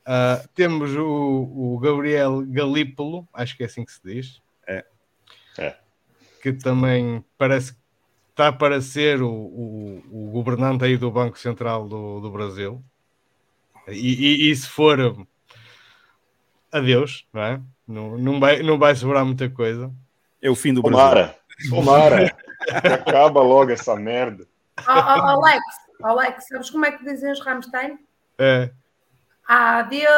Uh, temos o, o, Gabriel Galípolo, acho que é assim que se diz. É. é. Que também parece que está para ser o, o, o, governante aí do Banco Central do, do Brasil. E, e, e, se for, adeus, não é? Não, não, vai, não vai sobrar muita coisa. É o fim do Tomara, Brasil. Tomara. acaba logo essa merda. Oh, oh, Alex, Alex, sabes como é que dizem os Rammstein? É. Adieu,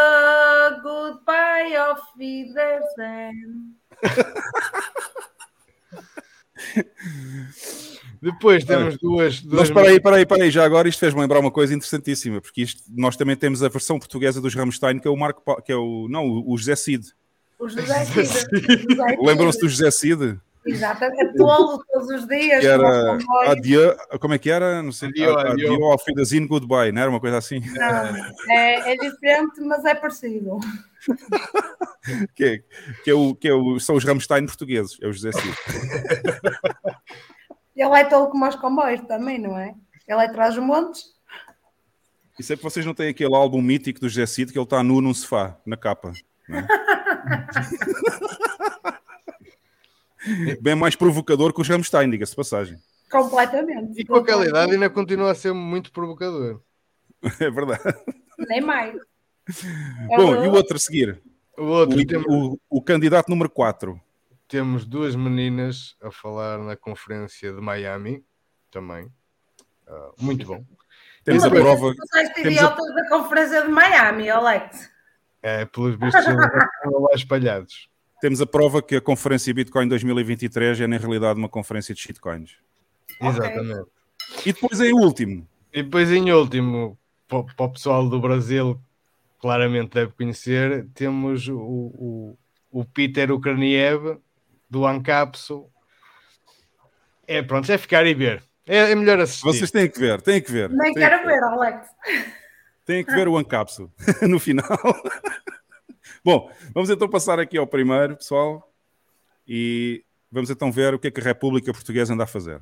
goodbye, auf Wiedersehen. Depois temos duas. duas Mas espera aí, espera aí, espera aí, já agora isto fez-me lembrar uma coisa interessantíssima, porque isto, nós também temos a versão portuguesa dos Rammstein, que é o Marco, que é o, não, o José Cid. O José Cid. Lembram-se do José Cid? Exatamente, tolo todos os dias. Que era adieu, como é que era? Não sei. Adieu, adieu. ao Fidazinho Goodbye, não era uma coisa assim? Não, é, é diferente, mas é parecido. que, é, que, é o, que é o, são os Rammstein portugueses, é o José Cid. Ele é tolo como os comboios também, não é? Ele é traz os montes. Isso é que vocês não têm aquele álbum mítico do José Cid que ele está nu num sofá, na capa. É? Bem mais provocador que o Rammstein, diga-se de passagem. Completamente. E com aquela idade ainda continua a ser muito provocador. É verdade. Nem mais. Bom, e o outro a seguir? O, outro, o, o, o candidato número 4. Temos duas meninas a falar na conferência de Miami, também. Uh, muito bom. Temos a prova. Temos a... da conferência de Miami, Alex. É, pelos vistos, estão lá espalhados temos a prova que a conferência Bitcoin 2023 é na realidade uma conferência de shitcoins. Exatamente. E depois em último. E depois em último, para o pessoal do Brasil, claramente deve conhecer, temos o, o, o Peter Ukraniev do Ancapso. É pronto, é ficar e ver. É, é, melhor assistir. Vocês têm que ver, têm que ver. Nem quero que ver, ver, Alex. Têm que ver o Ancapso no final. Bom, vamos então passar aqui ao primeiro, pessoal, e vamos então ver o que é que a República Portuguesa anda a fazer.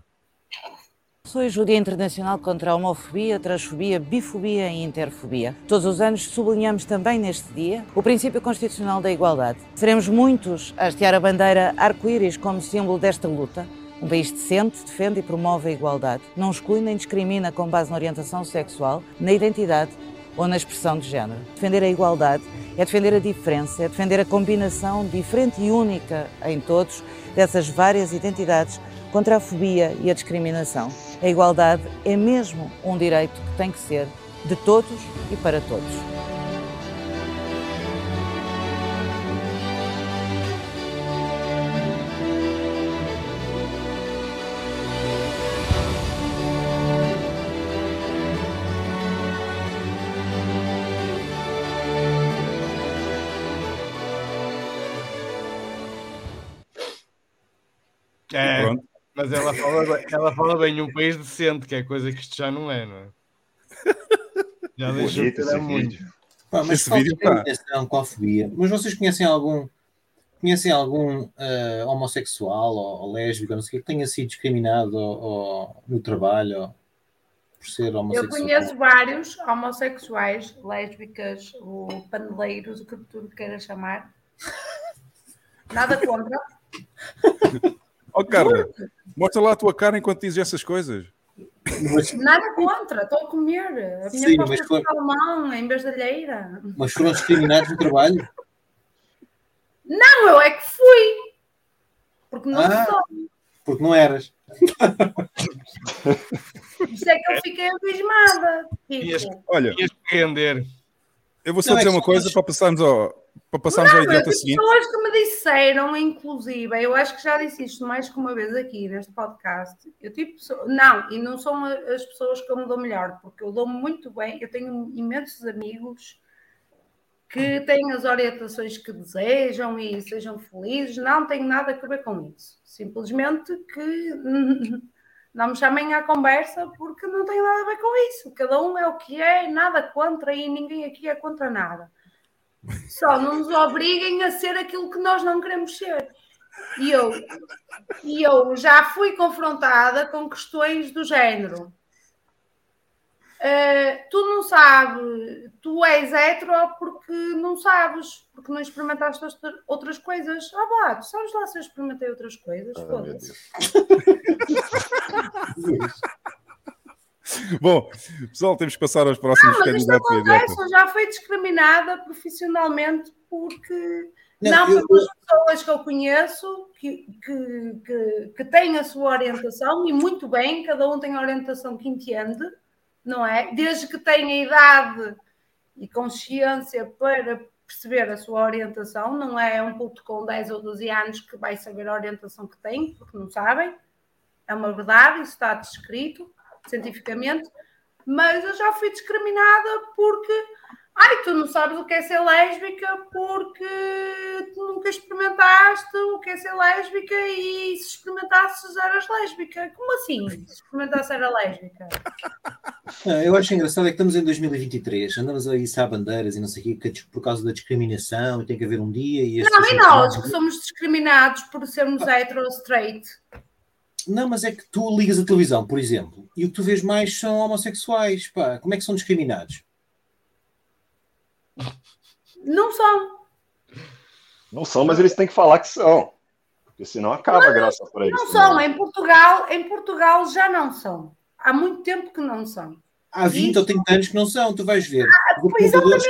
Hoje o Dia Internacional contra a Homofobia, Transfobia, Bifobia e Interfobia. Todos os anos sublinhamos também neste dia o princípio constitucional da igualdade. Seremos muitos a hastear a bandeira arco-íris como símbolo desta luta. Um país decente defende e promove a igualdade. Não exclui nem discrimina com base na orientação sexual, na identidade ou na expressão de género. Defender a igualdade é defender a diferença, é defender a combinação diferente e única em todos dessas várias identidades contra a fobia e a discriminação. A igualdade é mesmo um direito que tem que ser de todos e para todos. Mas ela fala, ela fala bem um país decente, que é coisa que isto já não é, não é? Já deixou de ter muito. Ah, mas esse vídeo tá. com a fobia. Mas vocês conhecem algum conhecem algum uh, homossexual ou, ou, lésbico, não sei que tenha sido discriminado ou, ou, no trabalho ou, por ser homossexual? Eu conheço vários homossexuais, lésbicas, ou paneleiros, o que tu queiras chamar. Nada contra. Ó, oh, Carla, mostra lá a tua cara enquanto dizes essas coisas. Nada contra, estou a comer. A minha Sim, mas foi... de salmão em vez de alheira. Mas foram discriminados no trabalho? Não, eu é que fui. Porque não ah, sou. Porque não eras. Isso é que eu fiquei abismada. Tipo. Olha, ias render. Eu vou só não, dizer é uma coisa para passarmos ao, para passarmos não, ao idiota seguinte. pessoas que me disseram, inclusive, eu acho que já disse isto mais que uma vez aqui neste podcast. Eu tipo, não, e não são as pessoas que eu me dou melhor, porque eu dou-me muito bem, eu tenho imensos amigos que têm as orientações que desejam e sejam felizes, não tenho nada a ver com isso. Simplesmente que não me chamem à conversa porque não tem nada a ver com isso. Cada um é o que é, nada contra e ninguém aqui é contra nada. Só não nos obriguem a ser aquilo que nós não queremos ser. E eu, e eu já fui confrontada com questões do género. Uh, tu não sabes, tu és hetero porque não sabes, porque não experimentaste outras coisas. Ah, vá, tu sabes lá se eu experimentei outras coisas? Oh, Foda-se. Bom, pessoal, temos que passar aos próximos não, mas candidatos. Acontece, já foi discriminada profissionalmente porque não, não eu, pelas pessoas que eu conheço que, que, que, que, têm a sua orientação e muito bem, cada um tem a orientação que entende, não é? Desde que tenha idade e consciência para perceber a sua orientação, não é um puto com 10 ou 12 anos que vai saber a orientação que tem, porque não sabem. É uma verdade, isso está descrito cientificamente, mas eu já fui discriminada porque ai, tu não sabes o que é ser lésbica porque tu nunca experimentaste o que é ser lésbica e se experimentasses eras lésbica. Como assim? Se experimentasse era lésbica? Não, eu acho engraçado é que estamos em 2023, andamos aí a bandeiras e não sei o quê, por causa da discriminação e tem que haver um dia e... Não, e nós que somos discriminados por sermos ah. hetero straight. Não, mas é que tu ligas a televisão, por exemplo, e o que tu vês mais são homossexuais. Pá. Como é que são discriminados? Não são. Não são, mas eles têm que falar que são. Porque senão acaba não, a graça para eles. Não são. Em Portugal, em Portugal já não são. Há muito tempo que não são. Há 20 Isso... ou 30 anos que não são, tu vais ver. Ah, exatamente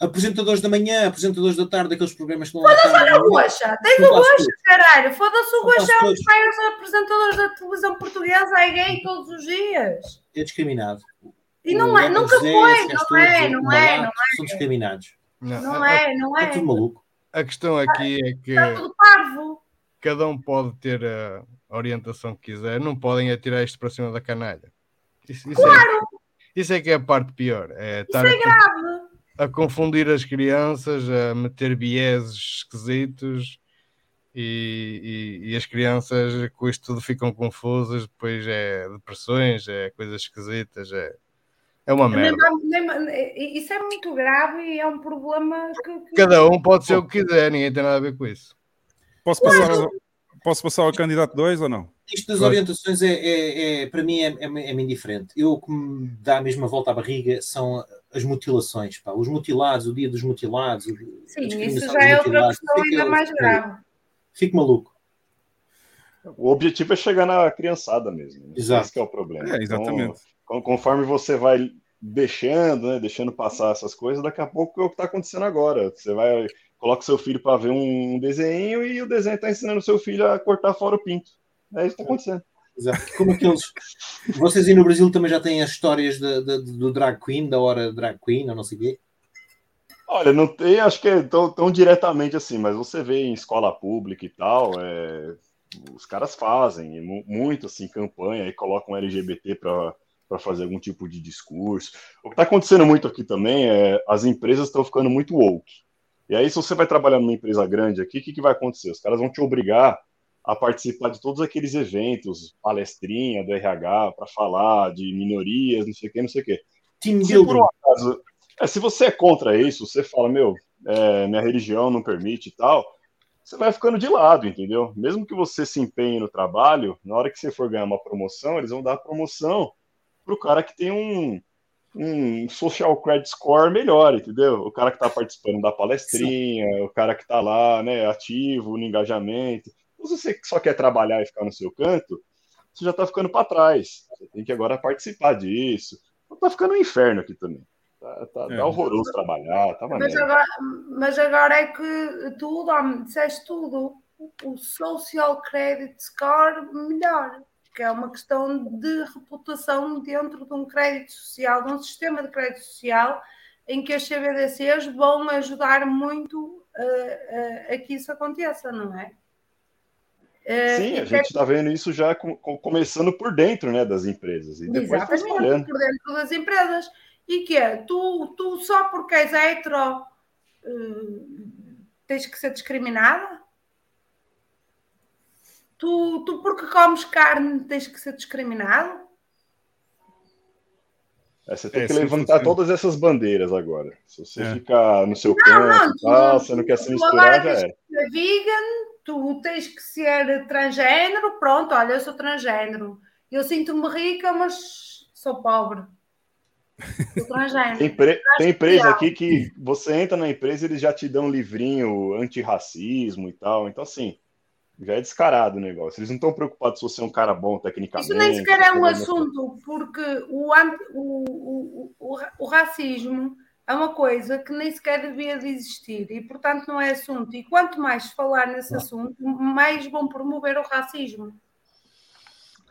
apresentadores da manhã, apresentadores da tarde, aqueles programas que não Foda-se o Goxa, tens o Goxa, caralho. Foda-se o Goxa, é um dos maiores apresentadores da televisão portuguesa, é gay todos os dias. É discriminado. E não é, nunca foi, não é, não é, não é. São discriminados. Não, não é, não é. É tudo maluco. A questão aqui é que. Está tudo parvo. Cada um pode ter a orientação que quiser, não podem atirar isto para cima da canalha. Isso, isso claro! É, isso é que é a parte pior. É isso é grave a confundir as crianças, a meter vieses esquisitos e, e, e, as crianças com isto tudo ficam confusas, depois é depressões, é coisas esquisitas, é, é uma merda. isso é muito grave e é um problema que, que... Cada um pode ser o que quiser, ninguém tem nada a ver com isso. Posso passar, ao, posso passar ao candidato 2 ou não? Isto das orientações é, é, é para mim é, é, é indiferente. Eu o que me dá a mesma volta à barriga são as mutilações, pá. os mutilados, o dia dos mutilados. Sim, isso já é outra questão ainda mais grave. Fico maluco. O objetivo é chegar na criançada mesmo. Né? Exato. Esse é o problema. É, exatamente. Então, conforme você vai deixando, né, deixando passar essas coisas, daqui a pouco é o que está acontecendo agora. Você vai, coloca seu filho para ver um desenho e o desenho está ensinando seu filho a cortar fora o pinto. É isso que está acontecendo. Exato. Como aqueles. Vocês aí no Brasil também já têm as histórias de, de, do drag queen, da hora drag queen, ou não sei o quê? Olha, não tem, acho que é tão, tão, diretamente assim, mas você vê em escola pública e tal, é, os caras fazem muito assim campanha e colocam LGBT para fazer algum tipo de discurso. O que está acontecendo muito aqui também é as empresas estão ficando muito woke. E aí, se você vai trabalhar numa empresa grande aqui, o que, que vai acontecer? Os caras vão te obrigar a participar de todos aqueles eventos, palestrinha do RH, para falar de minorias, não sei o que, não sei o que. Se, por um acaso, é, se você é contra isso, você fala, meu, é, minha religião não permite e tal, você vai ficando de lado, entendeu? Mesmo que você se empenhe no trabalho, na hora que você for ganhar uma promoção, eles vão dar a promoção para o cara que tem um, um social credit score melhor, entendeu? O cara que está participando da palestrinha, Sim. o cara que está lá, né, ativo no engajamento. Se você só quer trabalhar e ficar no seu canto, você já está ficando para trás. Você tem que agora participar disso. Está ficando um inferno aqui também. Tá, tá, é. tá horroroso trabalhar. Tá mas, agora, mas agora é que tudo, disseste tudo. O Social Credit Score melhor, que é uma questão de reputação dentro de um crédito social, de um sistema de crédito social, em que as CBDCs vão ajudar muito a, a, a que isso aconteça, não é? É, Sim, a gente está vendo isso já com, com, começando por dentro né, das empresas. E depois tá Exatamente, por dentro das empresas. E que é, tu, tu só porque és hetero uh, tens que ser discriminada? Tu, tu porque comes carne tens que ser discriminado? É, você tem é, que levantar todas essas bandeiras agora. Se você é. ficar no seu não, canto, não, tu, tal, você não quer se misturar, já é. Vegan, tu tens que ser transgênero, pronto, olha, eu sou transgênero. Eu sinto-me rica, mas sou pobre. Tem, pre... tem empresa aqui que você entra na empresa eles já te dão um livrinho antirracismo e tal. Então, assim, já é descarado o negócio. Eles não estão preocupados se você é um cara bom tecnicamente. Isso nem sequer é um assunto, porque o, o, o, o, o racismo é uma coisa que nem sequer devia de existir e, portanto, não é assunto. E quanto mais falar nesse assunto, mais vão promover o racismo.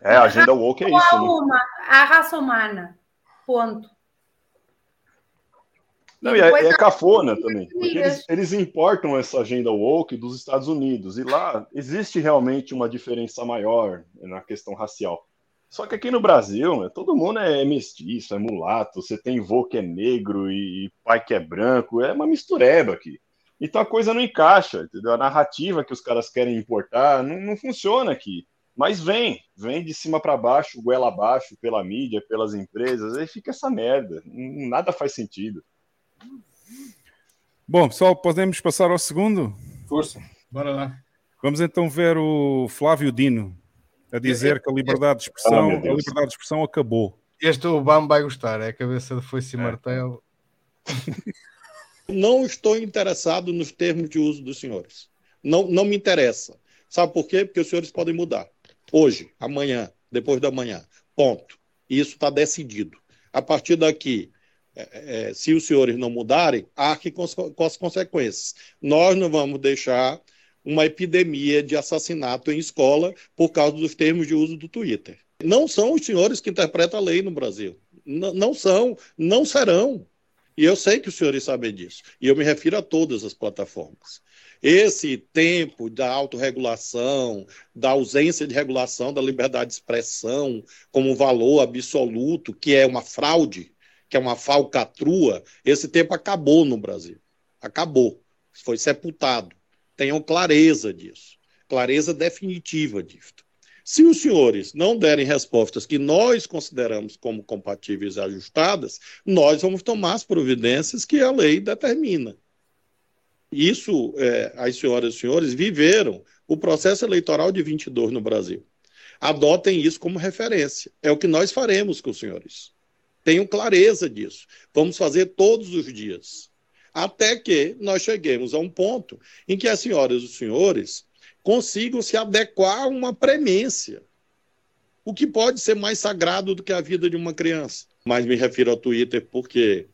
É, a agenda woke é isso. Há, né? uma, há a raça humana. Ponto. Não, e, é, é cafona também, porque eles, eles, importam essa agenda woke dos Estados Unidos, e lá existe realmente uma diferença maior na questão racial. Só que aqui no Brasil, né, todo mundo é mestiço, é mulato, você tem vô que é negro e pai que é branco, é uma mistureba aqui. Então a coisa não encaixa, entendeu? A narrativa que os caras querem importar não, não funciona aqui. Mas vem, vem de cima para baixo, goela abaixo, pela mídia, pelas empresas, aí fica essa merda. Nada faz sentido. Bom, pessoal, podemos passar ao segundo? Força, bora lá. Vamos então ver o Flávio Dino a dizer que a liberdade de expressão, a liberdade de expressão acabou. Este Obama vai gostar, é a cabeça de foice e é. martelo. Não estou interessado nos termos de uso dos senhores. Não, não me interessa. Sabe por quê? Porque os senhores podem mudar. Hoje, amanhã, depois da manhã. Ponto. Isso está decidido. A partir daqui, é, é, se os senhores não mudarem, arque com, com as consequências. Nós não vamos deixar uma epidemia de assassinato em escola por causa dos termos de uso do Twitter. Não são os senhores que interpretam a lei no Brasil. N não são, não serão. E eu sei que os senhores sabem disso. E eu me refiro a todas as plataformas. Esse tempo da autorregulação, da ausência de regulação da liberdade de expressão como valor absoluto, que é uma fraude, que é uma falcatrua, esse tempo acabou no Brasil. Acabou. Foi sepultado. Tenham clareza disso. Clareza definitiva disso. Se os senhores não derem respostas que nós consideramos como compatíveis e ajustadas, nós vamos tomar as providências que a lei determina. Isso, é, as senhoras e senhores viveram o processo eleitoral de 22 no Brasil. Adotem isso como referência. É o que nós faremos com os senhores. Tenham clareza disso. Vamos fazer todos os dias. Até que nós cheguemos a um ponto em que as senhoras e os senhores consigam se adequar a uma premência. O que pode ser mais sagrado do que a vida de uma criança? Mas me refiro ao Twitter porque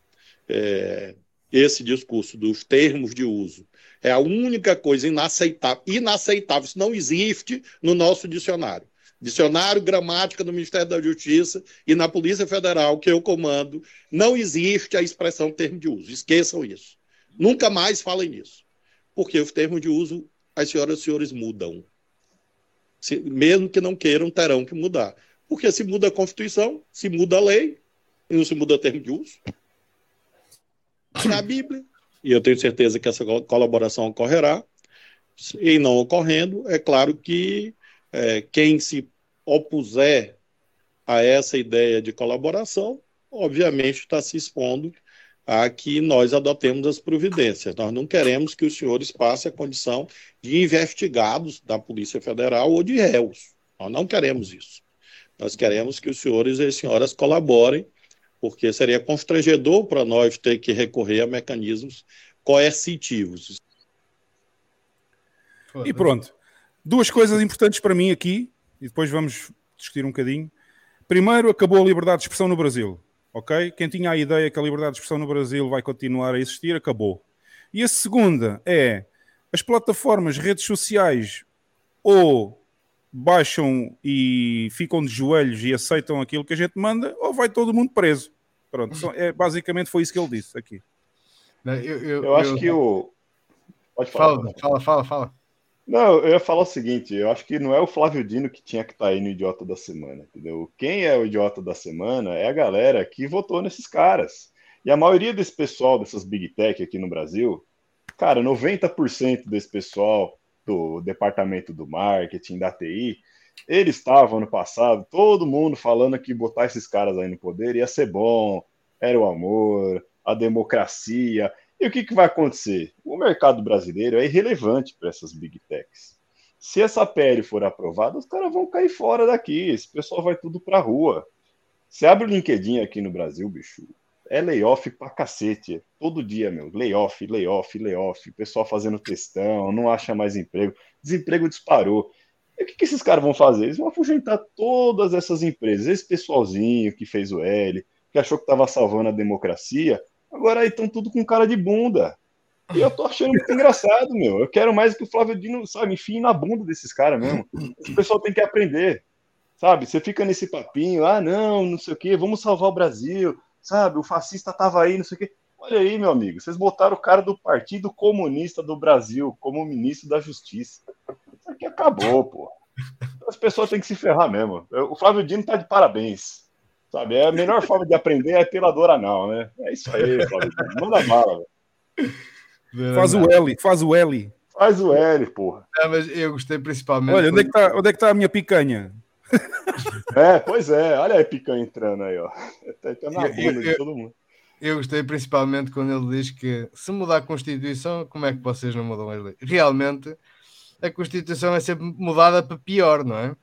é, esse discurso dos termos de uso é a única coisa inaceitável. Inaceitável, isso não existe no nosso dicionário. Dicionário Gramática do Ministério da Justiça e na Polícia Federal, que eu comando, não existe a expressão termo de uso. Esqueçam isso. Nunca mais falem nisso. Porque os termos de uso, as senhoras e senhores mudam. Se, mesmo que não queiram, terão que mudar. Porque se muda a Constituição, se muda a lei, e não se muda o termo de uso. Na Bíblia. E eu tenho certeza que essa colaboração ocorrerá. E não ocorrendo, é claro que é, quem se opuser a essa ideia de colaboração, obviamente está se expondo a que nós adotemos as providências. Nós não queremos que os senhores passem a condição de investigados da Polícia Federal ou de réus. Nós não queremos isso. Nós queremos que os senhores e as senhoras colaborem, porque seria constrangedor para nós ter que recorrer a mecanismos coercitivos. E pronto. Duas coisas importantes para mim aqui e depois vamos discutir um bocadinho. Primeiro, acabou a liberdade de expressão no Brasil, ok? Quem tinha a ideia que a liberdade de expressão no Brasil vai continuar a existir, acabou. E a segunda é as plataformas, redes sociais, ou baixam e ficam de joelhos e aceitam aquilo que a gente manda, ou vai todo mundo preso. Pronto, é, basicamente foi isso que ele disse aqui. Eu, eu, eu acho eu... que o. Pode falar. Fala, fala, fala, fala. Não, eu ia falar o seguinte, eu acho que não é o Flávio Dino que tinha que estar tá aí no Idiota da Semana, entendeu? Quem é o Idiota da Semana é a galera que votou nesses caras. E a maioria desse pessoal, dessas Big Tech aqui no Brasil, cara, 90% desse pessoal do departamento do marketing, da TI, eles estavam no passado, todo mundo falando que botar esses caras aí no poder ia ser bom, era o amor, a democracia. E o que, que vai acontecer? O mercado brasileiro é irrelevante para essas big techs. Se essa PL for aprovada, os caras vão cair fora daqui. Esse pessoal vai tudo para a rua. Você abre o LinkedIn aqui no Brasil, bicho. é layoff pra cacete. Todo dia, meu. Layoff, layoff, layoff. O pessoal fazendo testão, não acha mais emprego. Desemprego disparou. E o que, que esses caras vão fazer? Eles vão afugentar todas essas empresas. Esse pessoalzinho que fez o L, que achou que estava salvando a democracia, agora aí estão tudo com cara de bunda. E eu tô achando muito engraçado, meu. Eu quero mais que o Flávio Dino, sabe, enfim na bunda desses caras mesmo. O pessoal tem que aprender, sabe? Você fica nesse papinho, ah, não, não sei o quê, vamos salvar o Brasil, sabe? O fascista tava aí, não sei o quê. Olha aí, meu amigo, vocês botaram o cara do Partido Comunista do Brasil como ministro da Justiça. Isso aqui acabou, pô. As pessoas têm que se ferrar mesmo. O Flávio Dino tá de parabéns. Sabe? É a melhor forma de aprender é pela dor anal, né? É isso aí, Flávio. Manda bala, velho. Faz o L, faz o L. Faz o L, porra. É, mas eu gostei principalmente. Olha, onde é, que tá, onde é que tá a minha picanha? É, pois é. Olha a picanha entrando aí, ó. Tá, tá na bunda de todo mundo. Eu gostei principalmente quando ele diz que se mudar a Constituição, como é que vocês não mudam as leis? Realmente, a Constituição é sempre mudada para pior, não é?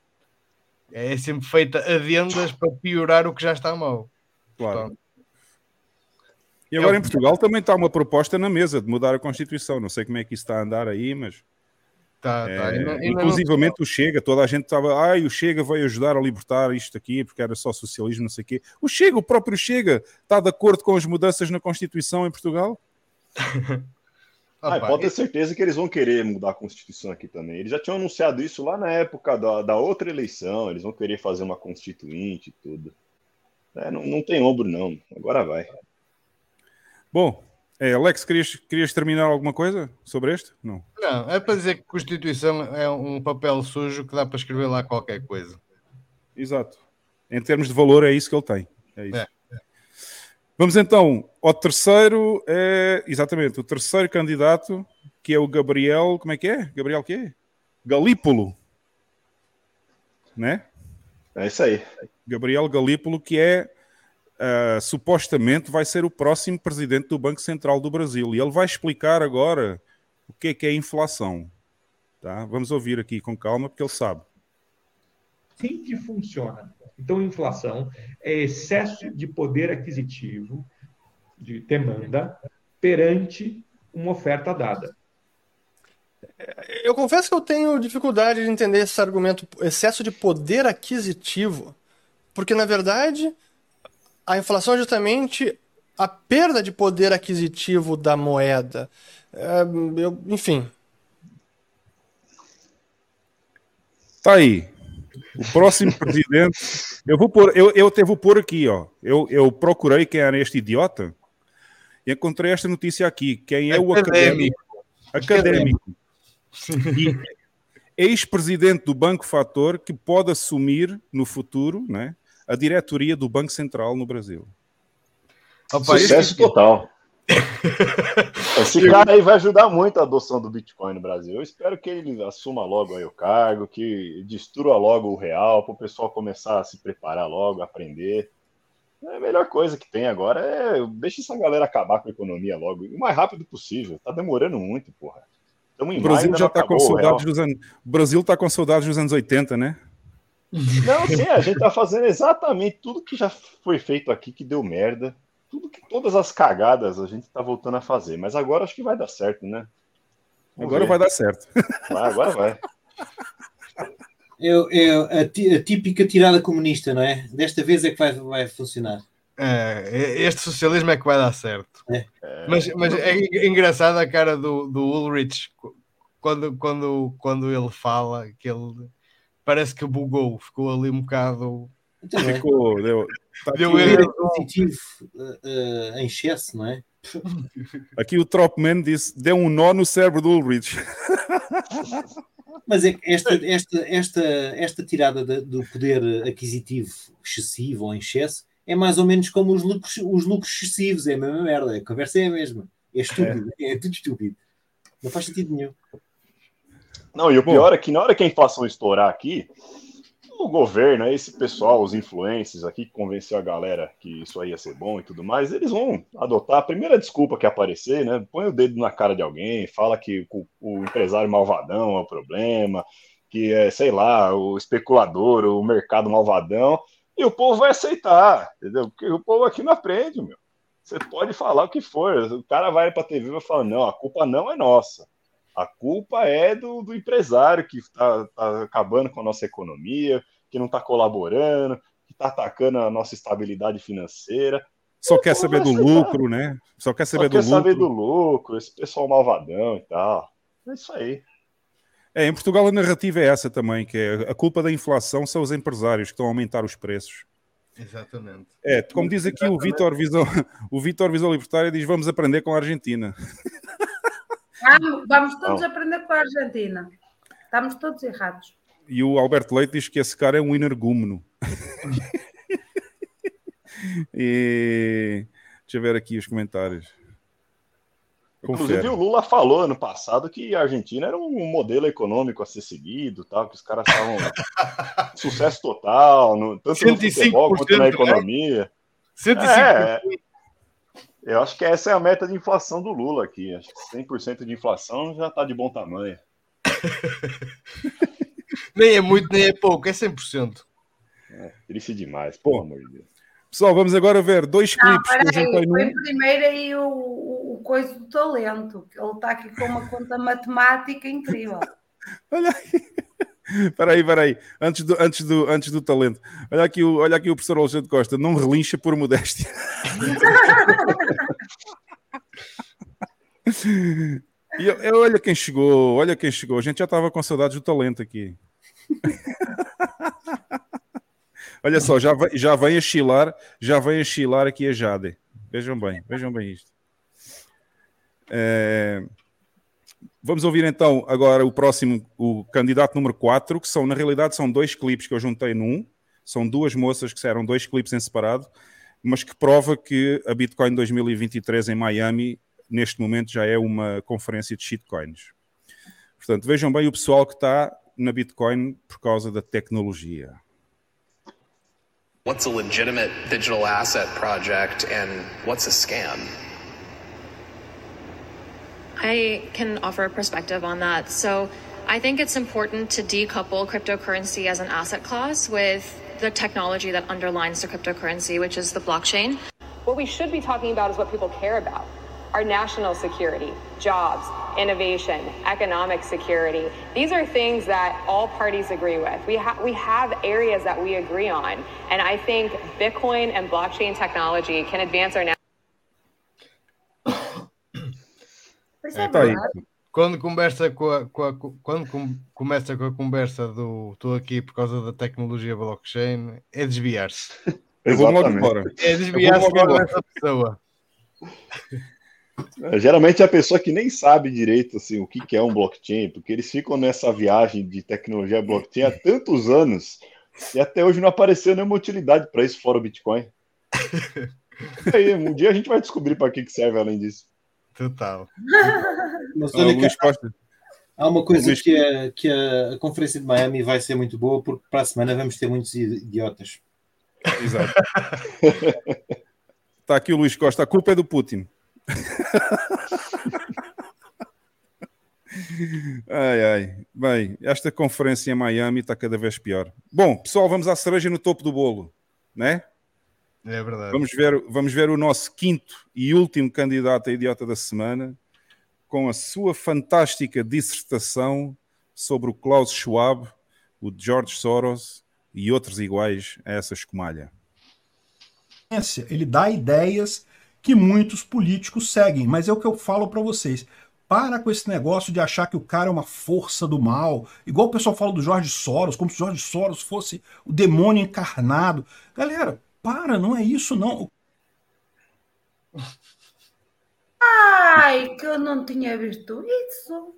É sempre feita adendas para piorar o que já está mal. Claro. e agora em Portugal também está uma proposta na mesa de mudar a Constituição. Não sei como é que isso está a andar aí, mas. Tá, tá. É, Ainda- ainda inclusivamente não- o Chega, toda a gente estava, ai, o Chega vai ajudar a libertar isto aqui, porque era só socialismo, não sei o quê. O Chega, o próprio Chega, está de acordo com as mudanças na Constituição em Portugal? Ah, e pode ter certeza que eles vão querer mudar a Constituição aqui também. Eles já tinham anunciado isso lá na época da, da outra eleição. Eles vão querer fazer uma constituinte e tudo. É, não, não tem ombro, não. Agora vai. Bom, é, Alex, querias, querias terminar alguma coisa sobre este? Não. Não, é para dizer que Constituição é um papel sujo que dá para escrever lá qualquer coisa. Exato. Em termos de valor, é isso que ele tem. É isso. É. Vamos então ao terceiro, é, exatamente, o terceiro candidato, que é o Gabriel, como é que é? Gabriel quê? Galípolo. Né? É isso aí. Gabriel Galípolo, que é, ah, supostamente, vai ser o próximo presidente do Banco Central do Brasil. E ele vai explicar agora o que é que é inflação. Tá? Vamos ouvir aqui com calma, porque ele sabe. assim que funciona. Então, inflação é excesso de poder aquisitivo, de demanda, perante uma oferta dada. Eu confesso que eu tenho dificuldade de entender esse argumento, excesso de poder aquisitivo, porque na verdade a inflação é justamente a perda de poder aquisitivo da moeda. É, eu- enfim, Tá aí. O próximo presidente. Eu vou pôr, eu, eu até vou pôr aqui, ó. Eu, eu procurei quem era este idiota e encontrei esta notícia aqui. Quem é o académico? Académico. Académico. E ex-presidente do Banco Fator que pode assumir no futuro né, a diretoria do Banco Central no Brasil. Opa, Sucesso total. Esse cara aí vai ajudar muito a adoção do Bitcoin no Brasil. Eu espero que ele assuma logo aí o cargo, que destrua logo o real, para o pessoal começar a se preparar logo, aprender. É a melhor coisa que tem agora é deixa essa galera acabar com a economia logo, o mais rápido possível. Tá demorando muito, porra. Estamos em O Brasil já está com saudades dos anos. O Brasil está com saudades dos anos 80, né? Não, sim, a gente tá fazendo exatamente tudo que já foi feito aqui que deu merda. Tudo que todas as cagadas a gente tá voltando a fazer, mas agora acho que vai dar certo, né? Vamos Agora ver. vai dar certo. Vai, agora vai. É, é a, típica tirada comunista, não é? Desta vez é que vai, vai funcionar. É, este socialismo é que vai dar certo. É. Mas, mas é engraçado a cara do, do Ulrich quando, quando, quando ele fala que ele parece que bugou, ficou ali um bocado. Então, é. Ficou, deu, tá Deu aqui, erro. positivo eh, eh, em excesso, não é? aqui o Tropman disse: deu um nó no cérebro do Ulrich. Mas é que esta, esta, esta, esta tirada da- do poder aquisitivo excessivo ou em excesso é mais ou menos como os lucros, os lucros excessivos, é a mesma merda, a conversa é a mesma. É estúpido, é, tudo estúpido. Não faz sentido nenhum. Não, e o pior é que na hora que a inflação estourar aqui, o governo, esse pessoal, os influencers aqui que convenceu a galera que isso aí ia ser bom e tudo mais, eles vão adotar a primeira desculpa que aparecer, né? Põe o dedo na cara de alguém, fala que o, o empresário malvadão é o problema, que é, sei lá, o especulador, o mercado malvadão, e o povo vai aceitar, entendeu? Porque o povo aqui não aprende, meu. Você pode falar o que for. O cara vai para a TV e vai falar: não, a culpa não é nossa. A culpa é do, do empresário que está tá acabando com a nossa economia, que não está colaborando, que está atacando a nossa estabilidade financeira. Só quer saber do lucro, né? Só quer saber Só do quer lucro. saber do lucro, esse pessoal malvadão e tal. É isso aí. É, em Portugal a narrativa é essa também, que é a culpa da inflação são os empresários que estão a aumentar os preços. Exatamente. É, como diz aqui Exatamente. o Vitor Visão, o Vitor Visão Libertário diz vamos aprender com a Argentina. Vamos, vamos todos aprender com a Argentina. Estamos todos errados. E o Alberto Leite diz que esse cara é um energúmeno. e deixa eu ver aqui os comentários. Confere. Inclusive, o Lula falou ano passado que a Argentina era um modelo econômico a ser seguido, tal, que os caras estavam sucesso total, no, tanto no futebol quanto na né? economia. Né? 105%. É, eu acho que essa é a meta de inflação do Lula aqui. Acho que 100% de inflação já está de bom tamanho. nem é muito, nem é pouco, é 100%. É, triste demais, pelo amor de Deus. Pessoal, vamos agora ver dois Não, clipes. que eu foi primeiro aí o, o, o coisa do talento. Ele está aqui com uma conta matemática incrível. Olha aí. Espera aí, espera aí. Antes do, antes, do, antes do talento. Olha aqui, o, olha aqui o professor Alexandre Costa. Não relincha por modéstia. e eu, eu, olha quem chegou. Olha quem chegou. A gente já estava com saudades do talento aqui. olha só, já, já vem a chilar. Já vem a chilar aqui a Jade. Vejam bem, vejam bem isto. É... Vamos ouvir então agora o próximo, o candidato número 4, que são, na realidade, são dois clipes que eu juntei num. São duas moças que eram dois clipes em separado, mas que prova que a Bitcoin 2023 em Miami, neste momento, já é uma conferência de shitcoins. Portanto, vejam bem o pessoal que está na Bitcoin por causa da tecnologia. What's a legitimate digital asset project and what's a scam? I can offer a perspective on that. So I think it's important to decouple cryptocurrency as an asset class with the technology that underlines the cryptocurrency, which is the blockchain. What we should be talking about is what people care about our national security, jobs, innovation, economic security. These are things that all parties agree with. We, ha- we have areas that we agree on. And I think Bitcoin and blockchain technology can advance our national É, tá aí. Quando conversa com a, com a, quando com, começa com a conversa do estou aqui por causa da tecnologia blockchain, é desviar-se. Eu vou logo embora. É desviar-se dessa pessoa. É, geralmente é a pessoa que nem sabe direito assim, o que, que é um blockchain, porque eles ficam nessa viagem de tecnologia blockchain há tantos anos e até hoje não apareceu nenhuma utilidade para isso fora o Bitcoin. aí, um dia a gente vai descobrir para que, que serve além disso. Total. Mas olha que há uma coisa que, a, que a, conferência de Miami vai ser muito boa, porque para a semana vamos ter muitos idiotas. Exato. Está aqui o Luís Costa, a culpa é do Putin. ai, ai. Bem, esta conferência em Miami está cada vez pior. Bom, pessoal, vamos à cereja no topo do bolo, né? É verdade. Vamos ver, vamos ver o nosso quinto e último candidato a idiota da semana com a sua fantástica dissertação sobre o Klaus Schwab, o George Soros e outros iguais a essa escumalha. Ele dá ideias que muitos políticos seguem, mas é o que eu falo para vocês. Para com esse negócio de achar que o cara é uma força do mal, igual o pessoal fala do Jorge Soros, como se o Jorge Soros fosse o demônio encarnado. Galera, para, não é isso, não. Ai, que eu não tinha visto isso.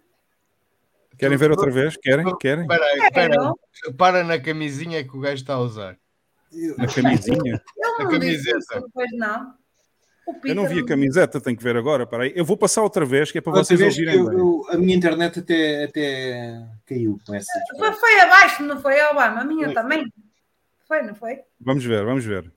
Querem ver outra vez? Querem? Querem? Espera. Para na camisinha que o gajo está a usar. Na camisinha? Eu não camiseta. Isso, pois não. Eu não vi a camiseta, tenho que ver agora. Para aí. Eu vou passar outra vez, que é para outra vocês ouvirem. Eu, eu, a minha internet até, até caiu com essa. Foi, foi abaixo, não foi, Obama? A minha foi. também. Foi, não foi? Vamos ver, vamos ver.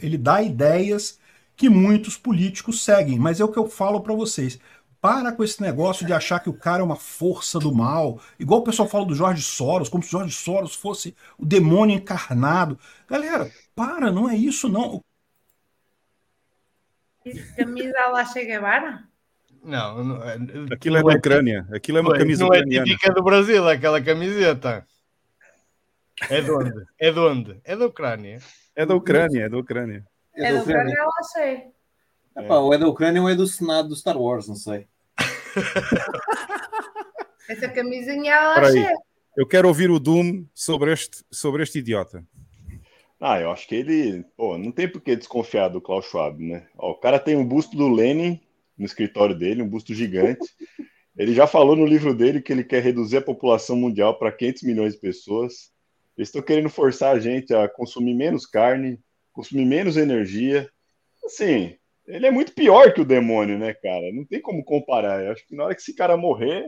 Ele dá ideias que muitos políticos seguem, mas é o que eu falo para vocês. Para com esse negócio de achar que o cara é uma força do mal, igual o pessoal fala do Jorge Soros, como se o Jorge Soros fosse o demônio encarnado. Galera, para, não é isso não. Isso, camisa lá Che Guevara? Não, não aquilo é da Ucrânia. Aquilo é uma camisa não é típica do Brasil, aquela camiseta. É de onde? É de onde? É da Ucrânia. É da Ucrânia, é da Ucrânia. É da Ucrânia, lá sei. Epá, ou é da Ucrânia ou é do Senado do Star Wars, não sei. Essa camisinha sei. Eu quero ouvir o Doom sobre este, sobre este idiota. Ah, eu acho que ele. Pô, não tem por que desconfiar do Klaus Schwab, né? Ó, o cara tem um busto do Lenin no escritório dele, um busto gigante. Ele já falou no livro dele que ele quer reduzir a população mundial para 500 milhões de pessoas. Eles estão querendo forçar a gente a consumir menos carne, consumir menos energia. Assim, ele é muito pior que o demônio, né, cara? Não tem como comparar. Eu acho que na hora que esse cara morrer,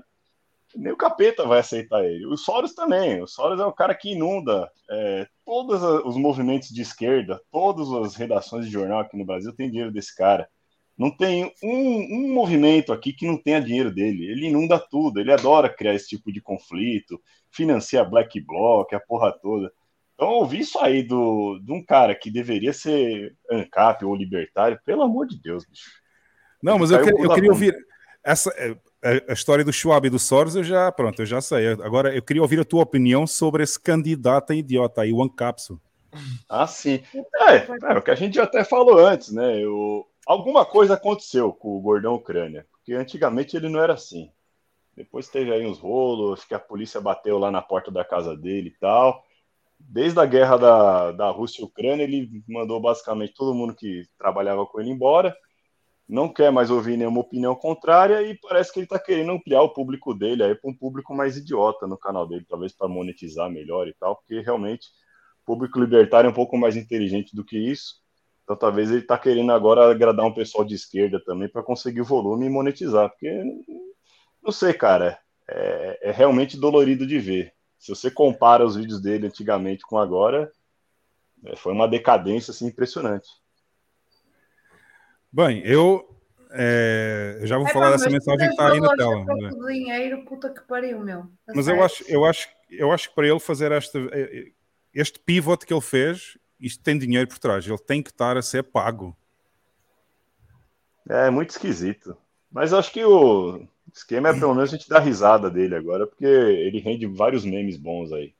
nem o capeta vai aceitar ele. O Soros também. O Soros é o cara que inunda é, todos os movimentos de esquerda, todas as redações de jornal aqui no Brasil tem dinheiro desse cara. Não tem um, um movimento aqui que não tenha dinheiro dele. Ele inunda tudo. Ele adora criar esse tipo de conflito, financia Black Bloc, a porra toda. Então, ouvir isso aí do, de um cara que deveria ser ANCAP ou libertário, pelo amor de Deus, bicho. Não, mas eu, cu eu queria ouvir essa é, a, a história do Schwab e do Soros, eu já, pronto, eu já sei. Agora eu queria ouvir a tua opinião sobre esse candidato idiota aí, o Ancapso. Ah, sim. É, é, o que a gente até falou antes, né? Eu, alguma coisa aconteceu com o Gordão Ucrânia, porque antigamente ele não era assim. Depois teve aí uns rolos, que a polícia bateu lá na porta da casa dele e tal. Desde a guerra da, da Rússia e Ucrânia, ele mandou basicamente todo mundo que trabalhava com ele embora. Não quer mais ouvir nenhuma opinião contrária e parece que ele está querendo ampliar o público dele aí para um público mais idiota no canal dele, talvez para monetizar melhor e tal, porque realmente o público libertário é um pouco mais inteligente do que isso. Então talvez ele está querendo agora agradar um pessoal de esquerda também para conseguir volume e monetizar, porque não sei, cara, é, é realmente dolorido de ver. Se você compara os vídeos dele antigamente com agora, é, foi uma decadência assim, impressionante. Bem, eu é, eu já vou É, falar dessa mensagem que está aí na tela. né? dinheiro, puta que pariu, meu. A Mas eu acho, eu, acho, eu acho que para ele fazer esta, este pivot que ele fez, isto tem dinheiro por trás. Ele tem que estar a ser pago. É muito esquisito. Mas eu acho que o esquema é pelo menos a gente dar risada dele agora, porque ele rende vários memes bons aí.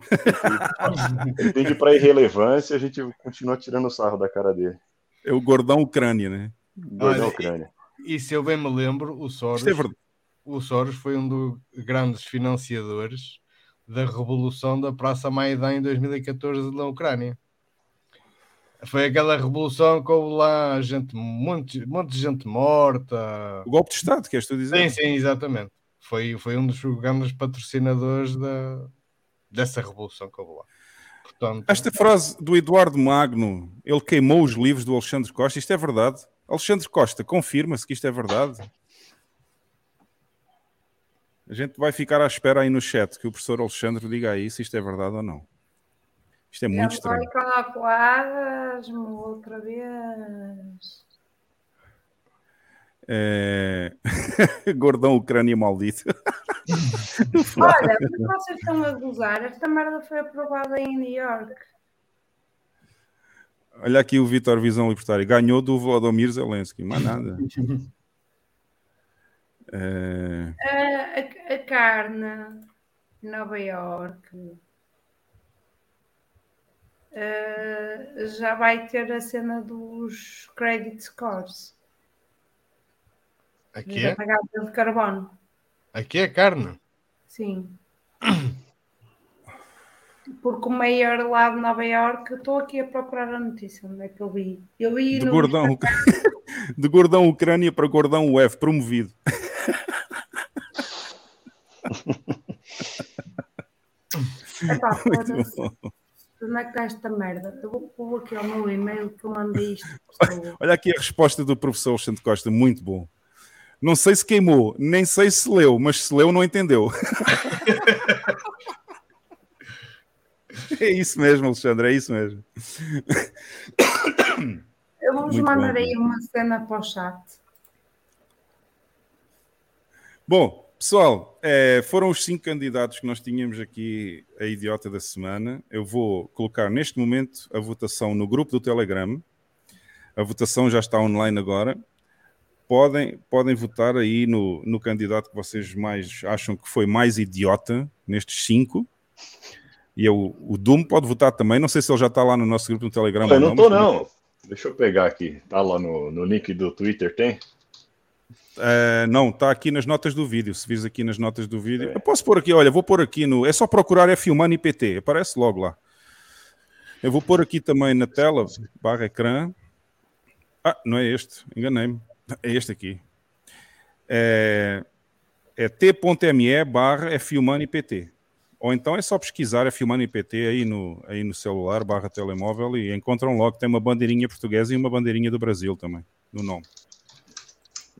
Ele tende para irrelevância, a gente continua tirando sarro da cara dele. É o gordão Ucrânia, né? Gordão Ucrânia. E se eu bem me lembro, o Soros, é verdade. o Soros foi um dos grandes financiadores da revolução da Praça Maidan em 2014 na Ucrânia. Foi aquela revolução que houve lá gente, um monte, monte de gente morta. O golpe de Estado, queres tu dizer? Sim, sim, exatamente. Foi, foi um dos grandes patrocinadores da, dessa revolução que houve lá. Portanto, Esta frase do Eduardo Magno, ele queimou os livros do Alexandre Costa, isto é verdade? Alexandre Costa, confirma-se que isto é verdade? A gente vai ficar à espera aí no chat que o professor Alexandre diga aí se isto é verdade ou não. Isto é muito estranho. outra vez. É... Gordão Ucrânia maldito. Olha, mas vocês estão a gozar. Esta merda foi aprovada em New York. Olha aqui o Vitor Visão Libertário. Ganhou do Volodymyr Zelensky. Mais nada. É... A, a- a carne Nova York eh, já vai ter a cena dos credit scores. Aqui é, de carbono. aqui é carne. Sim. Porque o mayor lá de Nova York, estou aqui a procurar a notícia, onde é que eu vi? Eu vi De no gordão, de gordão Ucrânia para gordão UF, promovido. Epá. Onde é que está esta merda? Eu vou pôr aqui ao meu e-mail que eu mandei isto. Olha aqui a resposta do professor Alexandre Costa, muito bom. Não sei se queimou, nem sei se leu, mas se leu, não entendeu. é isso mesmo, Alexandre, é isso mesmo. Eu vou-vos mandar bom. aí uma cena para o chat. Bom, pessoal, eh, foram os cinco candidatos que nós tínhamos aqui a idiota da semana. Eu vou colocar neste momento a votação no grupo do Telegram. A votação já está online agora. Podem, podem votar aí no, no candidato que vocês mais acham que foi mais idiota nestes cinco. E eu, o Doom pode votar também. Não sei se ele já está lá no nosso grupo no Telegram. Eu não estou, não. Deixa eu pegar aqui. Tá lá no, no link do Twitter, tem? Uh, não, está aqui nas notas do vídeo. Se vis aqui nas notas do vídeo, é. eu posso pôr aqui. Olha, vou pôr aqui no. É só procurar F Humano IPT, aparece logo lá. Eu vou pôr aqui também na tela, barra ecrã. Ah, não é este, enganei-me. É este aqui. É, é t.me barra F Humano IPT. Ou então é só pesquisar F Humano IPT aí no, aí no celular, barra telemóvel, e encontram logo. Tem uma bandeirinha portuguesa e uma bandeirinha do Brasil também, no nome.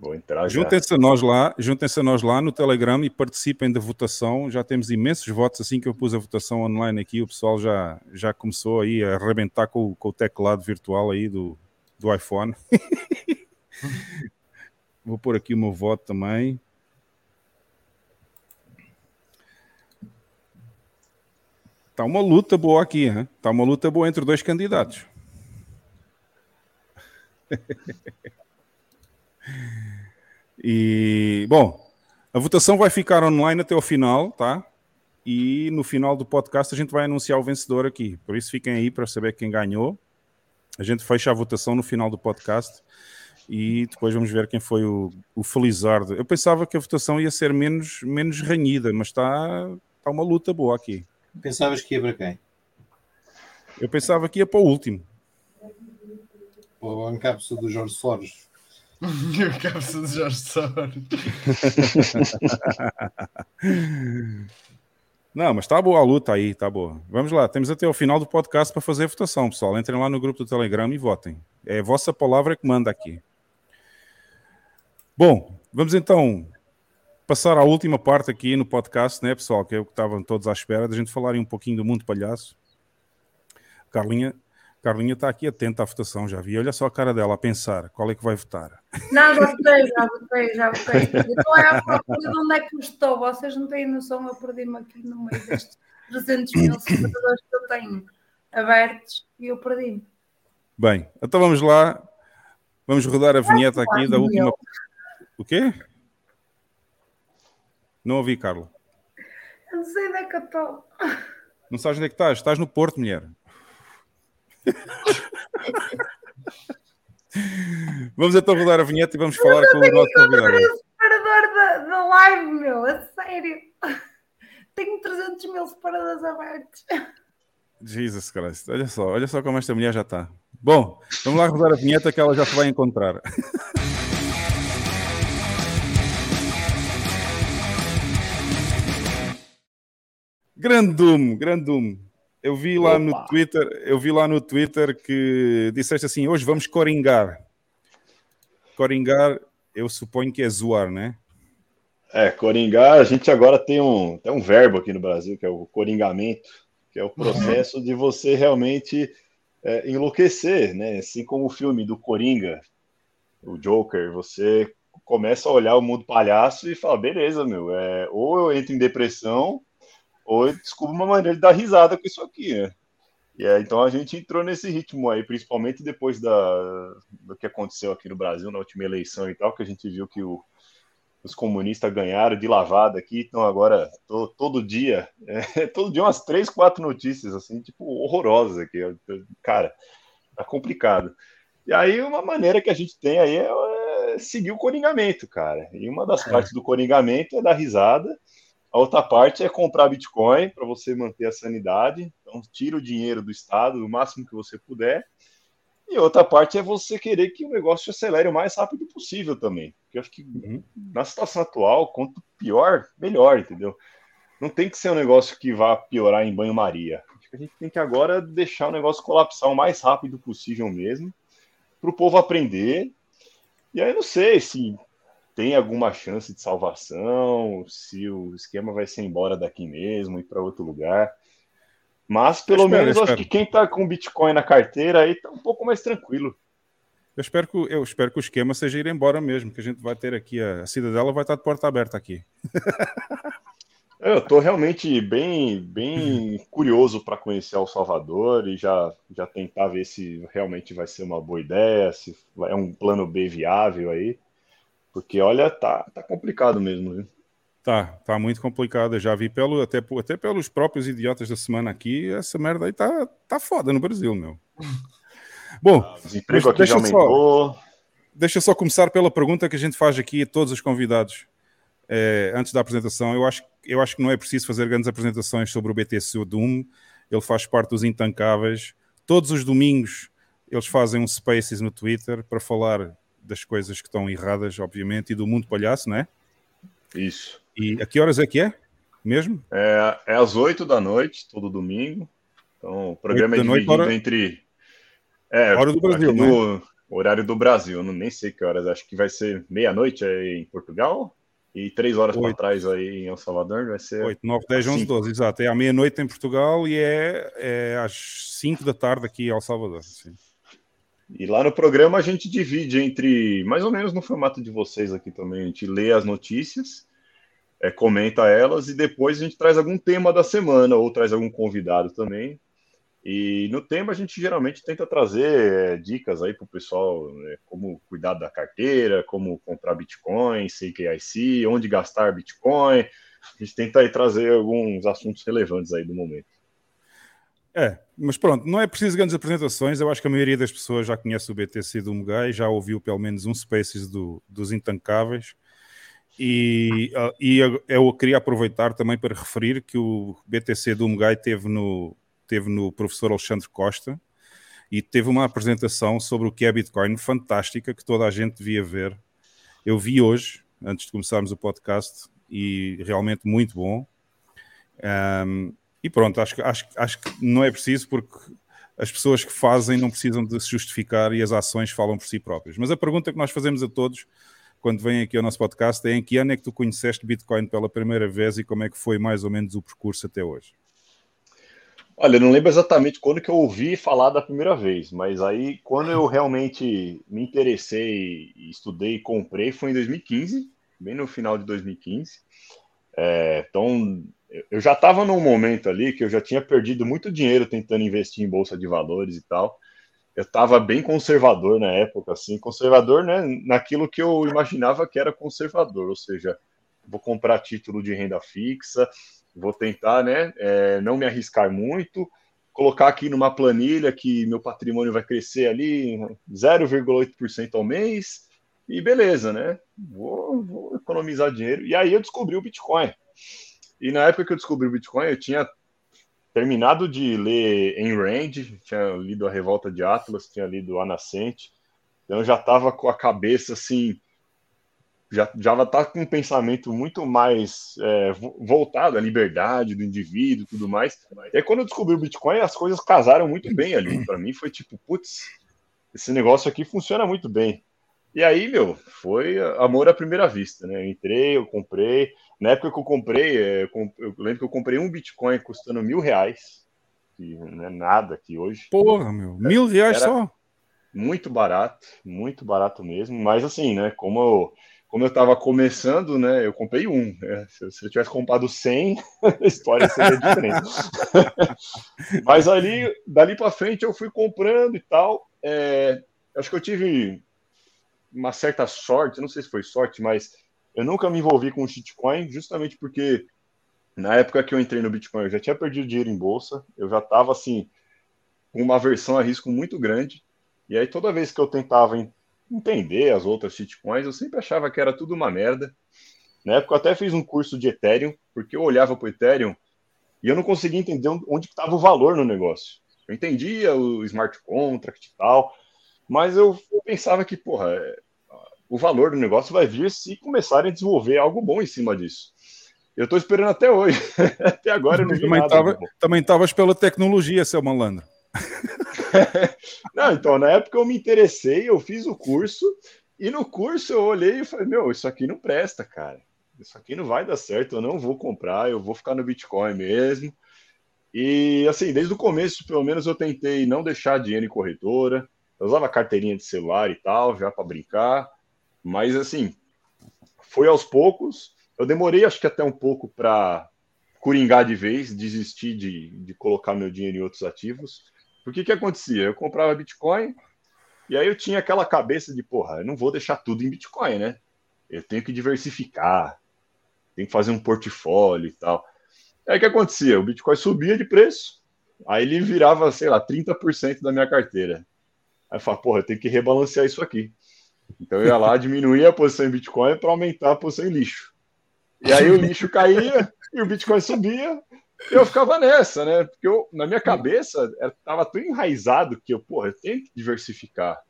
Vou entrar juntem-se a nós lá, juntem-se a nós lá no Telegram e participem da votação. Já temos imensos votos assim que eu pus a votação online aqui. O pessoal já, já começou aí a arrebentar com, com o teclado virtual aí do, do iPhone. Vou pôr aqui o meu voto também. Está uma luta boa aqui, está uma luta boa entre dois candidatos. E, bom, a votação vai ficar online até o final, tá? E no final do podcast a gente vai anunciar o vencedor aqui. Por isso fiquem aí para saber quem ganhou. A gente fecha a votação no final do podcast e depois vamos ver quem foi o, o Felizardo. Eu pensava que a votação ia ser menos, menos ranhida, mas está tá uma luta boa aqui. Pensavas que ia para quem? Eu pensava que ia para o último. Para o encapso do Jorge Soros. a cabeça de Jorge Soros. Não, mas está boa a luta aí, está boa. Vamos lá, temos até o final do podcast para fazer a votação, pessoal. Entrem lá no grupo do Telegram e votem. É a vossa palavra que manda aqui. Bom, vamos então passar à última parte aqui no podcast, né, pessoal? Que é o que estavam todos à espera da gente falar um pouquinho do mundo palhaço. Carlinha, Carlinha está aqui atenta à votação, já vi. Olha só a cara dela a pensar qual é que vai votar. Não, já votei, já votei, já votei. Então é a procura de onde é que estou. Vocês não têm noção, eu perdi-me aqui no meio destes 300 mil seguidores que eu tenho abertos e eu perdi-me. Bem, então vamos lá. Vamos rodar a vinheta aqui da última. O quê? Não ouvi, Carla. Eu não sei onde é que eu estou. Não sabes onde é que estás? Estás no Porto, mulher. vamos então rodar a vinheta e vamos falar com o nosso convidado. Eu separador da, da live, meu, a sério. Tenho 300 mil separadores abertos. Jesus Christ, olha só, olha só como esta mulher já está. Bom, vamos lá rodar a vinheta que ela já se vai encontrar. Grandum, grandum. Eu vi lá Opa. no Twitter, eu vi lá no Twitter que disseste assim: hoje vamos coringar. Coringar, eu suponho que é zoar, né? É, coringar, a gente agora tem um, tem um verbo aqui no Brasil, que é o coringamento, que é o processo de você realmente é, enlouquecer, né? Assim como o filme do Coringa, o Joker, você começa a olhar o mundo palhaço e fala, beleza, meu, é, ou eu entro em depressão, ou eu descubro uma maneira de dar risada com isso aqui, né? E é, então a gente entrou nesse ritmo aí, principalmente depois da, do que aconteceu aqui no Brasil na última eleição e tal, que a gente viu que o, os comunistas ganharam de lavada aqui, então agora tô, todo dia, é, todo dia umas três, quatro notícias assim, tipo, horrorosas aqui. Cara, tá complicado. E aí uma maneira que a gente tem aí é, é seguir o coringamento, cara. E uma das é. partes do coringamento é dar risada a outra parte é comprar Bitcoin para você manter a sanidade. Então, tira o dinheiro do Estado o máximo que você puder. E outra parte é você querer que o negócio acelere o mais rápido possível também. Porque eu acho que uhum. na situação atual, quanto pior, melhor, entendeu? Não tem que ser um negócio que vá piorar em banho-maria. A gente tem que agora deixar o negócio colapsar o mais rápido possível mesmo, para o povo aprender. E aí não sei se tem alguma chance de salvação, se o esquema vai ser embora daqui mesmo e para outro lugar. Mas pelo espero, menos acho que quem está com Bitcoin na carteira aí está um pouco mais tranquilo. Eu espero, que, eu espero que o esquema seja ir embora mesmo, que a gente vai ter aqui, a, a cidadela vai estar de porta aberta aqui. Eu estou realmente bem, bem curioso para conhecer El Salvador e já, já tentar ver se realmente vai ser uma boa ideia, se é um plano B viável aí. Porque, olha, tá, tá complicado mesmo, viu? Tá, tá muito complicado. Eu já vi pelo, até, até pelos próprios idiotas da semana aqui, essa merda aí tá, tá foda no Brasil, meu. Bom, ah, desemprego aqui já aumentou. Só, deixa eu só começar pela pergunta que a gente faz aqui a todos os convidados é, antes da apresentação. Eu acho, eu acho que não é preciso fazer grandes apresentações sobre o BTC Doom. Ele faz parte dos Intancáveis. Todos os domingos eles fazem um Spaces no Twitter para falar das coisas que estão erradas, obviamente, e do mundo palhaço, não é? Isso. E a que horas é que é? Mesmo? É, é às 8 da noite, todo domingo. Então, o programa é dividido hora... entre. É, hora do Brasil, no né? horário do Brasil. Eu não, nem sei que horas. Acho que vai ser meia-noite aí em Portugal e três horas para trás aí em El Salvador. Vai ser. 8, 9, 10, 11, 12, exato. É à meia-noite em Portugal e é, é às 5 da tarde aqui em El Salvador. Sim. E lá no programa a gente divide entre, mais ou menos no formato de vocês aqui também, a gente lê as notícias, é, comenta elas e depois a gente traz algum tema da semana ou traz algum convidado também. E no tema a gente geralmente tenta trazer é, dicas aí para o pessoal, né, como cuidar da carteira, como comprar Bitcoin, CKIC, onde gastar Bitcoin. A gente tenta aí trazer alguns assuntos relevantes aí do momento. É, mas pronto, não é preciso grandes apresentações. Eu acho que a maioria das pessoas já conhece o BTC do Mugai, já ouviu pelo menos um Spaces do, dos Intancáveis. E, uh, e eu queria aproveitar também para referir que o BTC do Mugai teve no, teve no professor Alexandre Costa e teve uma apresentação sobre o que é Bitcoin fantástica que toda a gente devia ver. Eu vi hoje, antes de começarmos o podcast, e realmente muito bom. Um, e pronto, acho, acho, acho que não é preciso porque as pessoas que fazem não precisam de se justificar e as ações falam por si próprias. Mas a pergunta que nós fazemos a todos quando vêm aqui ao nosso podcast é em que ano é que tu conheceste Bitcoin pela primeira vez e como é que foi mais ou menos o percurso até hoje? Olha, não lembro exatamente quando que eu ouvi falar da primeira vez, mas aí quando eu realmente me interessei, estudei e comprei foi em 2015, bem no final de 2015. É, então eu já estava num momento ali que eu já tinha perdido muito dinheiro tentando investir em bolsa de valores e tal. Eu estava bem conservador na época, assim, conservador, né, naquilo que eu imaginava que era conservador, ou seja, vou comprar título de renda fixa, vou tentar, né, é, não me arriscar muito, colocar aqui numa planilha que meu patrimônio vai crescer ali 0,8% ao mês e beleza, né? Vou, vou economizar dinheiro. E aí eu descobri o Bitcoin. E na época que eu descobri o Bitcoin, eu tinha terminado de ler Ayn Rand, tinha lido A Revolta de Atlas, tinha lido A Nascente. Então já estava com a cabeça assim, já já tá com um pensamento muito mais é, voltado à liberdade do indivíduo, tudo mais. E aí, quando eu descobri o Bitcoin, as coisas casaram muito bem ali. Para mim foi tipo, putz, esse negócio aqui funciona muito bem. E aí, meu, foi amor à primeira vista, né? Eu entrei, eu comprei. Na época que eu comprei, é, eu lembro que eu comprei um Bitcoin custando mil reais, que não é nada aqui hoje. Porra, meu, mil reais Era só? Muito barato, muito barato mesmo. Mas assim, né? Como eu, como eu tava começando, né? Eu comprei um. Né? Se, se eu tivesse comprado 100, a história seria diferente. Mas ali, dali para frente, eu fui comprando e tal. É, acho que eu tive uma certa sorte, não sei se foi sorte, mas eu nunca me envolvi com shitcoin, justamente porque na época que eu entrei no Bitcoin, eu já tinha perdido dinheiro em bolsa, eu já estava assim, com uma aversão a risco muito grande. E aí toda vez que eu tentava entender as outras shitcoins, eu sempre achava que era tudo uma merda. Na época eu até fiz um curso de Ethereum, porque eu olhava para o Ethereum e eu não conseguia entender onde estava o valor no negócio. Eu entendia o smart contract e tal, mas eu, pensava que, porra, o valor do negócio vai vir se começarem a desenvolver algo bom em cima disso. Eu estou esperando até hoje. até agora eu não vi também nada. Tava, também estavas pela tecnologia, seu malandro. não, então, na época eu me interessei, eu fiz o curso, e no curso eu olhei e falei, meu, isso aqui não presta, cara. Isso aqui não vai dar certo, eu não vou comprar, eu vou ficar no Bitcoin mesmo. E assim, desde o começo, pelo menos, eu tentei não deixar dinheiro em corretora, eu usava carteirinha de celular e tal, já para brincar. Mas assim, foi aos poucos. Eu demorei, acho que até um pouco para coringar de vez, desistir de, de colocar meu dinheiro em outros ativos. Porque que acontecia? Eu comprava Bitcoin e aí eu tinha aquela cabeça de, porra, eu não vou deixar tudo em Bitcoin, né? Eu tenho que diversificar, tenho que fazer um portfólio e tal. Aí o que acontecia? O Bitcoin subia de preço, aí ele virava, sei lá, 30% da minha carteira. Aí eu falava, porra, eu tenho que rebalancear isso aqui. Então eu ia lá, diminuir a posição em Bitcoin para aumentar a posição em lixo. E aí o lixo caía e o Bitcoin subia. E eu ficava nessa, né? Porque eu, na minha cabeça estava tão enraizado que eu, porra, eu tenho que diversificar.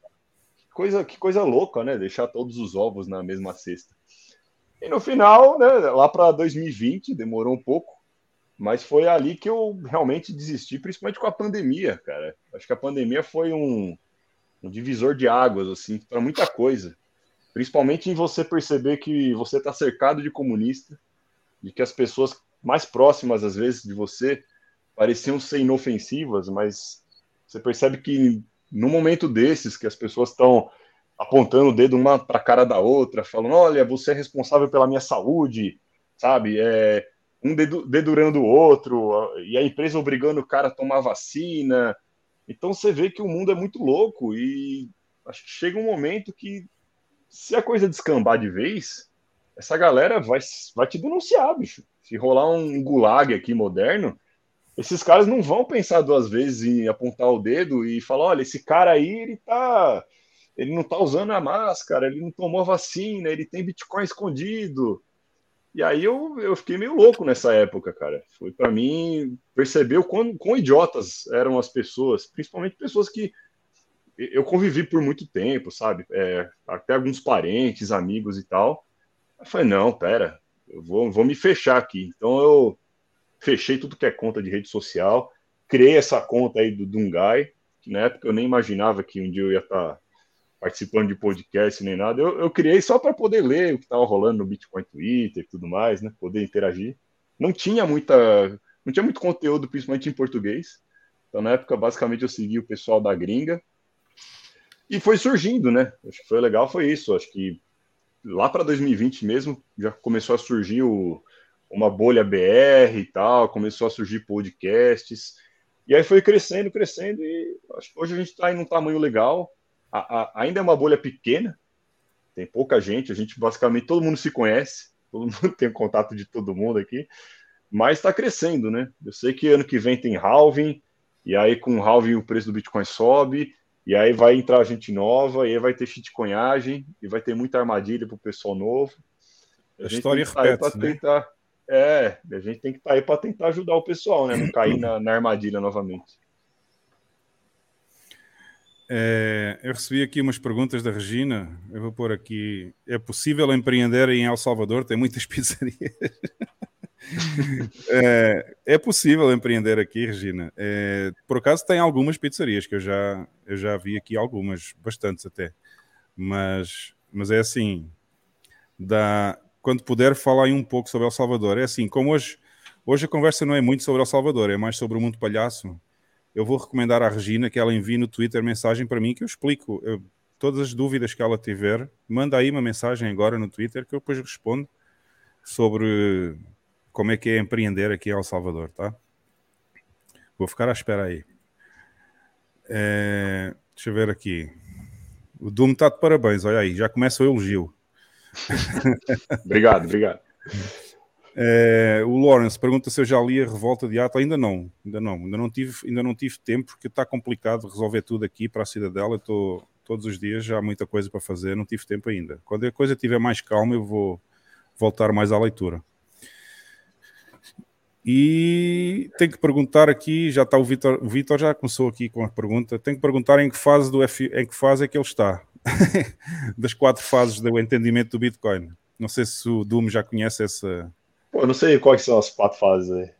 Que coisa, que coisa louca, né? Deixar todos os ovos na mesma cesta. E no final, né, lá para 2020, demorou um pouco, mas foi ali que eu realmente desisti, principalmente com a pandemia, cara. Acho que a pandemia foi um, um divisor de águas, assim, para muita coisa. Principalmente em você perceber que você está cercado de comunista, de que as pessoas mais próximas, às vezes, de você pareciam ser inofensivas, mas você percebe que no momento desses, que as pessoas estão apontando o dedo uma para a cara da outra, falando: olha, você é responsável pela minha saúde, sabe? É, um dedurando o outro, e a empresa obrigando o cara a tomar vacina. Então você vê que o mundo é muito louco e chega um momento que, se a coisa descambar de vez, essa galera vai, vai te denunciar, bicho. Se rolar um gulag aqui moderno, esses caras não vão pensar duas vezes em apontar o dedo e falar: olha, esse cara aí, ele tá. Ele não tá usando a máscara, ele não tomou vacina, ele tem Bitcoin escondido. E aí eu, eu fiquei meio louco nessa época, cara. Foi para mim perceber o quão, quão idiotas eram as pessoas, principalmente pessoas que eu convivi por muito tempo, sabe? É, até alguns parentes, amigos e tal. Eu falei, não, pera, eu vou, vou me fechar aqui. Então eu fechei tudo que é conta de rede social, criei essa conta aí do Dungai, que na época eu nem imaginava que um dia eu ia estar participando de podcast nem nada. Eu, eu criei só para poder ler o que estava rolando no Bitcoin Twitter e tudo mais, né? Poder interagir. Não tinha muita, não tinha muito conteúdo, principalmente em português. Então, na época, basicamente, eu segui o pessoal da gringa. E foi surgindo, né? Acho que foi legal, foi isso. Acho que lá para 2020 mesmo, já começou a surgir o, uma bolha BR e tal, começou a surgir podcasts. E aí foi crescendo, crescendo, e hoje a gente está em um tamanho legal a, a, ainda é uma bolha pequena, tem pouca gente, a gente basicamente todo mundo se conhece, todo mundo tem contato de todo mundo aqui, mas está crescendo, né? Eu sei que ano que vem tem halving, e aí com o halving o preço do Bitcoin sobe, e aí vai entrar gente nova, e aí vai ter shitcoinhagem, e vai ter muita armadilha para o pessoal novo. A, a história tá repete, né? tentar, É, a gente tem que estar tá aí para tentar ajudar o pessoal, né? Não cair na, na armadilha novamente. É, eu recebi aqui umas perguntas da Regina. Eu vou pôr aqui. É possível empreender em El Salvador? Tem muitas pizzarias. é, é, possível empreender aqui, Regina. É, por acaso tem algumas pizzarias que eu já, eu já vi aqui, algumas, bastantes até. Mas, mas é assim: dá, quando puder, falar aí um pouco sobre El Salvador. É assim, como hoje, hoje a conversa não é muito sobre El Salvador, é mais sobre o mundo palhaço eu vou recomendar à Regina que ela envie no Twitter mensagem para mim que eu explico eu, todas as dúvidas que ela tiver. Manda aí uma mensagem agora no Twitter que eu depois respondo sobre como é que é empreender aqui em El Salvador, tá? Vou ficar à espera aí. É, deixa eu ver aqui. O Doom está de parabéns, olha aí, já começa o elogio. obrigado, obrigado. É, o Lawrence pergunta se eu já li a Revolta de Ato. Ainda não, ainda não, ainda não tive, ainda não tive tempo porque está complicado resolver tudo aqui para a Cidadela. Estou todos os dias já há muita coisa para fazer, não tive tempo ainda. Quando a coisa estiver mais calma, eu vou voltar mais à leitura. E tem que perguntar aqui, já está o Vitor, o Vitor já começou aqui com a pergunta, tem que perguntar em que fase do F, em que fase é que ele está, das quatro fases do entendimento do Bitcoin. Não sei se o Doom já conhece essa, Pô, eu não sei quais são as quatro fases aí.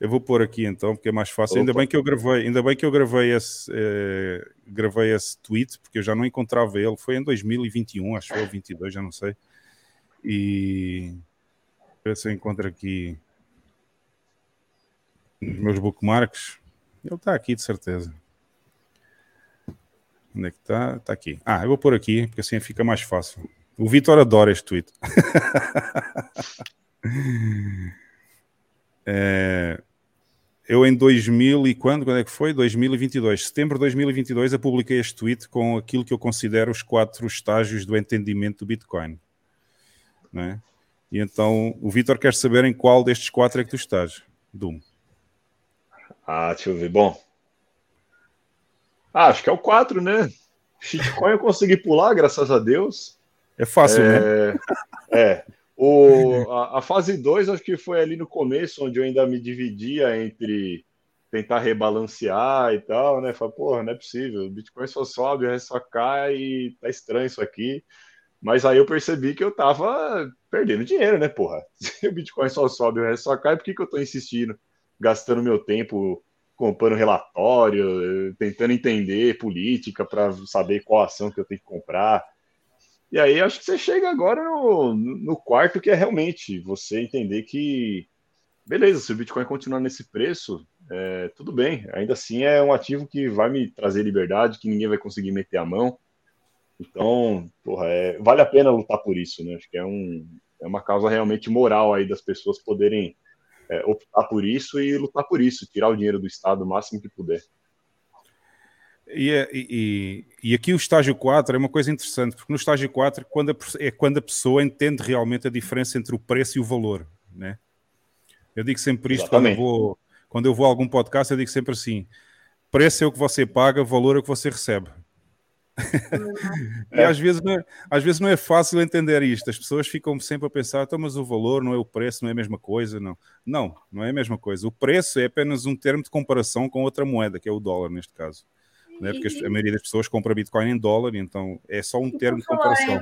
Eu vou pôr aqui então, porque é mais fácil. Opa. Ainda bem que eu gravei, ainda bem que eu gravei esse, eh, gravei esse tweet, porque eu já não encontrava ele. Foi em 2021, acho que foi 22, já não sei. E ver se eu encontro aqui nos meus bookmarks. Ele está aqui, de certeza. Onde é que está? Está aqui. Ah, eu vou pôr aqui, porque assim fica mais fácil. O Vitor adora este tweet. É, eu em 2000 e quando? Quando é que foi? 2022. Setembro de 2022 eu publiquei este tweet com aquilo que eu considero os quatro estágios do entendimento do Bitcoin. Né? E então o Vitor quer saber em qual destes quatro é que tu estás, Doom. Ah, deixa eu ver. Bom, ah, acho que é o 4, né? Shitcoin eu consegui pular, graças a Deus. É fácil, é, né? É. O, a, a fase 2 acho que foi ali no começo, onde eu ainda me dividia entre tentar rebalancear e tal, né? Falei, porra, não é possível, o Bitcoin só sobe, o resto só cai, e tá estranho isso aqui. Mas aí eu percebi que eu tava perdendo dinheiro, né, porra? Se o Bitcoin só sobe, o resto só cai, por que, que eu tô insistindo, gastando meu tempo comprando relatório, tentando entender política para saber qual ação que eu tenho que comprar? E aí acho que você chega agora no, no quarto, que é realmente você entender que, beleza, se o Bitcoin continuar nesse preço, é, tudo bem. Ainda assim é um ativo que vai me trazer liberdade, que ninguém vai conseguir meter a mão. Então, porra, é, vale a pena lutar por isso, né? Acho que é, um, é uma causa realmente moral aí das pessoas poderem é, optar por isso e lutar por isso, tirar o dinheiro do Estado o máximo que puder. E, é, e, e, aqui o estágio 4 é uma coisa interessante, porque no estágio 4 quando a, é quando a pessoa entende realmente a diferença entre o preço e o valor. Né? Eu digo sempre isto quando eu, vou, quando eu vou a algum podcast, eu digo sempre assim: preço é o que você paga, valor é o que você recebe. e às vezes, não é, às vezes não é fácil entender isto. As pessoas ficam sempre a pensar, então, mas o valor não é o preço, não é a mesma coisa. Não, não, não é a mesma coisa. O preço é apenas um termo de comparação com outra moeda, que é o dólar neste caso né? porque a maioria das pessoas compra Bitcoin em dólar, então é só um termo de comparação.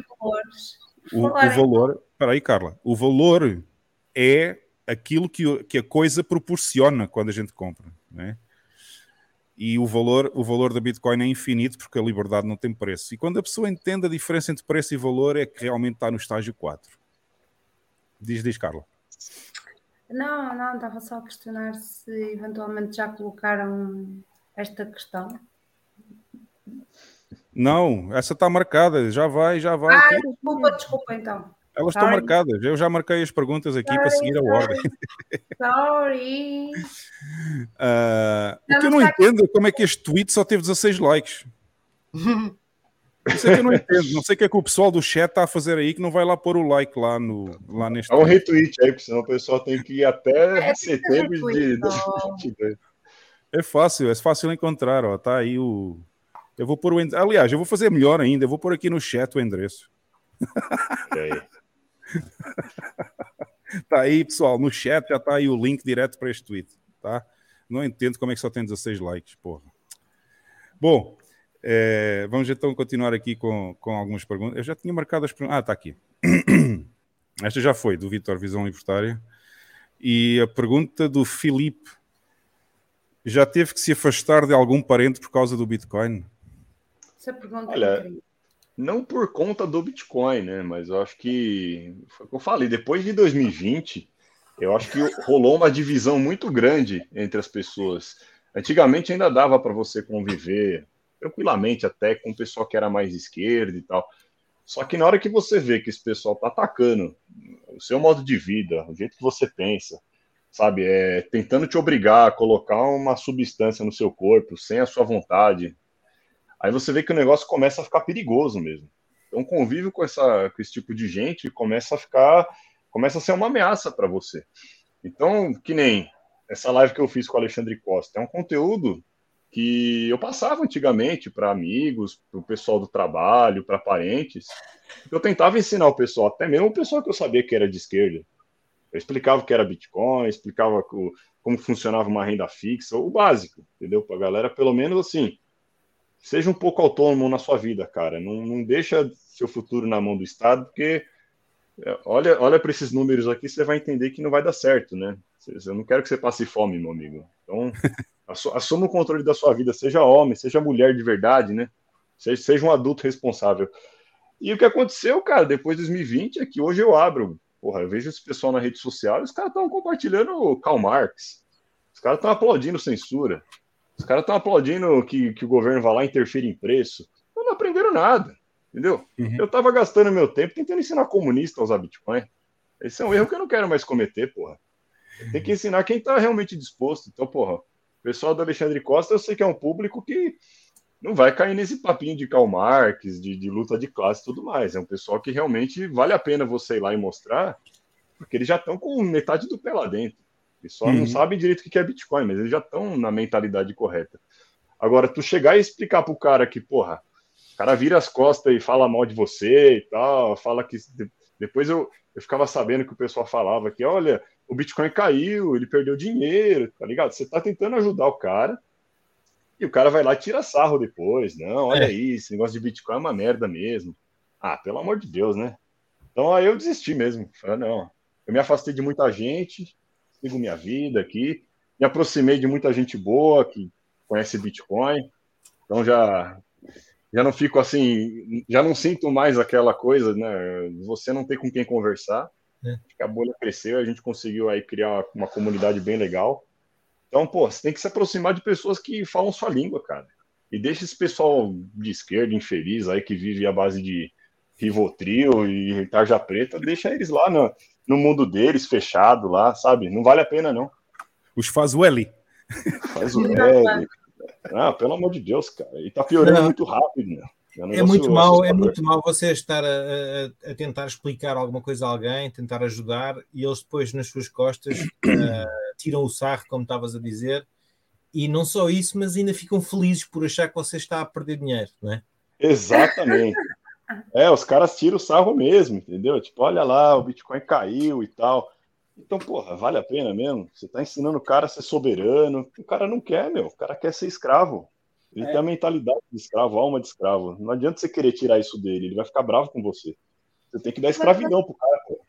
O, o valor, espera aí, Carla, o valor é aquilo que, que a coisa proporciona quando a gente compra, né? E o valor, o valor da Bitcoin é infinito porque a liberdade não tem preço. E quando a pessoa entende a diferença entre preço e valor, é que realmente está no estágio 4. Diz, diz, Carla. Não, não, estava só a questionar se eventualmente já colocaram esta questão não, essa está marcada, já vai, já vai. Ah, desculpa, desculpa então. Elas estão marcadas, eu já marquei as perguntas aqui sorry, para seguir a ordem. Sorry. uh, o que eu não entendo é como é que este tweet só teve 16 likes. Isso é que eu não entendo. Não sei o que é que o pessoal do chat está a fazer aí que não vai lá pôr o like lá, no, lá neste. É um retweet aí, porque senão o pessoal tem que ir até é, setembro de 2022. É fácil, é fácil encontrar, ó. Tá aí o eu vou pôr o endereço. Aliás, eu vou fazer melhor ainda. Eu vou pôr aqui no chat o endereço. aí. tá aí, pessoal. No chat já tá aí o link direto para este tweet. Tá? Não entendo como é que só tem 16 likes, porra. Bom, é, vamos então continuar aqui com, com algumas perguntas. Eu já tinha marcado as perguntas. Ah, está aqui. Esta já foi, do Vitor Visão Libertária. E a pergunta do Filipe. Já teve que se afastar de algum parente por causa do Bitcoin? Essa pergunta Olha, é não por conta do Bitcoin, né? Mas eu acho que foi o que eu falei, depois de 2020, eu acho que rolou uma divisão muito grande entre as pessoas. Antigamente ainda dava para você conviver tranquilamente até com o pessoal que era mais esquerda e tal. Só que na hora que você vê que esse pessoal tá atacando o seu modo de vida, o jeito que você pensa, sabe, é tentando te obrigar a colocar uma substância no seu corpo sem a sua vontade, Aí você vê que o negócio começa a ficar perigoso mesmo. Então, convívio com, essa, com esse tipo de gente começa a ficar, começa a ser uma ameaça para você. Então, que nem essa live que eu fiz com o Alexandre Costa, é um conteúdo que eu passava antigamente para amigos, para o pessoal do trabalho, para parentes. Eu tentava ensinar o pessoal, até mesmo o pessoal que eu sabia que era de esquerda. Eu explicava o que era Bitcoin, explicava como funcionava uma renda fixa, o básico, entendeu? Para a galera, pelo menos assim, seja um pouco autônomo na sua vida, cara. Não, não deixa seu futuro na mão do Estado, porque é, olha, olha para esses números aqui, você vai entender que não vai dar certo, né? Eu não quero que você passe fome, meu amigo. Então, assuma o controle da sua vida, seja homem, seja mulher de verdade, né? Seja, seja um adulto responsável. E o que aconteceu, cara, depois de 2020 é que hoje eu abro, porra, eu vejo esse pessoal na rede social, os caras estão compartilhando Karl Marx, os caras estão aplaudindo censura, os caras estão aplaudindo que, que o governo vá lá e interfere em preço. Não, não aprenderam nada, entendeu? Uhum. Eu estava gastando meu tempo tentando ensinar comunista a usar Bitcoin. Esse é um erro que eu não quero mais cometer, porra. Tem que ensinar quem está realmente disposto. Então, porra, o pessoal do Alexandre Costa, eu sei que é um público que não vai cair nesse papinho de Karl Marx, de, de luta de classe e tudo mais. É um pessoal que realmente vale a pena você ir lá e mostrar, porque eles já estão com metade do pé lá dentro. Só uhum. não sabem direito o que é Bitcoin, mas eles já estão na mentalidade correta. Agora, tu chegar e explicar pro cara que, porra, o cara vira as costas e fala mal de você e tal, fala que. Depois eu, eu ficava sabendo que o pessoal falava que, olha, o Bitcoin caiu, ele perdeu dinheiro, tá ligado? Você tá tentando ajudar o cara e o cara vai lá e tira sarro depois. Não, olha é. isso, esse negócio de Bitcoin é uma merda mesmo. Ah, pelo amor de Deus, né? Então aí eu desisti mesmo. Falei, não, eu me afastei de muita gente, sigo minha vida aqui, me aproximei de muita gente boa que conhece Bitcoin, então já já não fico assim, já não sinto mais aquela coisa, né? Você não tem com quem conversar. É. A bolha cresceu, a gente conseguiu aí criar uma comunidade bem legal. Então, pô, você tem que se aproximar de pessoas que falam sua língua, cara. E deixa esse pessoal de esquerda infeliz aí que vive à base de Rivotril e tarja preta, deixa eles lá no, no mundo deles, fechado lá, sabe? Não vale a pena, não. Os Fazueli. Fazueli. Ah, pelo amor de Deus, cara. E tá piorando não. muito rápido, né? É, é muito mal, é muito mal você estar a, a, a, tentar explicar alguma coisa a alguém, tentar ajudar e eles depois nas suas costas uh, tiram o sarro, como estavas a dizer, e não só isso, mas ainda ficam felizes por achar que você está a perder dinheiro, não é? Exatamente. É, os caras tiram o sarro mesmo, entendeu? Tipo, olha lá, o Bitcoin caiu e tal. Então, porra, vale a pena mesmo? Você tá ensinando o cara a ser soberano. O cara não quer, meu. O cara quer ser escravo. Ele é. tem a mentalidade de escravo, a alma de escravo. Não adianta você querer tirar isso dele. Ele vai ficar bravo com você. Você tem que dar escravidão pro cara. Pô.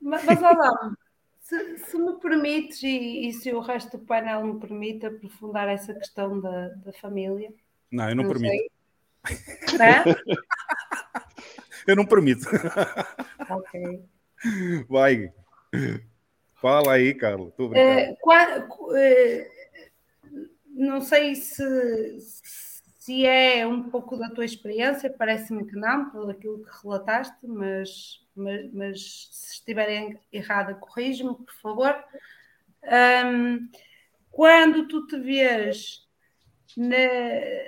Mas, mas olha lá, se, se, me permites, e, e, se o resto do painel me permite aprofundar essa questão da, da família. Não, eu não, não permito. É? eu não permito. Ok. Vai. Fala aí, Carlos. Uh, uh, não sei se, se é um pouco da tua experiência, parece-me que não, pelo aquilo que relataste, mas, mas, mas se estiver errada, corrige-me, por favor. Um, quando tu te vês na,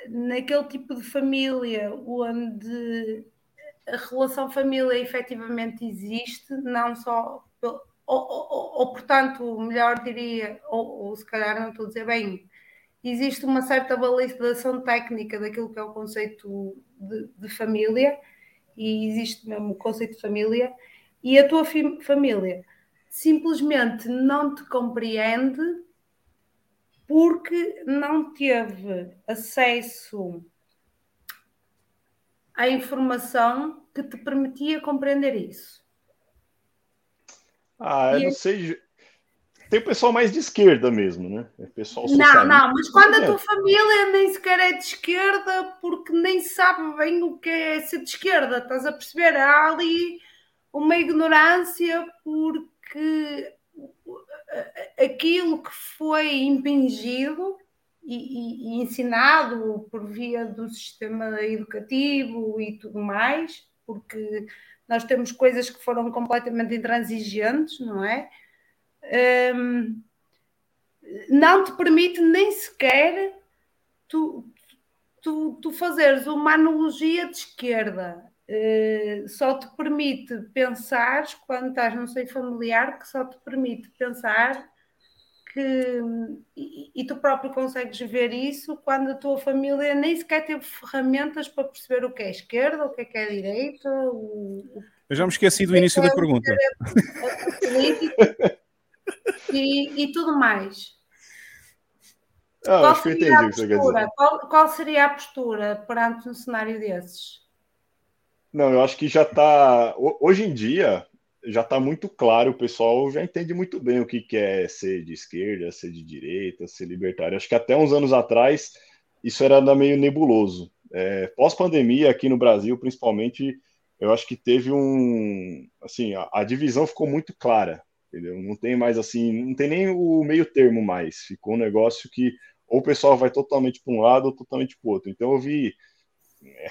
naquele tipo de família onde a relação família efetivamente existe, não só. Ou, ou, ou portanto, melhor diria, ou, ou, se calhar não estou a dizer bem, existe uma certa validação técnica daquilo que é o conceito de, de família, e existe mesmo o conceito de família, e a tua família simplesmente não te compreende porque não teve acesso a informação que te permitia compreender isso. Ah, eu e não sei. Tem o pessoal mais de esquerda mesmo, né? É pessoal não, não, mas quando a tua família nem sequer é de esquerda, porque nem sabe bem o que é ser de esquerda, estás a perceber? Há ali uma ignorância porque aquilo que foi impingido e, e, ensinado por via do sistema educativo e tudo mais, porque nós temos coisas que foram completamente intransigentes, não é? Um, não te permite nem sequer tu, tu, tu fazeres uma analogia de esquerda. Uh, só te permite pensar, quando estás no seio familiar, que só te permite pensar que e, e, tu próprio consegues ver isso quando a tua família nem sequer teve ferramentas para perceber o que é esquerda, o que é que é direita. O, Eu já me esqueci do início é da pergunta. e, e tudo mais. Ah, qual, seria postura, qual, qual, seria a postura perante um cenário desses? Não, eu acho que já está. Hoje em dia, já está muito claro, o pessoal já entende muito bem o que, é ser de esquerda, ser de direita, ser libertário. Acho que até uns anos atrás isso era meio nebuloso. É, Pós-pandemia, aqui no Brasil, principalmente, eu acho que teve um. Assim, a, a, divisão ficou muito clara, entendeu? Não tem mais assim, não tem nem o meio termo mais. Ficou um negócio que ou o pessoal vai totalmente para um lado ou totalmente para o outro. Então eu vi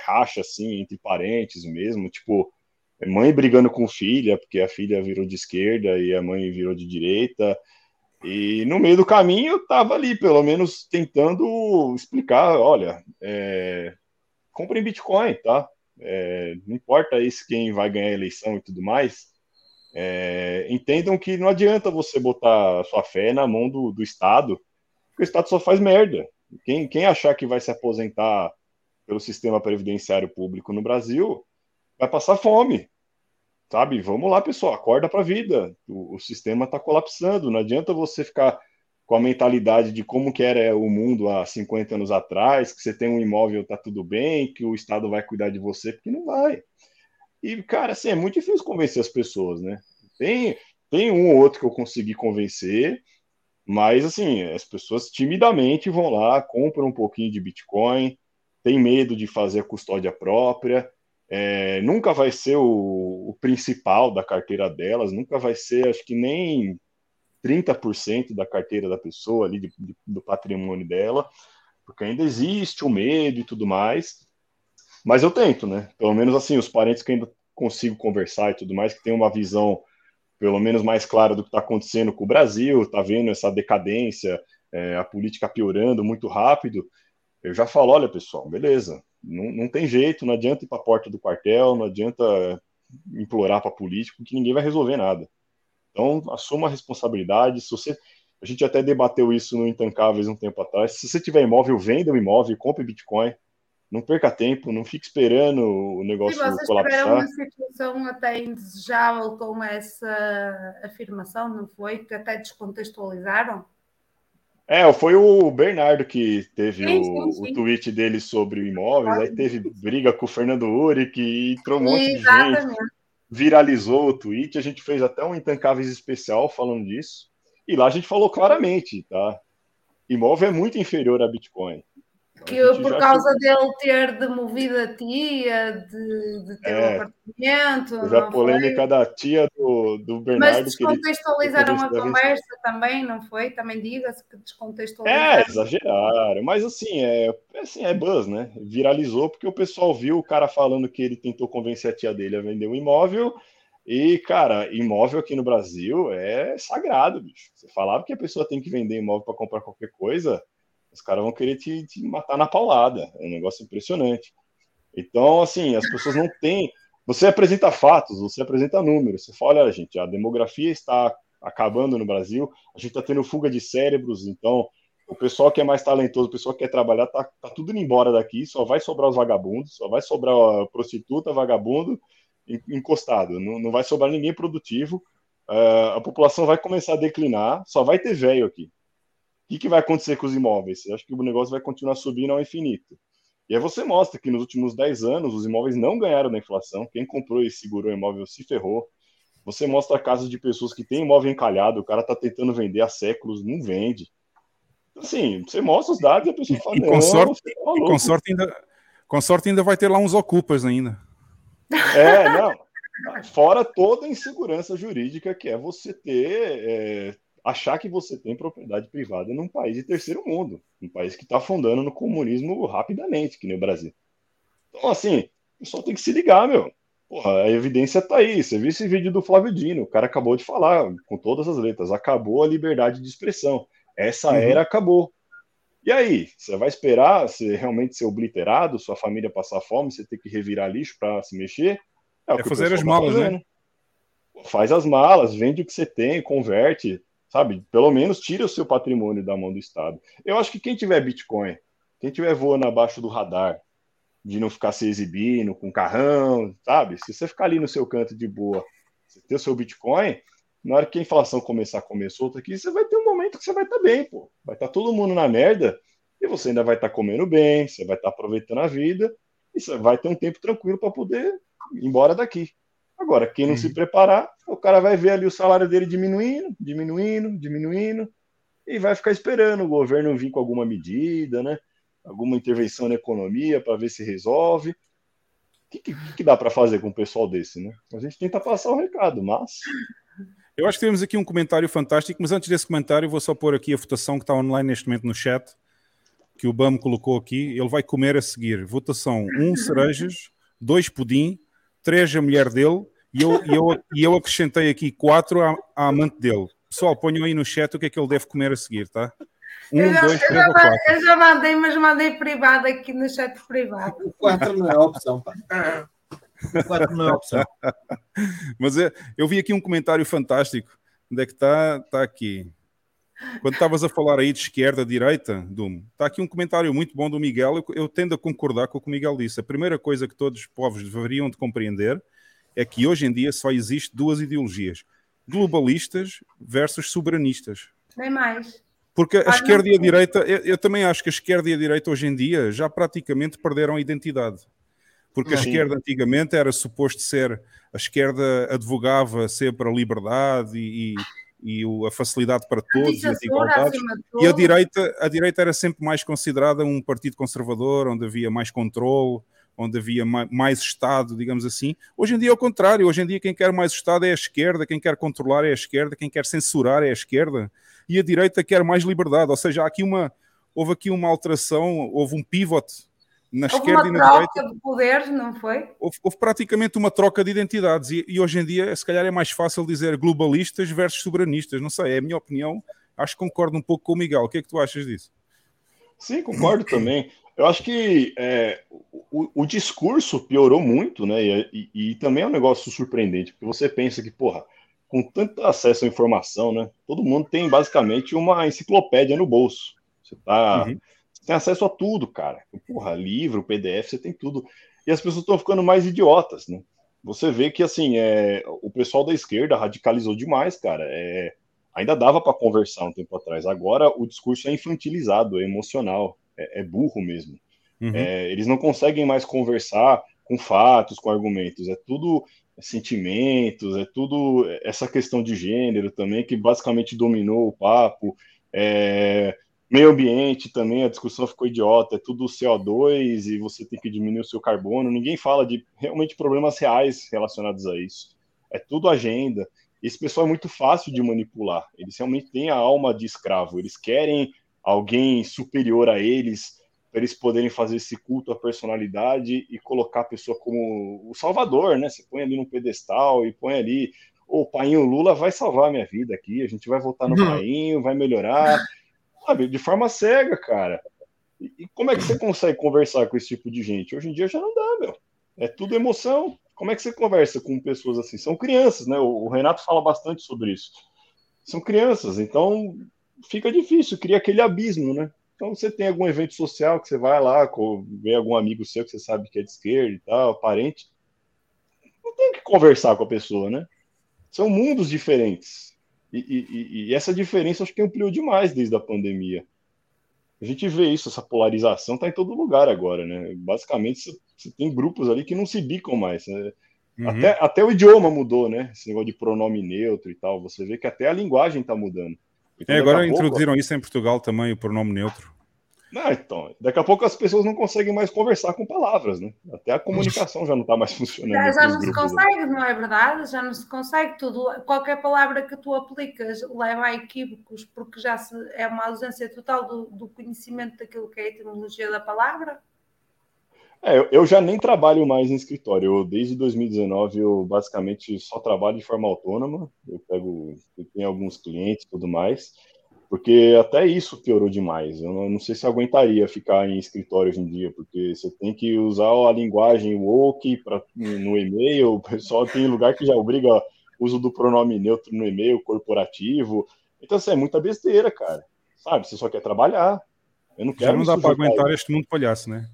racha assim entre parentes mesmo, tipo mãe brigando com filha, porque a filha virou de esquerda e a mãe virou de direita. E no meio do caminho eu estava ali, pelo menos tentando explicar, olha, é, comprem Bitcoin, tá? É, não importa isso quem vai ganhar a eleição e tudo mais. É, entendam que não adianta você botar sua fé na mão do, do Estado, porque o Estado só faz merda. Quem, quem achar que vai se aposentar pelo sistema previdenciário público no Brasil vai passar fome. Sabe? Vamos lá, pessoal, acorda para a vida. O, o sistema está colapsando. Não adianta você ficar com a mentalidade de como que era o mundo há 50 anos atrás, que você tem um imóvel, tá tudo bem, que o Estado vai cuidar de você, porque não vai. E, cara, assim, é muito difícil convencer as pessoas, né? Tem, tem um ou outro que eu consegui convencer, mas, assim, as pessoas timidamente vão lá, compram um pouquinho de Bitcoin, tem medo de fazer a custódia própria, é, nunca vai ser o, o, principal da carteira delas, nunca vai ser, acho que nem 30% da carteira da pessoa ali, de, de, do patrimônio dela, porque ainda existe o medo e tudo mais. Mas eu tento, né? Pelo menos assim, os parentes que ainda consigo conversar e tudo mais, que tem uma visão pelo menos mais clara do que está acontecendo com o Brasil, está vendo essa decadência, é, a política piorando muito rápido, eu já falo, olha pessoal, beleza, não, não tem jeito, não adianta ir para a porta do quartel, não adianta implorar para político, que ninguém vai resolver nada. Então, assuma a responsabilidade. Se você, a gente até debateu isso no Intancáveis um tempo atrás. Se você tiver imóvel, venda o imóvel, compre Bitcoin. Não perca tempo, não fique esperando o negócio e vocês colapsar. tiveram uma situação até indesejável com essa afirmação, não foi? Que até descontextualizaram? É, foi o Bernardo que teve sim, sim, sim. O, tweet dele sobre imóveis, aí teve briga com o Fernando Uric e entrou um monte de gente. Viralizou o tweet, a gente fez até um Intancáveis especial falando disso. E lá a gente falou claramente, tá? Imóvel é muito inferior a Bitcoin. Que eu, por causa dele ter demovido a tia, de, de ter é, um apartamento. Já a polêmica foi? da tia do, do Bernardo. Mas descontextualizaram a conversa também, não foi? Também diga-se que descontextualizaram. É, exageraram. Mas assim, é, assim, é buzz, né? Viralizou porque o pessoal viu o cara falando que ele tentou convencer a tia dele a vender um imóvel. E, cara, imóvel aqui no Brasil é sagrado, bicho. Você falava que a pessoa tem que vender imóvel para comprar qualquer coisa os caras vão querer te, te matar na paulada. É um negócio impressionante. Então, assim, as pessoas não têm. Você apresenta fatos, você apresenta números. Você fala, olha, gente, a demografia está acabando no Brasil, a gente está tendo fuga de cérebros, então o pessoal que é mais talentoso, o pessoal que quer trabalhar, tá, tá tudo indo embora daqui, só vai sobrar os vagabundos, só vai sobrar a prostituta, vagabundo encostado, não, não vai sobrar ninguém produtivo, uh, a população vai começar a declinar, só vai ter velho aqui que, que vai acontecer com os imóveis? Eu acho que o negócio vai continuar subindo ao infinito. E aí você mostra que nos últimos 10 anos os imóveis não ganharam da inflação. Quem comprou e segurou o imóvel se ferrou. Você mostra casos de pessoas que têm imóvel encalhado, o cara está tentando vender há séculos, não vende. Assim, você mostra os dados e a pessoa fala, e, com sorte, tá e com sorte ainda, com sorte ainda vai ter lá uns ocupas ainda. É, não. Fora toda a insegurança jurídica que é você ter é, achar que você tem propriedade privada num país de terceiro mundo, um país que está afundando no comunismo rapidamente, que nem o Brasil. Então, assim, o pessoal tem que se ligar, meu. Porra, a evidência está aí. Você viu esse vídeo do Flávio Dino, o cara acabou de falar, com todas as letras, acabou a liberdade de expressão. Essa uhum. era acabou. E aí, você vai esperar você realmente ser obliterado, sua família passar fome, você ter que revirar lixo para se mexer? É, é fazer as tá malas, né? Faz as malas, vende o que você tem, converte sabe? Pelo menos tira o seu patrimônio da mão do Estado. Eu acho que quem tiver Bitcoin, quem tiver voando abaixo do radar, de não ficar se exibindo com carrão, sabe? Se você ficar ali no seu canto de boa, você ter o seu Bitcoin, na hora que a inflação começar a comer solta aqui, você vai ter um momento que você vai estar tá bem, pô. Vai estar tá todo mundo na merda e você ainda vai estar tá comendo bem, você vai estar tá aproveitando a vida e você vai ter um tempo tranquilo para poder ir embora daqui. Agora, quem não uhum. se preparar, o cara vai ver ali o salário dele diminuindo, diminuindo, diminuindo, e vai ficar esperando o governo vir com alguma medida, né? Alguma intervenção na economia para ver se resolve. O que, que, que dá para fazer com um pessoal desse, né? A gente tenta passar o recado, mas. Eu acho que temos aqui um comentário fantástico, mas antes desse comentário, vou só pôr aqui a votação que está online neste momento no chat, que o BAM colocou aqui. Ele vai comer a seguir: votação 1 um cerejas, 2 pudim, 3 a mulher dele E eu, e eu, e eu acrescentei aqui quatro à, à amante dele. Pessoal, ponham aí no chat o que é que ele deve comer a seguir, tá? Um, eu, já, dois, eu, três já, quatro. eu já mandei, mas mandei privado aqui no chat privado. O 4 não é opção, pá. O 4 não é opção. Mas é, eu vi aqui um comentário fantástico. Onde é que está? Está aqui. Quando estavas a falar aí de esquerda, direita, Dum, está aqui um comentário muito bom do Miguel. Eu, eu tendo a concordar com o que o Miguel disse. A primeira coisa que todos os povos deveriam de compreender é que hoje em dia só existe duas ideologias: globalistas versus soberanistas. Nem mais. Porque a Ah, esquerda não. e a direita, eu, eu também acho que a esquerda e a direita hoje em dia já praticamente perderam a identidade. Porque a Sim. esquerda antigamente era suposto ser, a esquerda advogava sempre a liberdade e, e- e o- a facilidade para todos e as igualdades. E a direita, a direita era sempre mais considerada um partido conservador, onde havia mais controle, onde havia ma- mais Estado, digamos assim. Hoje em dia é o contrário. Hoje em dia quem quer mais Estado é a esquerda, quem quer controlar é a esquerda, quem quer censurar é a esquerda. E a direita quer mais liberdade. Ou seja, aqui uma, houve aqui uma alteração, houve um pivot na Houve esquerda uma e na direita troca de poderes, não foi? houve, houve praticamente uma troca de identidades e, e hoje em dia se calhar é mais fácil dizer globalistas versus soberanistas, não sei, é a minha opinião, acho que concordo um pouco com o Miguel, o que é que tu achas disso? Sim, concordo também. Eu acho que é, o, o discurso piorou muito, né? E, e- e também é um negócio surpreendente, porque você pensa que, porra, com tanto acesso à informação, né? Todo mundo tem basicamente uma enciclopédia no bolso. Você tá, Uhum. Você tem acesso a tudo, cara. Porra, livro, PDF, você tem tudo. E as pessoas estão ficando mais idiotas, né? Você vê que assim, é, o pessoal da esquerda radicalizou demais, cara. É, ainda dava para conversar um tempo atrás. Agora o discurso é infantilizado, é emocional, é, é burro mesmo. Uhum. É, eles não conseguem mais conversar com fatos, com argumentos. É tudo sentimentos, é tudo essa questão de gênero também que basicamente dominou o papo. É, meio ambiente também, a discussão ficou idiota. É tudo CO2 e você tem que diminuir o seu carbono. Ninguém fala de realmente problemas reais relacionados a isso. É tudo agenda. Esse pessoal é muito fácil de manipular. Eles realmente têm a alma de escravo. Eles querem alguém superior a eles para eles poderem fazer esse culto à personalidade e colocar a pessoa como o salvador, né? Você põe ali no pedestal e põe ali, o painho Lula vai salvar a minha vida aqui, a gente vai votar no Uhum. painho, vai melhorar, sabe? De forma cega, cara. E, e como é que você consegue conversar com esse tipo de gente? Hoje em dia já não dá, meu. É tudo emoção. Como é que você conversa com pessoas assim? São crianças, né? O, o Renato fala bastante sobre isso. São crianças, então fica difícil, cria aquele abismo, né? Então você tem algum evento social que você vai lá, vê algum amigo seu que você sabe que é de esquerda e tal, parente. Não tem que conversar com a pessoa, né? São mundos diferentes. E, e- e- essa diferença acho que ampliou demais desde a pandemia. A gente vê isso, essa polarização está em todo lugar agora, né? Basicamente, você, tem grupos ali que não se bicam mais. né? Uhum. Até, até o idioma mudou, né? Esse negócio de pronome neutro e tal. Você vê que até a linguagem está mudando. Então, É, daqui agora pouco- introduziram isso em Portugal também, o pronome neutro. Não, então, daqui a pouco as pessoas não conseguem mais conversar com palavras, né? Até a comunicação já não está mais funcionando. Já, já não se consegue, não é verdade? Já não se consegue tudo. Qualquer palavra que tu aplicas leva a equívocos, porque já se, é uma ausência total do, do conhecimento daquilo que é a etimologia da palavra. É, eu, eu já nem trabalho mais em escritório. Eu, desde 2019 eu basicamente só trabalho de forma autônoma. Eu pego, eu tenho alguns clientes e tudo mais, porque até isso piorou demais. Eu não, não sei se aguentaria ficar em escritório hoje em dia, porque você tem que usar a linguagem woke pra, no e-mail. O pessoal tem lugar que já obriga o uso do pronome neutro no e-mail corporativo. Então, assim, é muita besteira, cara. Sabe? Você só quer trabalhar. Eu não quero Já não dá para aguentar este mundo palhaço, né?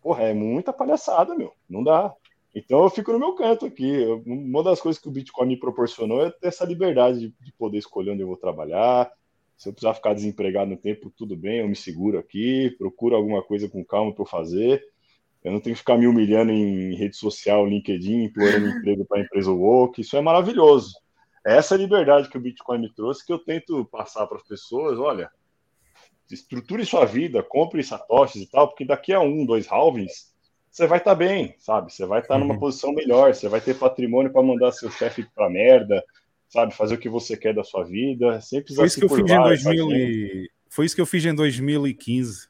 Porra, é muita palhaçada, meu. Não dá. Então eu fico no meu canto aqui. Uma das coisas que o Bitcoin me proporcionou é ter essa liberdade de, de poder escolher onde eu vou trabalhar. Se eu precisar ficar desempregado no tempo, tudo bem, eu me seguro aqui, procuro alguma coisa com calma para eu fazer. Eu não tenho que ficar me humilhando em rede social, LinkedIn, implorando emprego para a empresa woke. Isso é maravilhoso. É essa liberdade que o Bitcoin me trouxe que eu tento passar para as pessoas. Olha, estruture sua vida, compre satoshis e tal, porque daqui a um, dois halvings, você vai estar bem, sabe? Você vai estar numa Uhum. posição melhor, você vai ter patrimônio para mandar seu chefe pra merda, sabe? Fazer o que você quer da sua vida, sem precisar Foi isso que eu fiz em curvar, essa 2000 gente. e... Foi isso que eu fiz em 2015.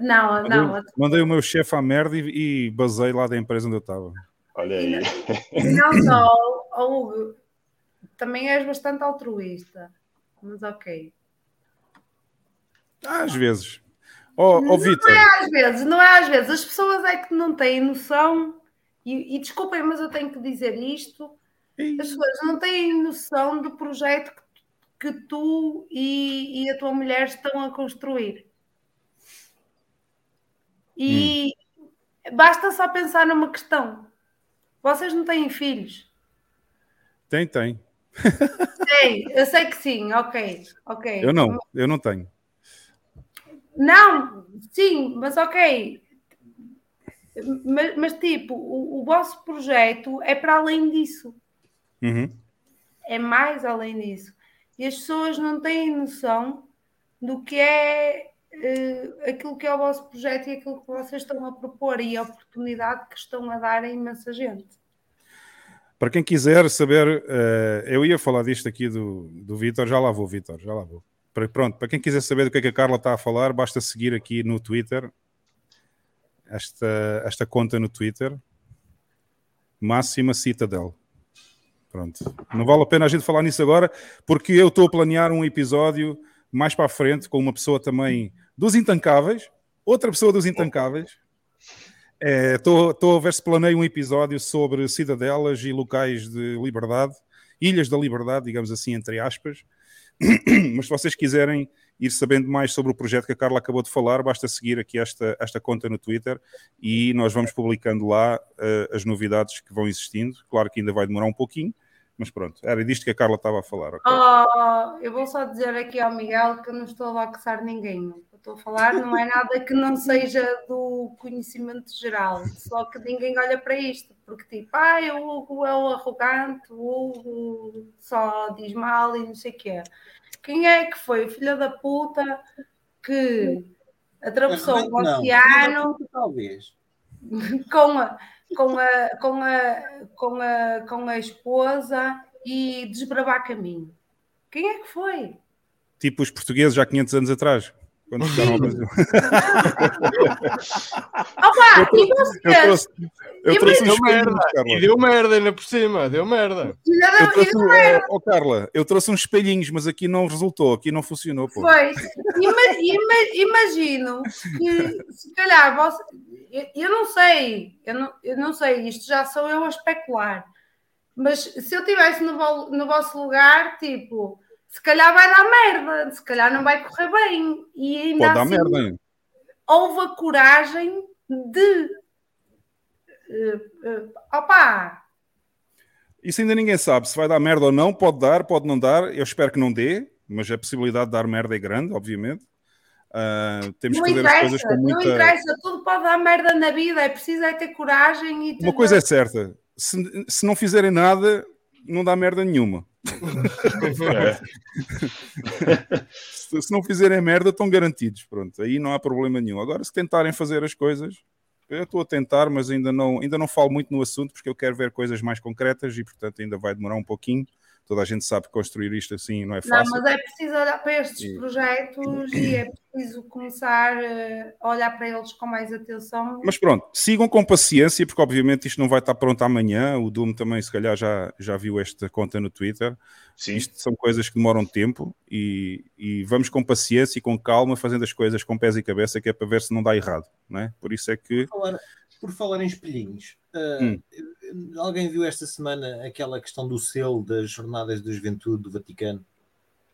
Não, não. Mandei, mandei o meu chefe à merda e, e basei lá da empresa onde eu estava. Olha aí. Não só, oh, Hugo, também és bastante altruísta, mas ok. Às vezes. Oh, oh, Vitor. Não é às vezes, não é às vezes. As pessoas é que não têm noção, e, e desculpem, mas eu tenho que dizer isto: as pessoas não têm noção do projeto que, que tu e, e, a tua mulher estão a construir. E hum. basta só pensar numa questão: vocês não têm filhos? Tem, tem. Sei, eu sei que sim, ok, ok. Eu não, eu não tenho. Não, sim, mas ok. Mas, mas tipo, o, o, vosso projeto é para além disso. Uhum. É mais além disso. E as pessoas não têm noção do que é uh, aquilo que é o vosso projeto e aquilo que vocês estão a propor e a oportunidade que estão a dar a imensa gente. Para quem quiser saber, uh, eu ia falar disto aqui do, do Vitor, já lá vou, Vitor, já lá vou. Pronto, para quem quiser saber do que é que a Carla está a falar, basta seguir aqui no Twitter esta, esta conta no Twitter, Máxima Citadel. Pronto, não vale a pena a gente falar nisso agora, porque eu estou a planear um episódio mais para a frente com uma pessoa também dos Intancáveis, outra pessoa dos Intancáveis. Estou é, a ver se planeio um episódio sobre cidadelas e locais de liberdade, ilhas da liberdade, digamos assim, entre aspas Mas se vocês quiserem ir sabendo mais sobre o projeto que a Carla acabou de falar, basta seguir aqui esta, esta conta no Twitter e nós vamos publicando lá uh, as novidades que vão existindo. Claro que ainda vai demorar um pouquinho, mas pronto, era disto que a Carla estava a falar. Okay? Oh, eu vou só dizer aqui ao Miguel que eu não estou a laxar ninguém. O que estou a falar não é nada que não seja do conhecimento geral, só que ninguém olha para isto, porque tipo, ah, o Hugo é o arrogante, o Hugo só diz mal e não sei o quê. Quem é que foi o filho da puta que atravessou o oceano? Talvez. Com a com a, com a, com a, com a esposa e desbravar caminho. Quem é que foi? Tipo os portugueses já 500 anos atrás. Quando chegaram ao Brasil. Opa, eu, e vocês? Eu trouxe, eu e trouxe deu merda. E deu merda ainda por cima, deu merda. Eu trouxe, oh, oh, Carla, eu trouxe uns espelhinhos, mas aqui não resultou, aqui não funcionou. Pô. Foi. imagino que se calhar você, eu, eu não sei, eu não, eu não sei, isto já sou eu a especular. Mas se eu estivesse no, no vosso lugar, tipo, se calhar vai dar merda, se calhar não vai correr bem. E ainda Pode assim, dar merda. Hein? houve a coragem de. Uh, uh, opa! Isso ainda ninguém sabe. Se vai dar merda ou não, pode dar, pode não dar. Eu espero que não dê, mas a possibilidade de dar merda é grande, obviamente. Uh, temos não que fazer as coisas com muita... Não interessa, tudo pode dar merda na vida, é preciso é ter coragem e... Uma coisa é certa, se, se não fizerem nada, não dá merda nenhuma. se, se não fizerem merda, estão garantidos, pronto, aí não há problema nenhum. Agora, se tentarem fazer as coisas, eu estou a tentar, mas ainda não, ainda não falo muito no assunto, porque eu quero ver coisas mais concretas e, portanto, ainda vai demorar um pouquinho toda a gente sabe que construir isto assim não é fácil. Não, mas é preciso olhar para estes e... projetos e é preciso começar eh, a olhar para eles com mais atenção. Mas pronto, sigam com paciência, porque obviamente isto não vai estar pronto amanhã. O Doom também, se calhar, já, já viu esta conta no Twitter. Sim. Isto são coisas que demoram tempo e, e vamos com paciência e com calma fazendo as coisas com pés e cabeça, que é para ver se não dá errado, não é? Por isso é que. Por falar em espelhinhos, uh, hum alguém viu esta semana aquela questão do selo das Jornadas da Juventude do Vaticano?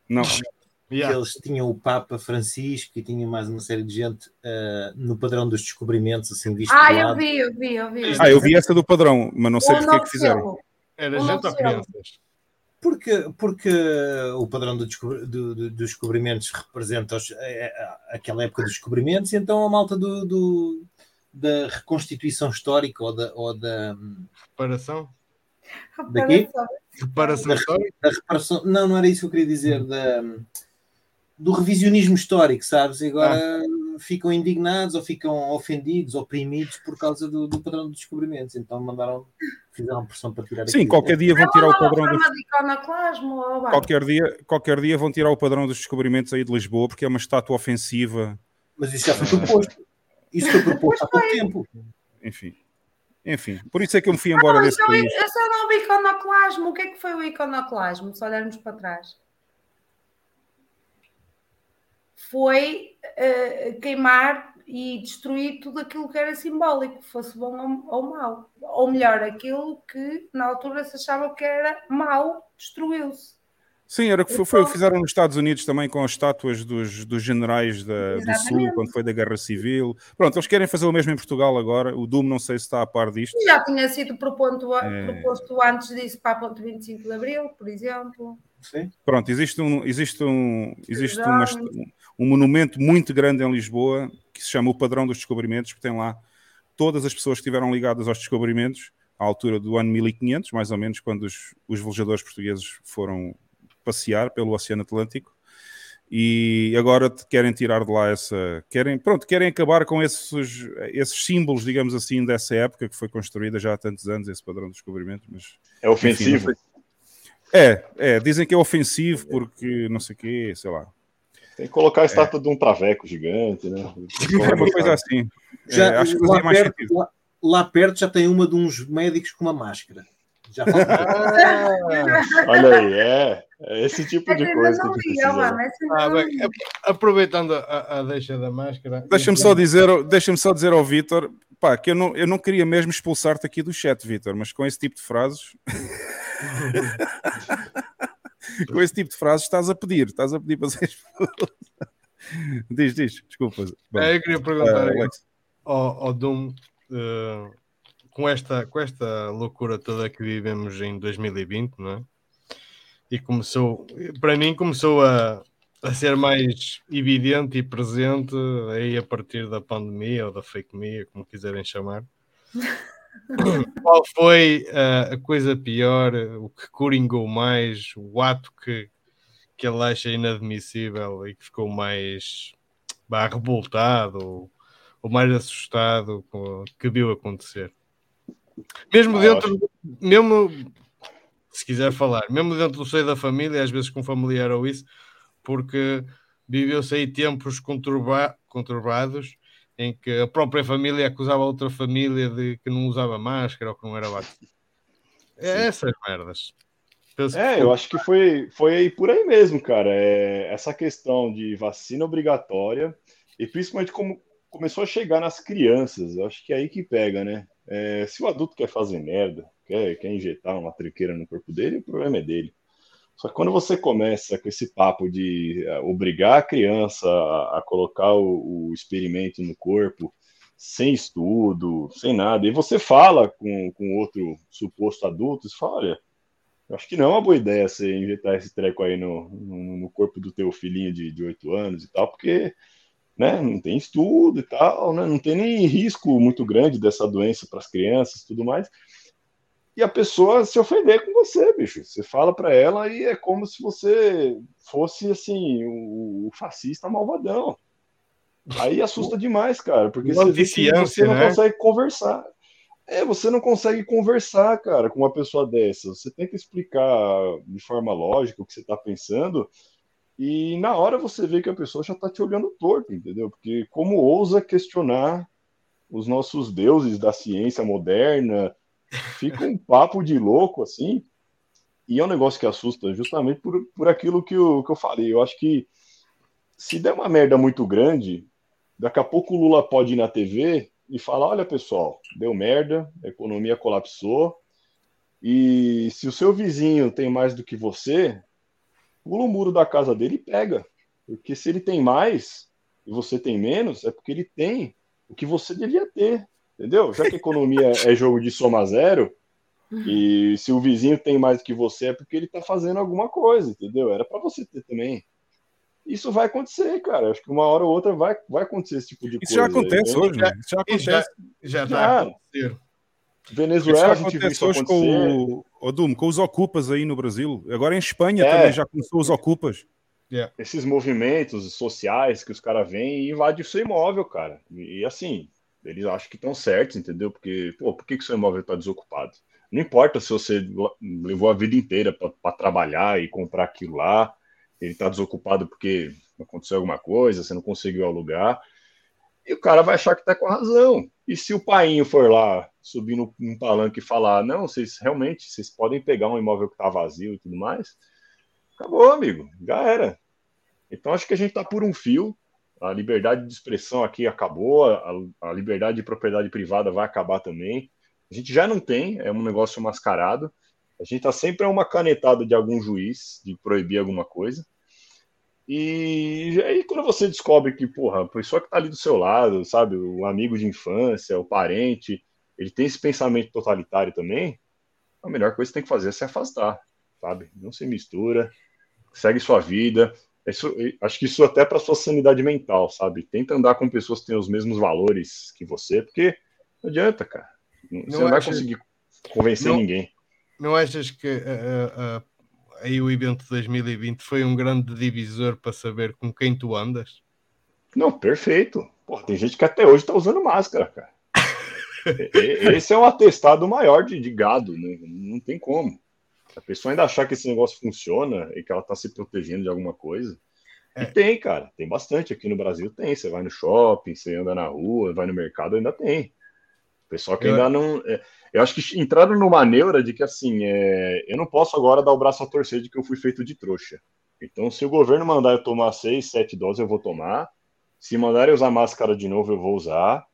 Não. Que yeah. eles tinham o Papa Francisco e tinham mais uma série de gente uh, no padrão dos descobrimentos, assim visto. Ah, eu vi, eu vi, eu vi. Ah, eu vi essa do padrão, mas não sei porque é que fizeram. Era gente ou crianças? Porque, porque o padrão do, do, do, dos descobrimentos representa os, é, aquela época dos descobrimentos, e então a malta do, do, da reconstituição histórica ou da. Ou da reparação? Daqui? Reparação da, histórica? Da reparação, não, não era isso que eu queria dizer. Da, do revisionismo histórico, sabes? E agora ah. ficam indignados ou ficam ofendidos, oprimidos por causa do, do padrão dos descobrimentos. Então mandaram, fizeram pressão para tirar Sim, qualquer dia vão tirar o padrão dos... de qualquer dia, qualquer dia vão tirar o padrão dos descobrimentos aí de Lisboa porque é uma estátua ofensiva. Mas isso já foi proposto. Isso foi proposto há pouco tempo. Enfim. Enfim, por isso é que eu me fui embora não, desse então, país. Esse é o novo iconoclasmo. O que é que foi o iconoclasmo? Se olharmos para trás. Foi uh, queimar e destruir tudo aquilo que era simbólico, fosse bom ou, ou mau. Ou melhor, aquilo que na altura se achava que era mau, destruiu-se. Sim, era o que foi, foi, fizeram nos Estados Unidos também com as estátuas dos, dos generais da, do Sul, quando foi da Guerra Civil. Pronto, eles querem fazer o mesmo em Portugal agora. O Doom não sei se está a par disto. Já tinha sido proposto, é... proposto antes disso para a ponto 25 de Abril, por exemplo. Sim. Pronto, existe um, existe um, existe uma, um monumento muito grande em Lisboa que se chama o Padrão dos Descobrimentos, que tem lá todas as pessoas que estiveram ligadas aos descobrimentos à altura do ano 1500, mais ou menos, quando os, os velejadores portugueses foram passear pelo Oceano Atlântico e agora querem tirar de lá essa. Querem, pronto, querem acabar com esses, esses símbolos, digamos assim, dessa época que foi construída já há tantos anos, esse padrão de descobrimento. Mas, é ofensivo? Enfim, é, é, dizem que é ofensivo porque não sei o quê, sei lá. Tem que colocar a estátua é. de um traveco gigante, né? É uma coisa assim. Já, é, acho que lá, mais perto, lá, lá perto já tem uma de uns médicos com uma máscara. Já ah, olha aí, é, é esse tipo de coisa que a gente precisa. Ah, bem, aproveitando a, a, deixa da máscara. Deixa-me só dizer, deixa só dizer ao Vitor, pá, que eu não, eu não queria mesmo expulsar-te aqui do chat, Vitor, mas com esse tipo de frases. com esse tipo de frases estás a pedir, estás a pedir para ser Diz, diz, desculpa. Bom, é, eu queria perguntar uh, ao, ao Doom. Uh, com esta, com esta loucura toda que vivemos em 2020, não é? E começou, para mim, começou a, a ser mais evidente e presente aí a partir da pandemia ou da fake media, como quiserem chamar. Qual foi a, a coisa pior, o que coringou mais, o ato que, que ele acha inadmissível e que ficou mais bah, revoltado ou, ou mais assustado com que viu acontecer? Mesmo dentro, mesmo se quiser falar, mesmo dentro do seio da família, às vezes com familiar ou isso, porque viveu-se aí tempos conturba conturbados em que a própria família acusava a outra família de que não usava máscara ou que não era vacina. É essas merdas. Penso é, eu acho que foi, foi aí por aí mesmo, cara. É, essa questão de vacina obrigatória e principalmente como começou a chegar nas crianças, eu acho que é aí que pega, né? É, se o adulto quer fazer merda, quer, quer injetar uma triqueira no corpo dele, o problema é dele. Só que quando você começa com esse papo de uh, obrigar a criança a, a colocar o, o, experimento no corpo sem estudo, sem nada, e você fala com, com outro suposto adulto, você fala, olha, eu acho que não é uma boa ideia você injetar esse treco aí no, no, no corpo do teu filhinho de, de 8 anos e tal, porque né? Não tem estudo e tal, né? Não tem nem risco muito grande dessa doença para as crianças e tudo mais. E a pessoa se ofender com você, bicho. Você fala para ela e é como se você fosse assim o, fascista malvadão. Aí assusta demais, cara, porque você, você não né? consegue conversar. É, você não consegue conversar, cara, com uma pessoa dessa. Você tem que explicar de forma lógica o que você está pensando e na hora você vê que a pessoa já está te olhando torto, entendeu? Porque como ousa questionar os nossos deuses da ciência moderna, fica um papo de louco assim. E é um negócio que assusta justamente por, por aquilo que eu, que eu falei. Eu acho que se der uma merda muito grande, daqui a pouco o Lula pode ir na TV e falar: olha, pessoal, deu merda, a economia colapsou. E se o seu vizinho tem mais do que você, pula o muro da casa dele e pega. Porque se ele tem mais e você tem menos, é porque ele tem o que você devia ter. Entendeu? Já que a economia é jogo de soma zero, e se o vizinho tem mais do que você, é porque ele está fazendo alguma coisa, entendeu? Era para você ter também. Isso vai acontecer, cara. Acho que uma hora ou outra vai, vai acontecer esse tipo de Isso coisa. Já acontece hoje, né? Isso já acontece. Já, já, já, já. Venezuela, isso a gente viu isso com, o, Dum, com os ocupas aí no Brasil. Agora em Espanha é. também já começou os ocupas. Yeah. Esses movimentos sociais que os caras vêm e invadem o seu imóvel, cara. E, e assim, eles acham que estão certos, entendeu? Porque, pô, por que, que seu imóvel está desocupado? Não importa se você levou a vida inteira para trabalhar e comprar aquilo lá, ele está desocupado porque aconteceu alguma coisa, você não conseguiu alugar. E o cara vai achar que tá com razão. E se o painho for lá subir no, no palanque e falar, não, vocês realmente, vocês podem pegar um imóvel que tá vazio e tudo mais, acabou, amigo, já era. Então acho que a gente tá por um fio, a liberdade de expressão aqui acabou, a, a liberdade de propriedade privada vai acabar também. A gente já não tem, é um negócio mascarado. A gente tá sempre a uma canetada de algum juiz de proibir alguma coisa. E aí, quando você descobre que, porra, a pessoa que tá ali do seu lado, sabe, o amigo de infância, o parente, ele tem esse pensamento totalitário também, a melhor coisa que tem que fazer é se afastar, sabe? Não se mistura, segue sua vida. Isso, acho que isso até para sua sanidade mental, sabe? Tenta andar com pessoas que têm os mesmos valores que você, porque não adianta, cara. Você não, não vai conseguir convencer não, ninguém. Não achas que uh, uh, aí o evento 2020 foi um grande divisor para saber com quem tu andas? Não, perfeito. Pô, tem gente que até hoje está usando máscara, cara. Esse é um atestado maior de, de gado, né? Não tem como. A pessoa ainda achar que esse negócio funciona e que ela está se protegendo de alguma coisa. É. E tem, cara, tem bastante. Aqui no Brasil tem. Você vai no shopping, você anda na rua, vai no mercado, ainda tem. Pessoal que ainda não. É, eu acho que entraram numa neura de que assim, é, eu não posso agora dar o braço a torcer de que eu fui feito de trouxa. Então, se o governo mandar eu tomar seis, sete doses, eu vou tomar. Se mandarem usar máscara de novo, eu vou usar.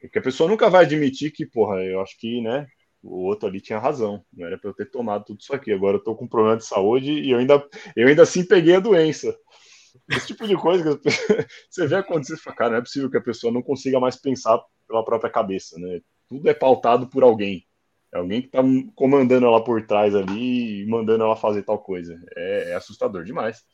Porque a pessoa nunca vai admitir que, porra, eu acho que, né, o outro ali tinha razão. Não era para eu ter tomado tudo isso aqui. Agora eu tô com um problema de saúde e eu ainda, eu ainda assim peguei a doença. Esse tipo de coisa que você vê acontecer, fala, cara, não é possível que a pessoa não consiga mais pensar pela própria cabeça, né? Tudo é pautado por alguém. É alguém que tá comandando ela por trás ali e mandando ela fazer tal coisa. É, é assustador demais.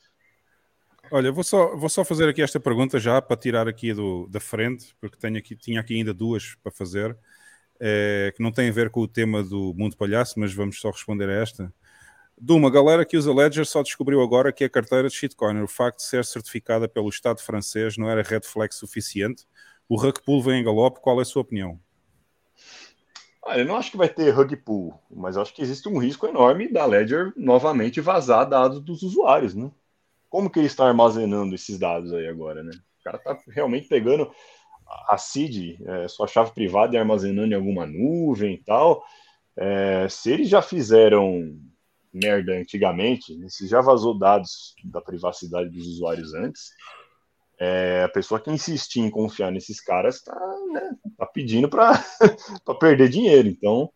Olha, vou só, vou só fazer aqui esta pergunta já para tirar aqui do, da frente, porque tenho aqui, tinha aqui ainda duas para fazer, é, que não tem a ver com o tema do mundo palhaço, mas vamos só responder a esta. De uma galera que usa Ledger só descobriu agora que a carteira de shitcoin, o facto de ser certificada pelo Estado francês, não era red flag suficiente. O pull vem em galope, qual é a sua opinião? Olha, eu não acho que vai ter rug pull, mas acho que existe um risco enorme da Ledger novamente vazar dados dos usuários, né? como que ele está armazenando esses dados aí agora, né? O cara está realmente pegando a CID, é, sua chave privada e armazenando em alguma nuvem e tal. É, se eles já fizeram merda antigamente, né, se já vazou dados da privacidade dos usuários antes, é, a pessoa que insistir em confiar nesses caras está né, tá pedindo para perder dinheiro. Então,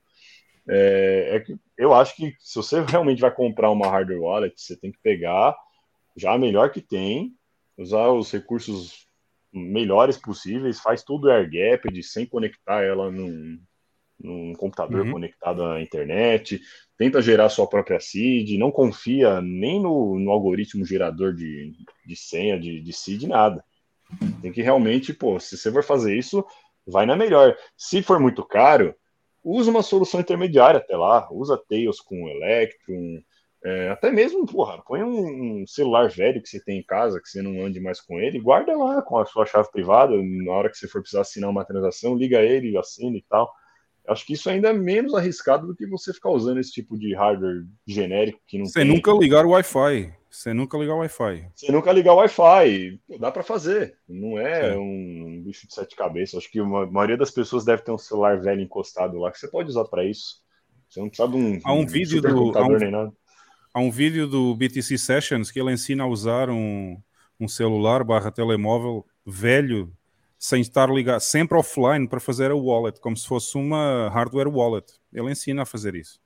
é, é eu acho que se você realmente vai comprar uma hardware wallet, você tem que pegar já a melhor que tem, usar os recursos melhores possíveis, faz tudo air gap, sem conectar ela num, num computador uhum. conectado à internet, tenta gerar sua própria seed, não confia nem no, no algoritmo gerador de, de senha, de, de seed, nada. Tem que realmente, pô, se você for fazer isso, vai na melhor. Se for muito caro, usa uma solução intermediária até lá, usa Tails com Electrum, é, até mesmo, porra, põe um, celular velho que você tem em casa, que você não ande mais com ele, guarda lá com a sua chave privada, na hora que você for precisar assinar uma transação, liga ele, assina e tal. Acho que isso ainda é menos arriscado do que você ficar usando esse tipo de hardware genérico que não Você tem. nunca ligar o Wi-Fi. Você nunca ligar o Wi-Fi. Você nunca ligar o Wi-Fi. Dá para fazer. Não é, é, um bicho de sete cabeças. Acho que a maioria das pessoas deve ter um celular velho encostado lá que você pode usar para isso. Você não precisa de um, há um, um vídeo do há um, nem nada há um vídeo do BTC Sessions que ele ensina a usar um, um celular barra telemóvel velho sem estar ligado, sempre offline para fazer a wallet, como se fosse uma hardware wallet. Ele ensina a fazer isso.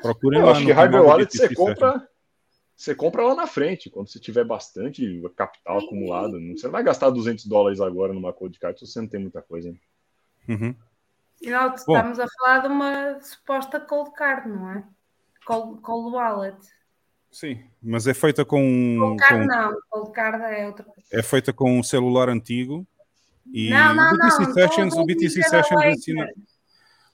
Procurem Eu lá acho que hardware wallet você compra, você compra lá na frente, quando você tiver bastante capital acumulado. Você não vai gastar 200 dólares agora numa cold card se você não tem muita coisa. Uhum. E nós estamos Bom, a falar de uma suposta cold card, não é? Cold, cold Wallet. Sim, mas é feita com. Cold Card com, não, Cold Card é outra coisa. É feita com um celular antigo. E não, não, o BTC não, Sessions, o BTC Sessions ensina.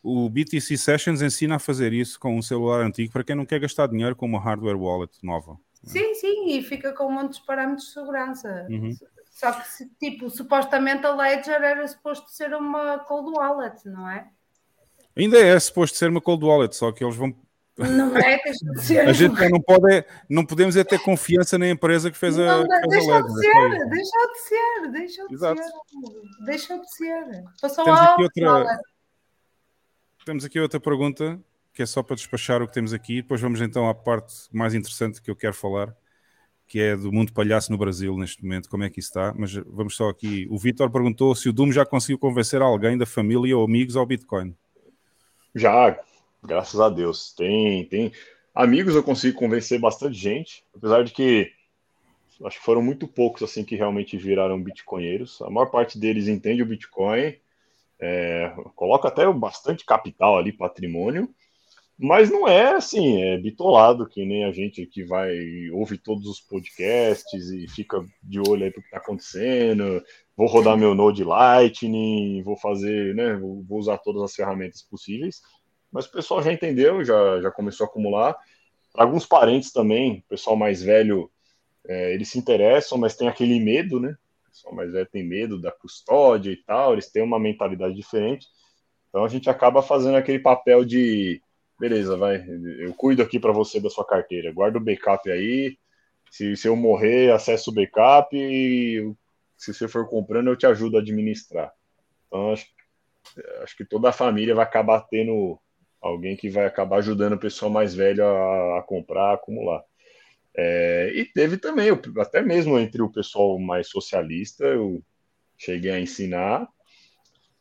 O BTC Sessions ensina a fazer isso com um celular antigo para quem não quer gastar dinheiro com uma hardware wallet nova. Sim, sim, e fica com muitos parâmetros de segurança. Uhum. Só que, tipo, supostamente a Ledger era suposto ser uma cold wallet, não é? Ainda é suposto ser uma cold wallet, só que eles vão Não é, deixa de ser. A gente não pode, não podemos é ter confiança na empresa que fez a. Não, que fez deixou a de LED, ser, deixou de ser, deixou de Exato. ser. Deixou de ser. Passou Temos lá aqui outra-. Temos aqui outra pergunta que é só para despachar o que temos aqui. Depois vamos então à parte mais interessante que eu quero falar, que é do mundo palhaço no Brasil neste momento. Como é que isso está? Mas vamos só aqui. O Vitor perguntou se o Doom já conseguiu convencer alguém da família ou amigos ao Bitcoin. Já, graças a Deus. Tem, tem amigos eu consigo convencer bastante gente, apesar de que acho que foram muito poucos assim que realmente viraram bitcoinheiros. A maior parte deles entende o Bitcoin, é, coloca até bastante capital ali, patrimônio, mas não é assim, é bitolado, que nem a gente que vai ouve todos os podcasts e fica de olho aí pro que está acontecendo. Vou rodar meu Node Lightning, vou fazer, né? Vou vou usar todas as ferramentas possíveis. Mas o pessoal já entendeu, já, já começou a acumular. Para alguns parentes também, o pessoal mais velho, é, eles se interessam, mas tem aquele medo, né? O pessoal mais velho tem medo da custódia e tal, eles têm uma mentalidade diferente. Então a gente acaba fazendo aquele papel de, beleza, vai, eu cuido aqui para você da sua carteira, guarda o backup aí. Se, se eu morrer, acessa o backup e se você for comprando, eu te ajudo a administrar. Então acho, acho que toda a família vai acabar tendo alguém que vai acabar ajudando o pessoal mais velho a, a comprar, a acumular. É, e teve também, até mesmo entre o pessoal mais socialista, eu cheguei a ensinar,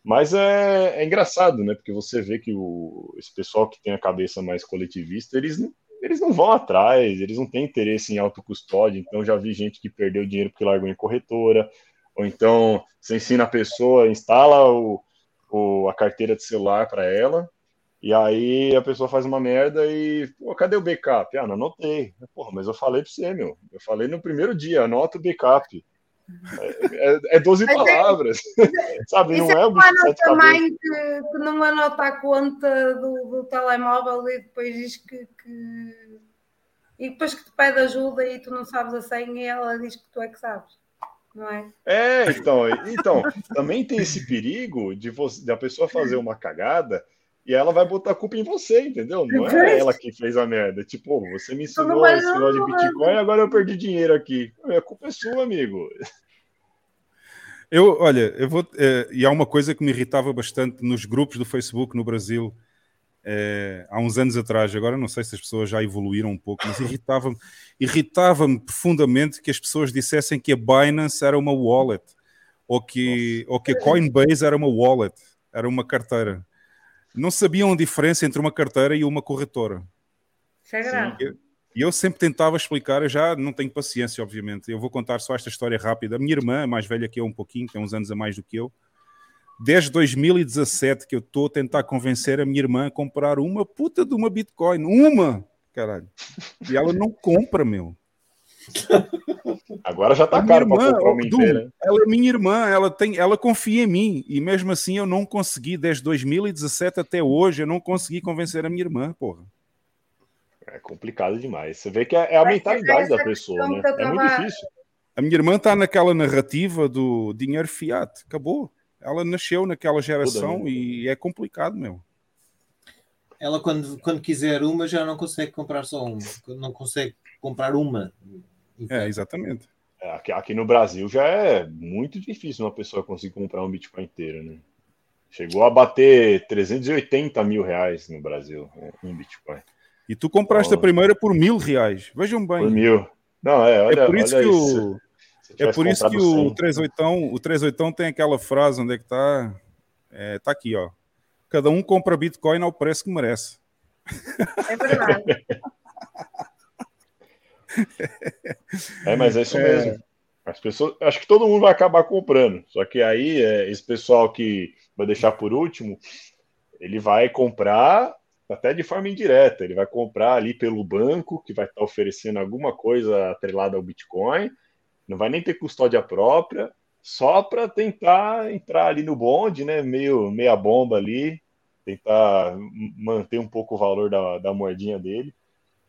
mas é, é engraçado, né? Porque você vê que o, esse pessoal que tem a cabeça mais coletivista, eles não, eles não vão atrás, eles não têm interesse em autocustódia, então já vi gente que perdeu dinheiro porque largou em corretora, ou então você ensina a pessoa, instala o, o- a carteira de celular para ela, e aí a pessoa faz uma merda e, pô, cadê o backup? Ah, não anotei. Porra, mas eu falei pra você, meu. Eu falei no primeiro dia, anota o backup. É, é, é 12 Mas é- palavras. Sabe, Isso não é o bicho de sete também que, que não anota a conta do, do telemóvel e depois diz que, que- E depois que te pede ajuda e tu não sabes a senha e ela diz que tu é que sabes. Não é? É, então, então, também tem esse perigo de, você, de a pessoa fazer uma cagada e ela vai botar a culpa em você, entendeu? Não é ela que fez a merda. Tipo, "Ô, você me ensinou esse negócio de não, Bitcoin, agora eu perdi dinheiro aqui. A culpa é sua, amigo. Eu, olha, eu vou. eh, e há uma coisa que me irritava bastante nos grupos do Facebook no Brasil eh, há uns anos atrás. Agora não sei se as pessoas já evoluíram um pouco, mas irritava-me irritava profundamente que as pessoas dissessem que a Binance era uma wallet ou que, ou que a Coinbase era uma wallet, era uma carteira. Não sabiam a diferença entre uma carteira e uma corretora. Isso é grave. E eu- E eu sempre tentava explicar, eu já não tenho paciência, obviamente. Eu vou contar só esta história rápida. A minha irmã, mais velha que eu um pouquinho, tem uns anos a mais do que eu, desde 2017 que eu estou a tentar convencer a minha irmã a comprar uma puta de uma Bitcoin. Uma! Caralho. E ela não compra, meu. Agora já tá caro para comprar uma Du, inteira. ela é minha irmã, ela, tem, ela confia em mim. E mesmo assim eu não consegui, desde 2017 até hoje, eu não consegui convencer a minha irmã, porra. É complicado demais. Você vê que é é a mentalidade da pessoa, né? É muito difícil. A minha irmã está naquela narrativa do dinheiro fiat. Acabou. Ela nasceu naquela geração Toda, né? e é complicado, meu. Ela, quando, quando quiser uma, já não consegue comprar só uma. Não consegue comprar uma. É, exatamente. É, aqui, aqui no Brasil já é muito difícil uma pessoa conseguir comprar um Bitcoin inteiro, né? Chegou a bater 380 mil reais no Brasil, né, um Bitcoin. E tu compraste a primeira por mil reais. Vejam bem. Por mil. Não, é, olha, é por isso olha que isso. o, é por isso que o 100. 38, o 38 tem aquela frase, onde é que está? É, tá aqui, ó. Cada um compra Bitcoin ao preço que merece. É verdade. É, mas é isso É. mesmo. As pessoas, acho que todo mundo vai acabar comprando. Só que aí, é, esse pessoal que vai deixar por último, ele vai comprar até de forma indireta. Ele vai comprar ali pelo banco, que vai estar oferecendo alguma coisa atrelada ao Bitcoin. Não vai nem ter custódia própria, só para tentar entrar ali no bonde, né? Meio meia bomba ali, tentar manter um pouco o valor da, da moedinha dele.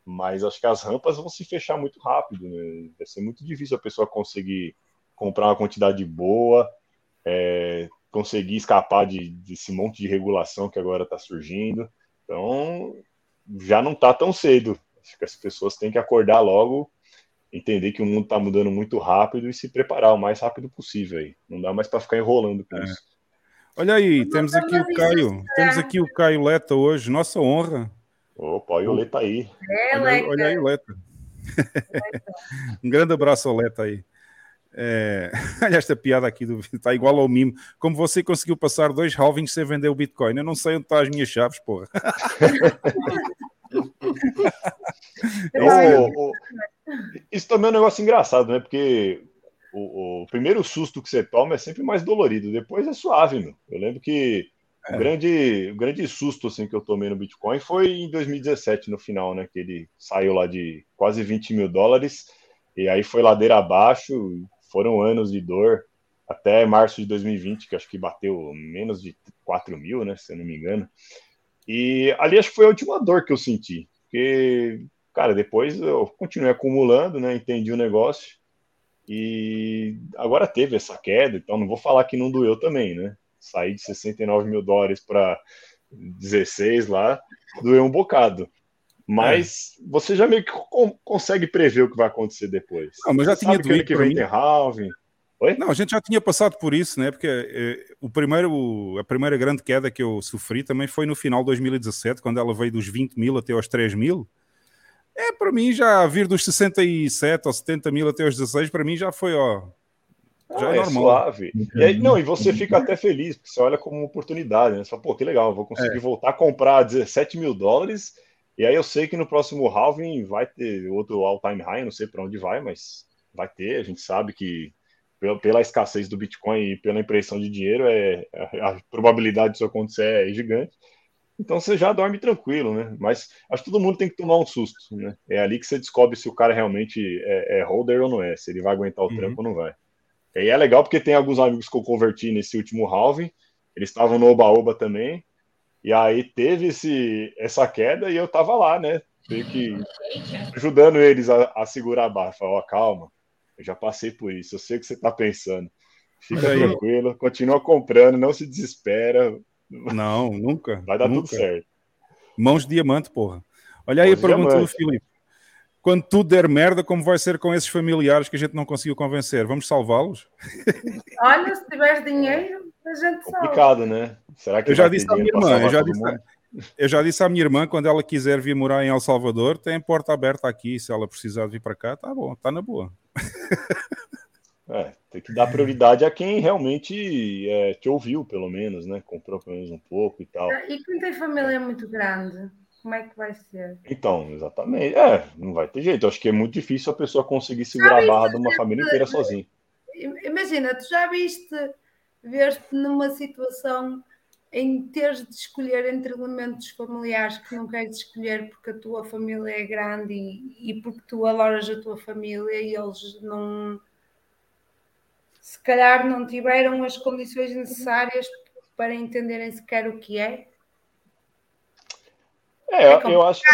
Mas acho que as rampas vão se fechar muito rápido, né? Vai ser muito difícil a pessoa conseguir comprar uma quantidade boa, é, conseguir escapar de, desse monte de regulação que agora está surgindo. Então, já não está tão cedo. Acho que as pessoas têm que acordar logo, entender que o mundo está mudando muito rápido e se preparar o mais rápido possível aí. Não dá mais para ficar enrolando com é. isso. Olha aí, temos aqui o Caio. Temos aqui o Caio Leta hoje, nossa honra. Opa, olha o Leta aí. É, olha, olha aí o Leta. um grande abraço ao Leta aí. É... Olha esta piada aqui do está igual ao mimo. Como você conseguiu passar dois halvings sem vender o Bitcoin? Eu não sei onde estão as minhas chaves, porra. isso também é um negócio engraçado, né? Porque o, o, primeiro susto que você toma é sempre mais dolorido, depois é suave, meu. Eu lembro que é. o, grande, o grande susto assim, que eu tomei no Bitcoin foi em 2017, no final, né? Que ele saiu lá de quase 20 mil dólares, e aí foi ladeira abaixo, foram anos de dor até março de 2020, que acho que bateu menos de 4 mil, né? Se eu não me engano. E ali acho que foi a última dor que eu senti, porque, cara, depois eu continuei acumulando, né? Entendi o negócio e agora teve essa queda, então não vou falar que não doeu também, né? Sair de 69 mil dólares para 16 lá, doeu um bocado. Mas é. você já meio que consegue prever o que vai acontecer depois. Não, mas já tinha doído que, vem tem halving. Oi? Não, a gente já tinha passado por isso, né? Porque é, o primeiro, a primeira grande queda que eu sofri também foi no final de 2017, quando ela veio dos 20 mil até aos 3 mil. É, para mim, já vir dos 67 ou 70 mil até os 16, para mim já foi, ó. Já ah, é, é normal. suave. E aí, não, e você fica até feliz, porque você olha como uma oportunidade, né? Você fala, pô, que legal, vou conseguir é. voltar a comprar 17 mil dólares e aí eu sei que no próximo halving vai ter outro all-time high, não sei para onde vai, mas vai ter. A gente sabe que pela escassez do Bitcoin e pela impressão de dinheiro, é, a probabilidade disso acontecer é gigante. Então você já dorme tranquilo, né? Mas acho que todo mundo tem que tomar um susto, né? É ali que você descobre se o cara realmente é, é holder ou não é, se ele vai aguentar o uhum. trampo ou não vai. E aí é legal porque tem alguns amigos que eu converti nesse último halving, eles estavam no Oba-Oba também, e aí teve esse, essa queda e eu tava lá, né? Meio que ajudando eles a, a segurar a barra. Ó, calma, eu já passei por isso, eu sei o que você tá pensando. Fica tranquilo, continua comprando, não se desespera. Não, nunca. Vai dar nunca. tudo certo. Mãos de diamante, porra. Olha aí a pergunta do Filipe. Quando tudo der merda, como vai ser com esses familiares que a gente não conseguiu convencer? Vamos salvá-los? Olha, se tiveres dinheiro, a gente Complicado, salva. né? Será que eu já disse à minha irmã, eu já disse, eu já disse à minha irmã, quando ela quiser vir morar em El Salvador, tem porta aberta aqui, se ela precisar vir para cá, tá bom, tá na boa. É, tem que dar prioridade a quem realmente é, te ouviu, pelo menos, né? Comprou pelo menos um pouco e tal. E quem tem família muito grande? Como é que vai ser? Então, exatamente. É, não vai ter jeito. Eu acho que é muito difícil a pessoa conseguir segurar a barra de uma família inteira sozinha. Imagina, tu já viste ver-te numa situação em teres de escolher entre elementos familiares que não queres escolher porque a tua família é grande e, e porque tu adoras a tua família e eles não se calhar não tiveram as condições necessárias para entenderem sequer o que é. É, é eu acho que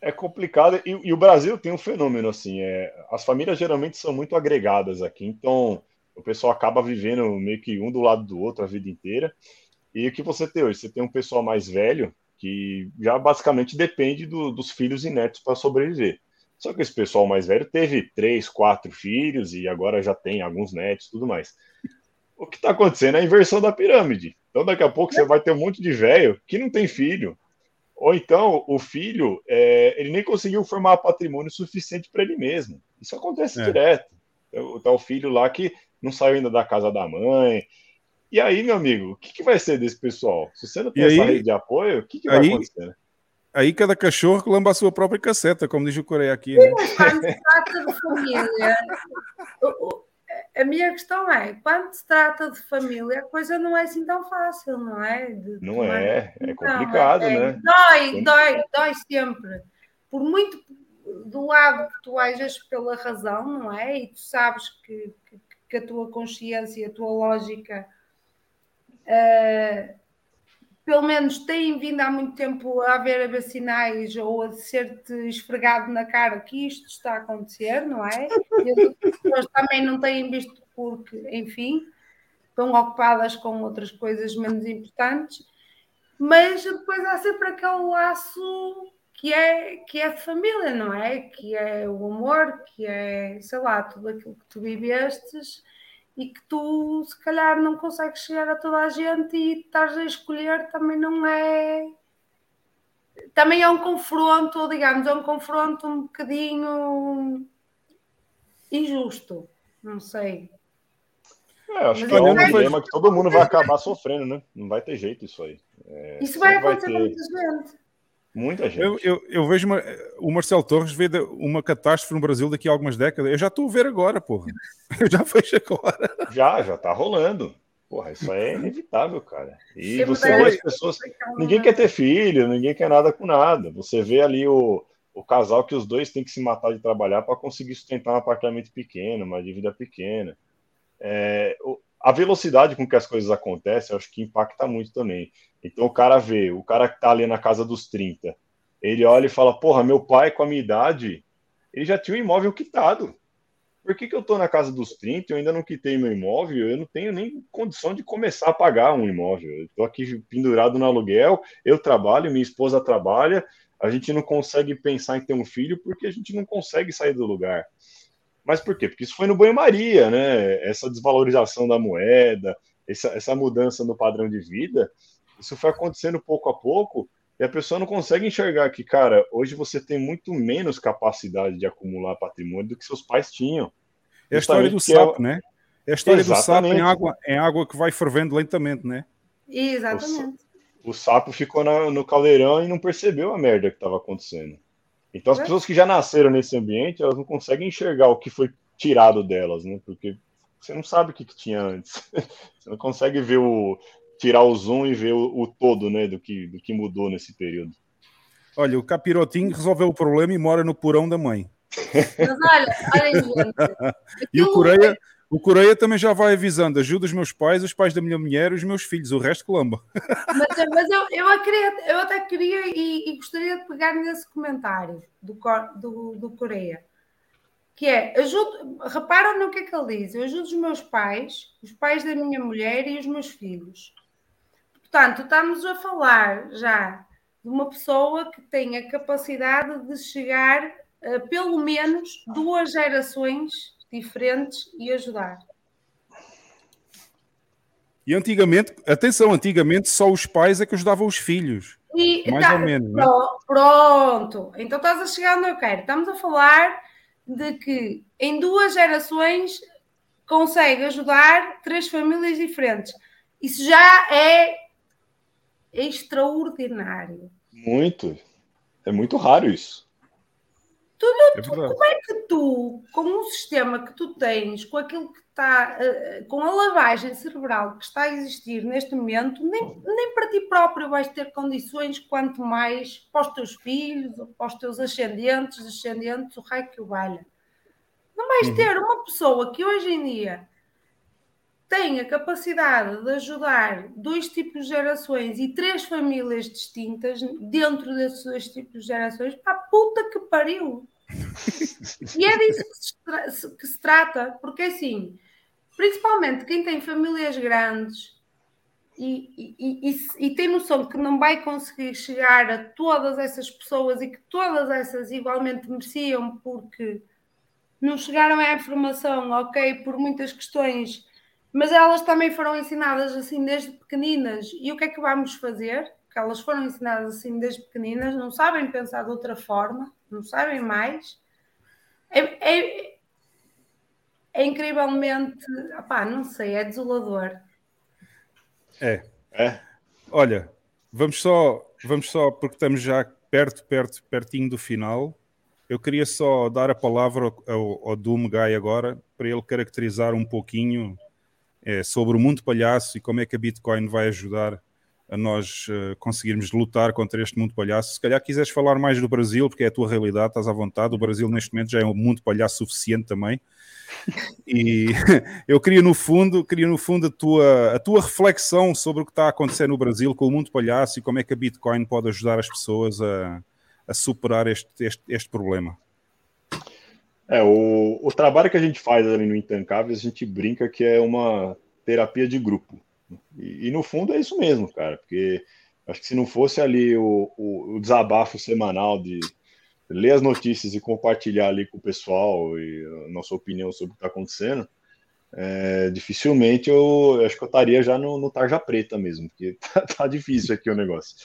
é complicado e, e, o Brasil tem um fenômeno assim, é, as famílias geralmente são muito agregadas aqui, então o pessoal acaba vivendo meio que um do lado do outro a vida inteira. E o que você tem hoje? Você tem um pessoal mais velho que já basicamente depende do, dos filhos e netos para sobreviver. Só que esse pessoal mais velho teve três, quatro filhos e agora já tem alguns netos tudo mais. O que está acontecendo é a inversão da pirâmide. Então, daqui a pouco, você vai ter um monte de velho que não tem filho. Ou então, o filho, é, ele nem conseguiu formar patrimônio suficiente para ele mesmo. Isso acontece é. direto. Então, tá o filho lá que não saiu ainda da casa da mãe. E aí, meu amigo, o que, que vai ser desse pessoal? Se você não tem essa rede de apoio, o que, que vai aí, acontecer? Aí cada cachorro lamba a sua própria caceta, como diz o Coreia aqui. Né? a minha questão é, quando se trata de família, a coisa não é assim tão fácil, não é? De, não é, é complicado, é, né? Dói, dói, dói sempre. Por muito do lado que tu ajas pela razão, não é? E tu sabes que, que, que a tua consciência, a tua lógica uh, pelo menos têm vindo há muito tempo a haver sinais ou a ser-te esfregado na cara que isto está a acontecer, não é? E as pessoas também não têm visto porque, enfim, estão ocupadas com outras coisas menos importantes. mas depois há sempre aquele laço que é, que é de família, não é? Que é o amor, que é, sei lá, tudo aquilo que tu vivestes e que tu se calhar não consegues chegar a toda a gente e estás a escolher também não é. Também é um confronto, digamos, é um confronto um bocadinho injusto, não sei. É, acho Mas que é um problema que todo mundo vai acabar sofrendo, né? Não vai ter jeito isso aí. É, isso vai acontecer vai ter... com muita gente. Muita gente. Eu, eu, eu, vejo uma, o Marcelo Torres vê uma catástrofe no Brasil daqui a algumas décadas. Eu já estou a ver agora, porra. Eu já vejo agora. Já, já está rolando. Porra, isso é inevitável, cara. E você vê as pessoas. Ninguém quer ter filho, ninguém quer nada com nada. Você vê ali o, o casal que os dois têm que se matar de trabalhar para conseguir sustentar um apartamento pequeno, uma dívida pequena. É, a velocidade com que as coisas acontecem, eu acho que impacta muito também. Então o cara vê, o cara que tá ali na casa dos 30, ele olha e fala: Porra, meu pai com a minha idade, ele já tinha um imóvel quitado. Por que, que eu tô na casa dos 30 eu ainda não quitei meu imóvel? Eu não tenho nem condição de começar a pagar um imóvel. Eu tô aqui pendurado no aluguel, eu trabalho, minha esposa trabalha, a gente não consegue pensar em ter um filho porque a gente não consegue sair do lugar. Mas por quê? Porque isso foi no banho-maria, né? Essa desvalorização da moeda, essa, essa mudança no padrão de vida, isso foi acontecendo pouco a pouco e a pessoa não consegue enxergar que, cara, hoje você tem muito menos capacidade de acumular patrimônio do que seus pais tinham. É a história do é sapo, é... né? É a história Exatamente. do sapo em água, em água que vai fervendo lentamente, né? Exatamente. O, o sapo ficou na, no caldeirão e não percebeu a merda que estava acontecendo. Então as é. pessoas que já nasceram nesse ambiente, elas não conseguem enxergar o que foi tirado delas, né? Porque você não sabe o que, que tinha antes. Você não consegue ver o, tirar o zoom e ver o, o, todo, né, do que, do que mudou nesse período. Olha, o capirotinho resolveu o problema e mora no porão da mãe. Mas olha, olha gente. e o Coreia, o Coreia também já vai avisando: ajuda os meus pais, os pais da minha mulher e os meus filhos, o resto colamba. Mas, mas eu, eu, queria, eu até queria e, e, gostaria de pegar nesse comentário do, do, do Coreia que é, ajudo, repara no que é que ele diz, eu ajudo os meus pais, os pais da minha mulher e os meus filhos. Portanto, estamos a falar já de uma pessoa que tem a capacidade de chegar a pelo menos duas gerações diferentes e ajudar. E antigamente, atenção, antigamente só os pais é que ajudavam os filhos. E, mais tá, ou menos. Né? Pronto, então estás a chegar onde eu quero. Estamos a falar de que em duas gerações consegue ajudar três famílias diferentes. Isso já é extraordinário. Muito. É muito raro isso. Tu não, é tu, como é que tu, com um sistema que tu tens, com aquilo que está, uh, com a lavagem cerebral que está a existir neste momento, nem, nem para ti próprio vais ter condições, quanto mais para os teus filhos, para os teus ascendentes, descendentes, o raio que o valha. Não vais uhum. ter uma pessoa que hoje em dia tem a capacidade de ajudar dois tipos de gerações e três famílias distintas dentro desses dois tipos de gerações, pá, puta que pariu! e é disso que se, que se trata, porque assim, principalmente quem tem famílias grandes e, e, e, e, tem noção que não vai conseguir chegar a todas essas pessoas e que todas essas igualmente mereciam porque não chegaram à informação, ok, por muitas questões mas elas também foram ensinadas assim desde pequeninas. E o que é que vamos fazer? Que elas foram ensinadas assim desde pequeninas, não sabem pensar de outra forma, não sabem mais. É, é, é incrivelmente, opá, não sei, é desolador. É, é. Olha, vamos só, vamos só, porque estamos já perto, perto, pertinho do final. Eu queria só dar a palavra ao, ao Doom Guy agora, para ele caracterizar um pouquinho é sobre o mundo palhaço e como é que a Bitcoin vai ajudar a nós uh, conseguirmos lutar contra este mundo palhaço. Se calhar quiseres falar mais do Brasil, porque é a tua realidade, estás à vontade. O Brasil neste momento já é um mundo palhaço suficiente também. E eu queria no fundo, queria no fundo a tua, a tua reflexão sobre o que está a acontecer no Brasil com o mundo palhaço e como é que a Bitcoin pode ajudar as pessoas a, a superar este, este, este problema. É, o, o trabalho que a gente faz ali no Intancáveis, a gente brinca que é uma terapia de grupo. E, e, no fundo é isso mesmo, cara, porque Acho que se não fosse ali o, o, o desabafo semanal de ler as notícias e compartilhar ali com o pessoal e a nossa opinião sobre o que está acontecendo, é, dificilmente eu, eu, acho que eu estaria já no, no tarja preta mesmo, porque tá, tá difícil aqui o negócio.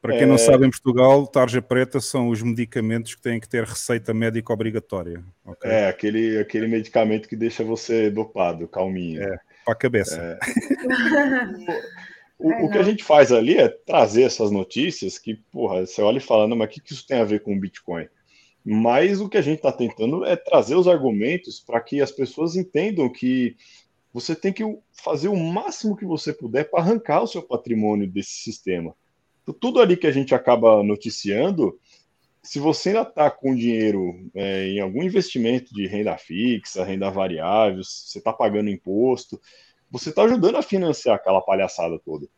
Para quem é... não sabe, em Portugal, tarja preta são os medicamentos que têm que ter receita médica obrigatória. Okay? É, aquele, aquele medicamento que deixa você dopado, calminho. É, para a cabeça. É. o, o, que a gente faz ali é trazer essas notícias que, porra, você olha e fala, não, mas o que, que isso tem a ver com o Bitcoin? Mas o que a gente está tentando é trazer os argumentos para que as pessoas entendam que você tem que fazer o máximo que você puder para arrancar o seu patrimônio desse sistema. Então, tudo ali que a gente acaba noticiando, se você ainda está com dinheiro é, em algum investimento de renda fixa, renda variável, você está pagando imposto, você está ajudando a financiar aquela palhaçada toda.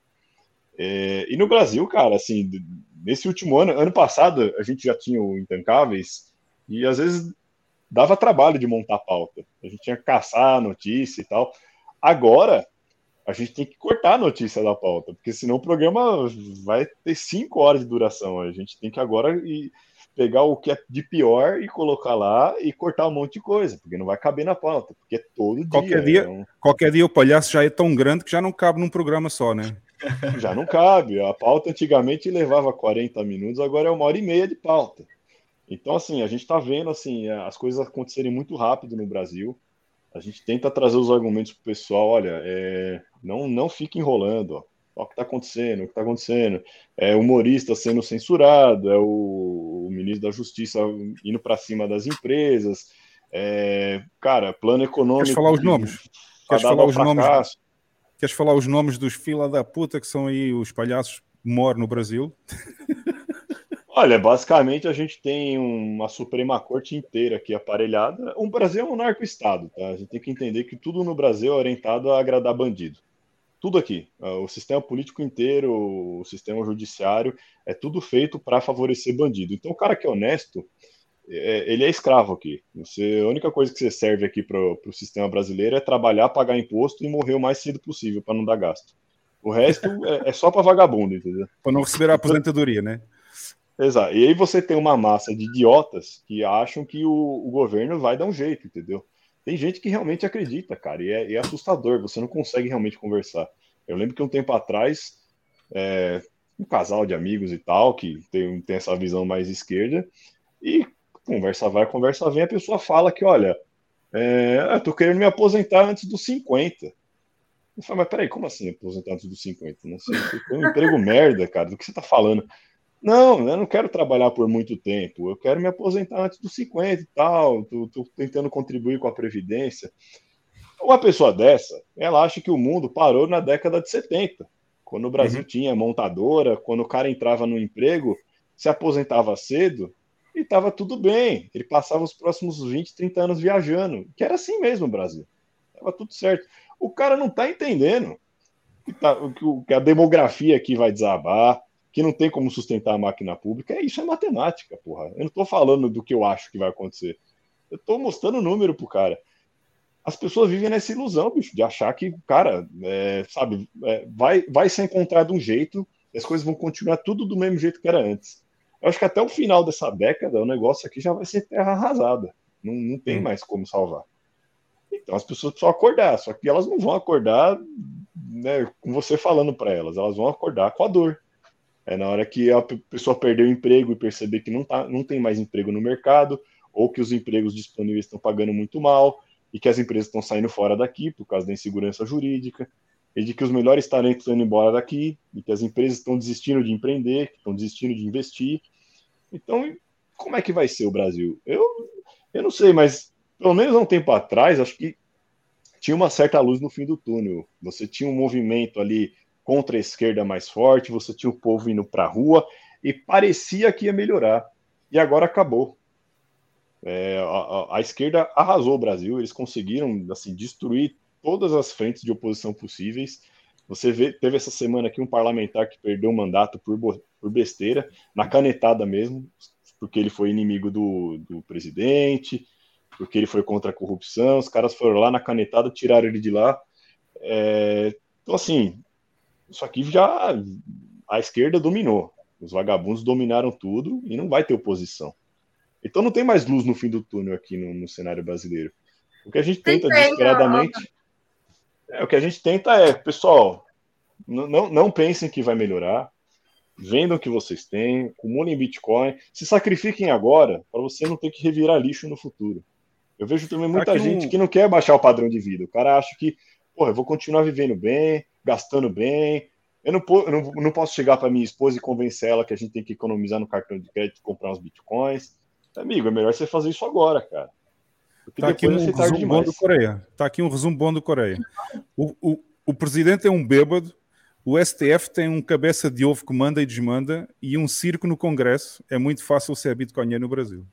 É, e no Brasil, cara, assim, nesse último ano, ano passado, a gente já tinha o Intancáveis e às vezes dava trabalho de montar pauta. A gente tinha que caçar a notícia e tal. Agora, a gente tem que cortar a notícia da pauta, porque senão o programa vai ter cinco horas de duração. A gente tem que agora ir pegar o que é de pior e colocar lá e cortar um monte de coisa, porque não vai caber na pauta, porque é todo qualquer dia. dia Qualquer dia o palhaço já é tão grande que já não cabe num programa só, né? Já não cabe. A pauta antigamente levava 40 minutos, agora é uma hora e meia de pauta. Então, assim, a gente está vendo assim, as coisas acontecerem muito rápido no Brasil. A gente tenta trazer os argumentos para o pessoal, olha, é, não, não fique enrolando, ó. Olha o que está acontecendo, o que está acontecendo. É humorista sendo censurado, é o, o ministro da Justiça indo para cima das empresas. É, cara, plano econômico. Queres falar os nomes? Queres falar os nomes? Queres falar os nomes dos fila da puta que são aí os palhaços mor no Brasil? Olha, basicamente a gente tem uma Suprema Corte inteira aqui aparelhada. O Brasil é um narco-estado, tá? A gente tem que entender que tudo no Brasil é orientado a agradar bandido. Tudo aqui. O sistema político inteiro, o sistema judiciário, é tudo feito para favorecer bandido. Então, o cara que é honesto, é, ele é escravo aqui. Você, a única coisa que você serve aqui para o sistema brasileiro é trabalhar, pagar imposto e morrer o mais cedo possível para não dar gasto. O resto é, é só para vagabundo, entendeu? Para não receber a aposentadoria, né? Exato. E aí você tem uma massa de idiotas que acham que o, o governo vai dar um jeito, entendeu? Tem gente que realmente acredita, cara, e é, é, assustador. Você não consegue realmente conversar. Eu lembro que um tempo atrás, é, um casal de amigos e tal, que tem, tem essa visão mais esquerda, e conversa vai, conversa vem, a pessoa fala que, olha, é, eu tô querendo me aposentar antes dos 50. Eu falo, mas peraí, como assim aposentar antes dos 50? Não sei, tem um emprego merda, cara, do que você tá falando? Não, eu não quero trabalhar por muito tempo, eu quero me aposentar antes dos 50 e tal, tô, tô tentando contribuir com a Previdência. Uma pessoa dessa, ela acha que o mundo parou na década de 70, quando o Brasil uhum. tinha montadora, quando o cara entrava no emprego, se aposentava cedo, e estava tudo bem. Ele passava os próximos 20, 30 anos viajando, que era assim mesmo o Brasil. Estava tudo certo. O cara não está entendendo que, tá, que, a demografia aqui vai desabar, que não tem como sustentar a máquina pública. É isso é matemática, porra. Eu não estou falando do que eu acho que vai acontecer. Eu estou mostrando o número pro cara. As pessoas vivem nessa ilusão, bicho, de achar que, cara, é, sabe, é, vai, vai ser encontrado um jeito, as coisas vão continuar tudo do mesmo jeito que era antes. Eu acho que até o final dessa década o negócio aqui já vai ser terra arrasada. Não, não tem hum. mais como salvar. Então as pessoas precisam acordar, só que elas não vão acordar né, com você falando para elas, elas vão acordar com a dor. É na hora que a pessoa perder o emprego e perceber que não, tá, não tem mais emprego no mercado, ou que os empregos disponíveis estão pagando muito mal, e que as empresas estão saindo fora daqui por causa da insegurança jurídica, e de que os melhores talentos estão indo embora daqui, e que as empresas estão desistindo de empreender, estão desistindo de investir. Então, como é que vai ser o Brasil? Eu, eu não sei, mas pelo menos há um tempo atrás, acho que tinha uma certa luz no fim do túnel. Você tinha um movimento ali contra a esquerda mais forte, você tinha o povo indo para a rua, e parecia que ia melhorar. E agora acabou. É, a, a, a, esquerda arrasou o Brasil, eles conseguiram assim, destruir todas as frentes de oposição possíveis. Você vê, teve essa semana aqui um parlamentar que perdeu o mandato por, por besteira, na canetada mesmo, porque ele foi inimigo do, do presidente, porque ele foi contra a corrupção. Os caras foram lá na canetada, tiraram ele de lá. É, então, assim, isso aqui já a esquerda dominou. Os vagabundos dominaram tudo e não vai ter oposição. Então não tem mais luz no fim do túnel aqui no, no cenário brasileiro. O que a gente tenta desesperadamente. É, o que a gente tenta é, pessoal, não, não, não pensem que vai melhorar. Vendam o que vocês têm, acumulem Bitcoin, se sacrifiquem agora para você não ter que revirar lixo no futuro. Eu vejo também muita aqui gente um... que não quer baixar o padrão de vida. O cara acha que, pô, eu vou continuar vivendo bem, gastando bem. Eu não, eu não, não posso chegar para minha esposa e convencer ela que a gente tem que economizar no cartão de crédito e comprar uns bitcoins. Amigo, é melhor você fazer isso agora, cara. Porque tá aqui um resumo bom do Coreia. Tá aqui um resumo bom do Coreia. O, o, o presidente é um bêbado, o STF tem um cabeça de ovo que manda e desmanda e um circo no Congresso. É muito fácil ser bitcoinheiro no Brasil.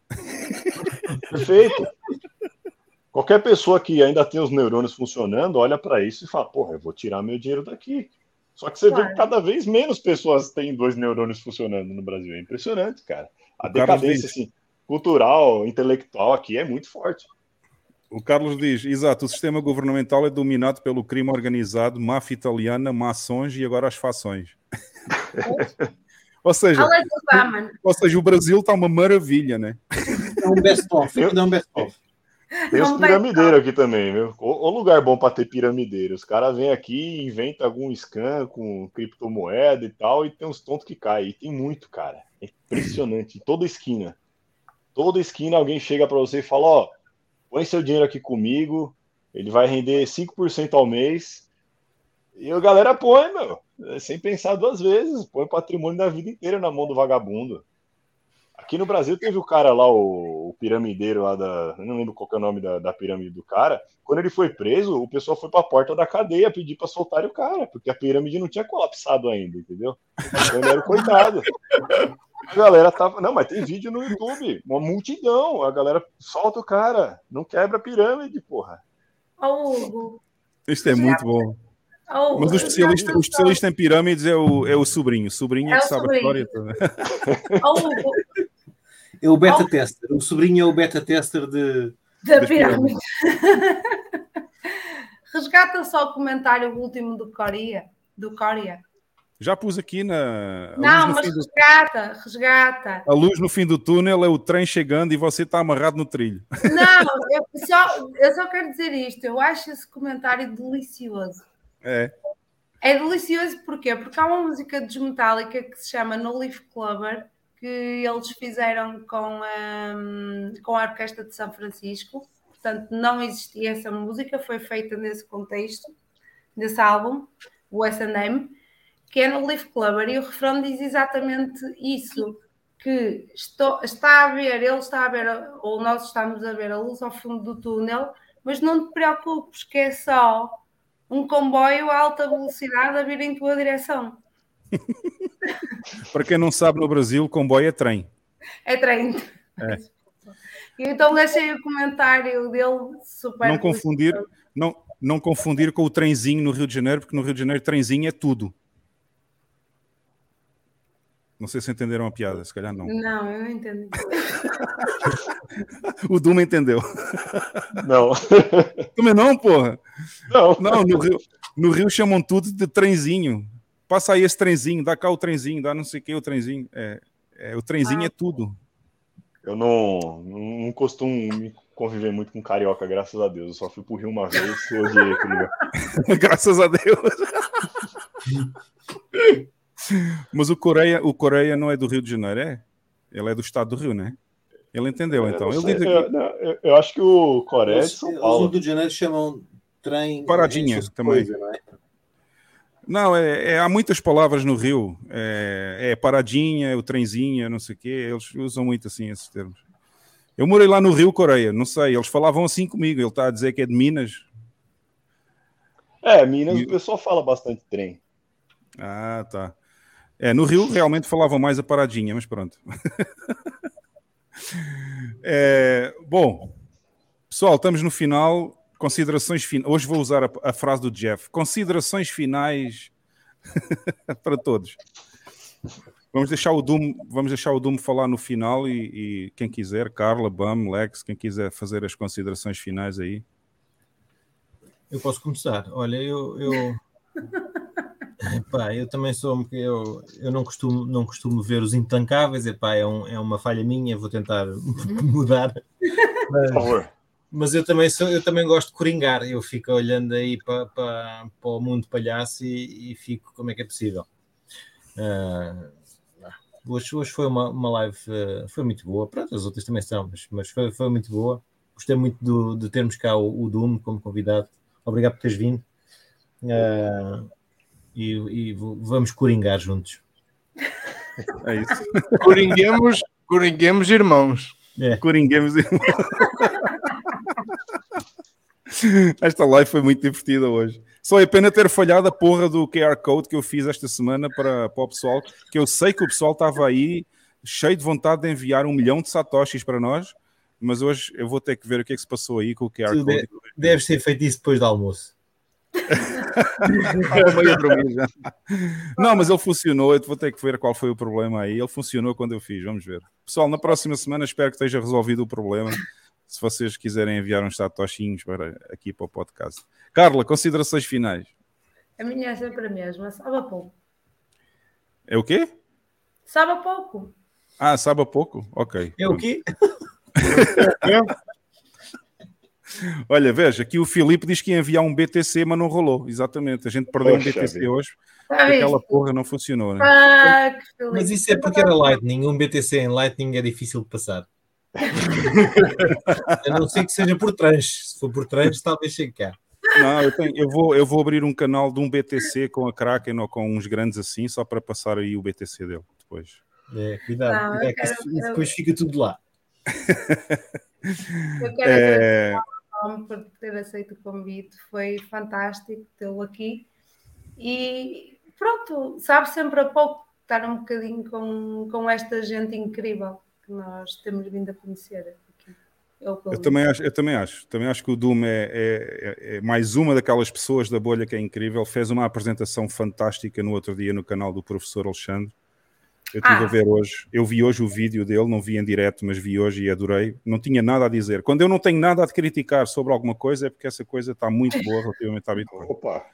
Perfeito. Qualquer pessoa que ainda tem os neurônios funcionando, olha para isso e fala: porra, eu vou tirar meu dinheiro daqui. Só que você claro. vê que cada vez menos pessoas têm dois neurônios funcionando no Brasil. É impressionante, cara. A o decadência assim, cultural, intelectual aqui é muito forte. O Carlos diz: exato, o sistema governamental é dominado pelo crime organizado, máfia italiana, maçons e agora as fações. ou, seja, ou seja, o Brasil está uma maravilha, né? É um best-of. É um best-of. Tem os piramideiros aqui também, viu? O, lugar bom para ter piramideiro. Os caras vêm aqui, inventam algum scan com criptomoeda e tal, e tem uns tontos que caem. E tem muito, cara. É impressionante. Em toda esquina. Toda esquina alguém chega para você e fala: Ó, põe seu dinheiro aqui comigo, ele vai render 5% ao mês. E a galera põe, meu, sem pensar duas vezes. Põe o patrimônio da vida inteira na mão do vagabundo. Aqui no Brasil teve o cara lá, o, o piramideiro lá da. Eu não lembro qual é o nome da, da, pirâmide do cara. Quando ele foi preso, o pessoal foi para a porta da cadeia pedir para soltar o cara, porque a pirâmide não tinha colapsado ainda, entendeu? Então ele era o coitado. A galera tava. Não, mas tem vídeo no YouTube, uma multidão. A galera solta o cara, não quebra a pirâmide, porra. Ô, Hugo. Isso é muito bom. Oh, Mas o especialista, o especialista em pirâmides é o, é o sobrinho. O sobrinho é, é que sabe sobrinho. a história toda. Oh, é o beta oh. tester. O sobrinho é o beta tester de, da pirâmide. Resgata só o comentário último do Coreia. Do Coreia. Já pus aqui na. Não, mas resgata, do... resgata. A luz no fim do túnel é o trem chegando e você está amarrado no trilho. Não, eu só, eu só quero dizer isto. Eu acho esse comentário delicioso. É. É delicioso porquê? Porque há uma música de Metallica que se chama No Leaf Clubber que eles fizeram com a, com a Orquestra de São Francisco. Portanto, não existia essa música, foi feita nesse contexto, nesse álbum, o S&M, que é no Leaf Clubber, e o refrão diz exatamente isso, que estou, está a ver, ele está a ver, ou nós estamos a ver a luz ao fundo do túnel, mas não te preocupes que é só um comboio a alta velocidade a vir em tua direção. Para quem não sabe, no Brasil, comboio é trem. É trem. É. Então deixei o comentário dele super. Não confundir, não, não confundir com o trenzinho no Rio de Janeiro, porque no Rio de Janeiro trenzinho é tudo. Não sei se entenderam a piada, se calhar não. Não, eu não entendi. o Duma entendeu. Não. Também não, porra. Não. Não, no Rio, no Rio chamam tudo de trenzinho. Passa aí esse trenzinho, dá cá o trenzinho, dá não sei o que o trenzinho. É, é o trenzinho ah. é tudo. Eu não, não costumo me conviver muito com carioca, graças a Deus. Eu só fui pro Rio uma vez e odiei aquele Graças a Deus. Mas o Coreia, o Coreia não é do Rio de Janeiro, é? Ele é do estado do Rio, né? Ele entendeu, então. Eu, eu, eu, eu, acho que o Coreia é de São Paulo. Os Rio de Janeiro chamam trem... Paradinha também. Coisa, não é? Não, é, é, há muitas palavras no Rio. É, é paradinha, é o trenzinho, não sei o quê. Eles usam muito assim esses termos. Eu morei lá no Rio, Coreia, não sei. Eles falavam assim comigo. Ele está a dizer que é de Minas. É, Minas e... o pessoal fala bastante trem. Ah, tá. É, no Rio realmente falavam mais a paradinha, mas pronto. é, bom, pessoal, estamos no final considerações finais. Hoje vou usar a, a, frase do Jeff. Considerações finais para todos. Vamos deixar o Doom, vamos deixar o Doom falar no final e, e, quem quiser, Carla, Bam, Lex, quem quiser fazer as considerações finais aí. Eu posso começar. Olha, eu, eu... Epá, eu também sou eu, eu não costumo não costumo ver os intancáveis epá, é, um, é uma falha minha vou tentar mudar mas, Por favor. Mas eu também sou eu também gosto de coringar eu fico olhando aí para, para, para o mundo palhaço e, e fico como é que é possível uh, hoje, hoje foi uma, uma live uh, foi muito boa pronto as outras também são mas, mas foi, foi muito boa gostei muito do, de termos cá o, o Doom como convidado obrigado por teres vindo uh, e, e vamos coringar juntos. É isso. Coringuemos, coringuemos irmãos. É. Coringuemos irmãos. Esta live foi muito divertida hoje. Só é pena ter falhado a porra do QR Code que eu fiz esta semana para, para o pessoal, que eu sei que o pessoal estava aí cheio de vontade de enviar um milhão de satoshis para nós, mas hoje eu vou ter que ver o que é que se passou aí com o QR Code. Deve, ter feito isso depois do almoço. Não, mas ele funcionou. Eu vou ter que ver qual foi o problema aí. Ele funcionou quando eu fiz. Vamos ver. Pessoal, na próxima semana espero que esteja resolvido o problema. Se vocês quiserem enviar uns satoshinhos para aqui para o podcast. Carla, considerações finais. A minha é sempre a mesma. Sabe a pouco. É o quê? Sabe a pouco. Ah, sabe a pouco? Ok. É o quê? Olha, veja, aqui o Filipe diz que ia enviar um BTC, mas não rolou. Exatamente, a gente perdeu Poxa, um BTC vida. hoje. Aquela porra não funcionou, né? Ah, mas isso é porque era Lightning. Um BTC em Lightning é difícil de passar. A não ser que seja por trans. Se for por trans, talvez chegue cá. Não, eu, tenho, eu, vou, eu vou abrir um canal de um BTC com a Kraken ou com uns grandes assim, só para passar aí o BTC dele depois. É, cuidado, não, cuidado quero, isso, eu... depois fica tudo lá. eu quero é por ter aceito o convite, foi fantástico tê-lo aqui. E pronto, sabe sempre a pouco estar um bocadinho com, com esta gente incrível que nós temos vindo a conhecer aqui. Eu, eu também acho, eu também acho, também acho que o Doom é, é, é, é, mais uma daquelas pessoas da bolha que é incrível. Fez uma apresentação fantástica no outro dia no canal do professor Alexandre eu estive ah. a ver hoje, eu vi hoje o vídeo dele, não vi em direto, mas vi hoje e adorei. Não tinha nada a dizer. Quando eu não tenho nada a criticar sobre alguma coisa, é porque essa coisa está muito boa relativamente à Bitcoin. Opa!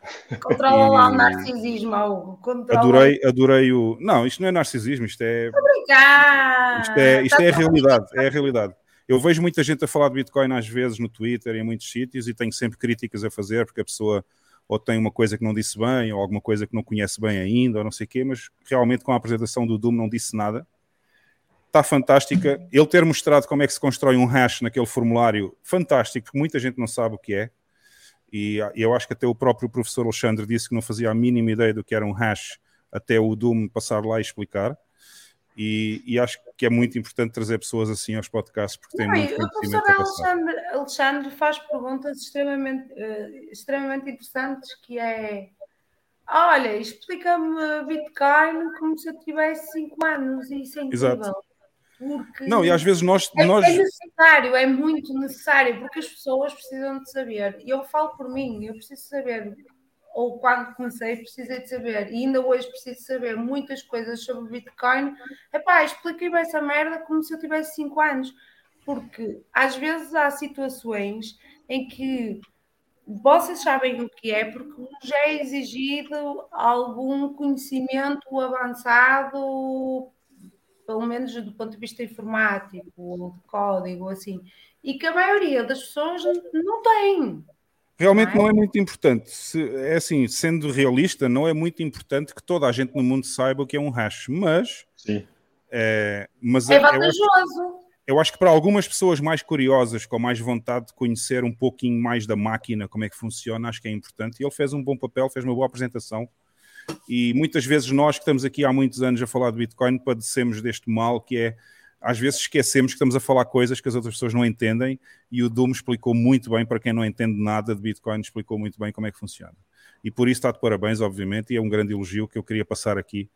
Controla lá o narcisismo, Hugo. Adorei, adorei o. Não, isto não é narcisismo, isto é. Obrigado! Isto é, isto é a realidade, é a realidade. Eu vejo muita gente a falar de Bitcoin às vezes no Twitter e em muitos sítios e tenho sempre críticas a fazer porque a pessoa ou tem uma coisa que não disse bem, ou alguma coisa que não conhece bem ainda, ou não sei o quê, mas realmente com a apresentação do Doom não disse nada. Está fantástica. Ele ter mostrado como é que se constrói um hash naquele formulário, fantástico, porque muita gente não sabe o que é. E eu acho que até o próprio professor Alexandre disse que não fazia a mínima ideia do que era um hash até o Doom passar lá e explicar. E, e, acho que é muito importante trazer pessoas assim aos podcasts porque tem muito conhecimento. O professor Alexandre, Alexandre, faz perguntas extremamente, uh, extremamente interessantes que é olha, explica-me Bitcoin como se eu tivesse 5 anos e isso é incrível. Exato. Porque não, e às vezes nós, é, nós... é necessário, é muito necessário, porque as pessoas precisam de saber. E eu falo por mim, eu preciso saber ou quando comecei precisei de saber, e ainda hoje preciso saber muitas coisas sobre Bitcoin, epá, expliquei-me essa merda como se eu tivesse 5 anos, porque às vezes há situações em que vocês sabem o que é, porque já é exigido algum conhecimento avançado, pelo menos do ponto de vista informático, ou de código, assim, e que a maioria das pessoas não tem. Realmente não é? não é, muito importante. Se, é assim, sendo realista, não é muito importante que toda a gente no mundo saiba o que é um hash, mas. Sim. É, mas é vantajoso. Eu acho, eu acho que para algumas pessoas mais curiosas, com mais vontade de conhecer um pouquinho mais da máquina, como é que funciona, acho que é importante. E ele fez um bom papel, fez uma boa apresentação. E muitas vezes nós que estamos aqui há muitos anos a falar de Bitcoin padecemos deste mal que é às vezes esquecemos que estamos a falar coisas que as outras pessoas não entendem e o Doom explicou muito bem, para quem não entende nada de Bitcoin, explicou muito bem como é que funciona. E por isso está de parabéns, obviamente, e é um grande elogio que eu queria passar aqui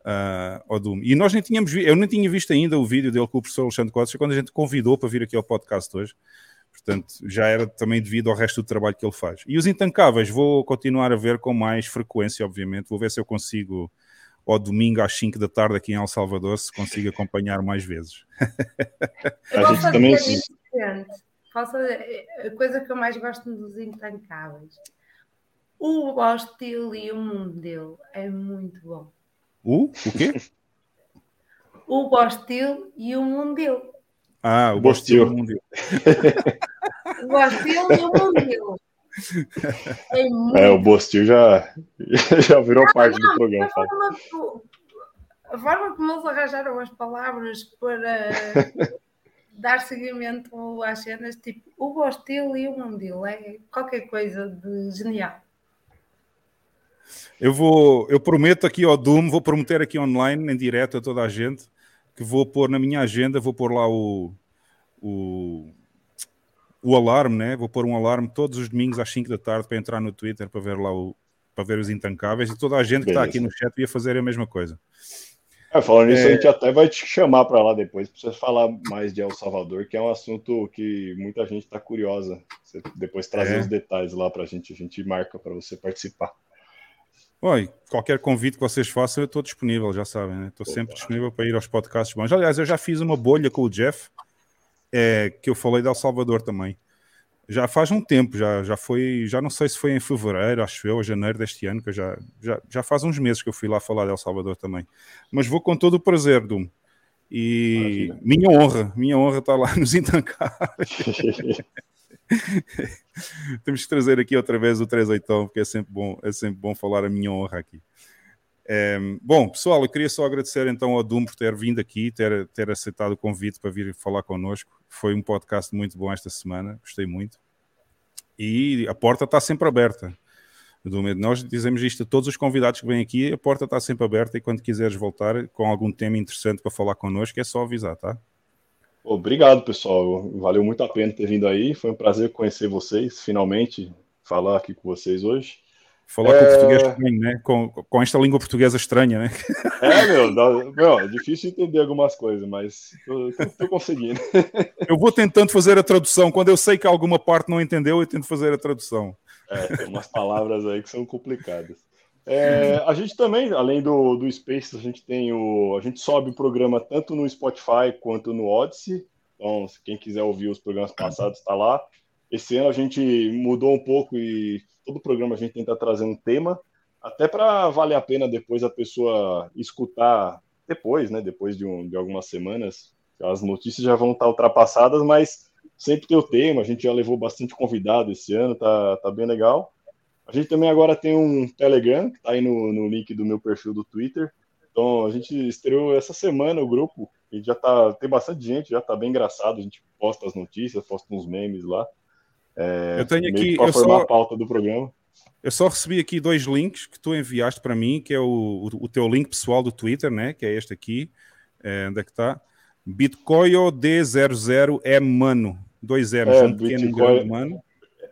uh, ao Doom. E nós nem tínhamos eu nem tinha visto ainda o vídeo dele com o professor Alexandre Costa, quando a gente convidou para vir aqui ao podcast hoje. Portanto, já era também devido ao resto do trabalho que ele faz. E os intancáveis, vou continuar a ver com mais frequência, obviamente. Vou ver se eu consigo ao domingo às 5 da tarde aqui em El Salvador, se consigo acompanhar mais vezes. a gente também. Faço a coisa que eu mais gosto dos intancáveis. O Bostil e o mundo dele é muito bom. O? O quê? o Bostil e o mundo dele. Ah, o Bostil e o mundo dele. o Bostil e o mundo dele. É, muito... é, o Bostil já, já virou não, parte não, do programa. A forma, a forma como eles arranjaram as palavras para dar seguimento às cenas, tipo, o Bostil e o Mundil, é qualquer coisa de genial. Eu vou, eu prometo aqui ao Doom, vou prometer aqui online, em direto a toda a gente, que vou pôr na minha agenda, vou pôr lá o, o o alarme, né? Vou pôr um alarme todos os domingos às 5 da tarde para entrar no Twitter para ver lá o para ver os intancáveis e toda a gente que está aqui no chat ia fazer a mesma coisa. É, falando nisso, é... a gente até vai te chamar para lá depois para você falar mais de El Salvador, que é um assunto que muita gente está curiosa. Você depois trazer é. os detalhes lá para a gente, a gente marca para você participar. Oi, qualquer convite que vocês façam, eu estou disponível, já sabem, né? Estou sempre disponível para ir aos podcasts bons. Aliás, eu já fiz uma bolha com o Jeff é, que eu falei de El Salvador também. Já faz um tempo, já, já foi, já não sei se foi em fevereiro, acho eu, ou janeiro deste ano, que já, já, já faz uns meses que eu fui lá falar de El Salvador também. Mas vou com todo o prazer, Dum. E Maravilha. minha honra, minha honra está lá nos intancáveis. Temos que trazer aqui outra vez o 38, porque é sempre bom, é sempre bom falar a minha honra aqui. É, bom, pessoal, eu queria só agradecer então ao Doom por ter vindo aqui, ter, ter aceitado o convite para vir falar connosco. Foi um podcast muito bom esta semana, gostei muito. E a porta está sempre aberta. Nós dizemos isto a todos os convidados que vêm aqui, a porta está sempre aberta e quando quiseres voltar com algum tema interessante para falar connosco, é só avisar, tá? Obrigado, pessoal. Valeu muito a pena ter vindo aí. Foi um prazer conhecer vocês, finalmente, falar aqui com vocês hoje. Falar é... com o português também, né? Com, com esta língua portuguesa estranha, né? É, meu, dá, meu é difícil entender algumas coisas, mas tô, tô, conseguindo. Eu vou tentando fazer a tradução. Quando eu sei que alguma parte não entendeu, eu tento fazer a tradução. É, tem umas palavras aí que são complicadas. É, a gente também, além do, do Space, a gente tem o. A gente sobe o programa tanto no Spotify quanto no Odyssey. Então, quem quiser ouvir os programas passados, está lá. Esse ano a gente mudou um pouco e todo programa a gente tenta trazer um tema, até para valer a pena depois a pessoa escutar depois, né? Depois de, um, de algumas semanas. As notícias já vão estar ultrapassadas, mas sempre tem o tema. A gente já levou bastante convidado esse ano, tá, tá bem legal. A gente também agora tem um Telegram, que está aí no, no link do meu perfil do Twitter. Então a gente estreou essa semana o grupo e já tá tem bastante gente, já tá bem engraçado. A gente posta as notícias, posta uns memes lá. É, eu tenho aqui. Para formar só, a pauta do programa. Eu só recebi aqui dois links que tu enviaste para mim, que é o, o, o, teu link pessoal do Twitter, né? Que é este aqui. É, onde é que está? Bitcoin D00 é mano. Dois zeros, é, um pequeno Bitcoin... mano.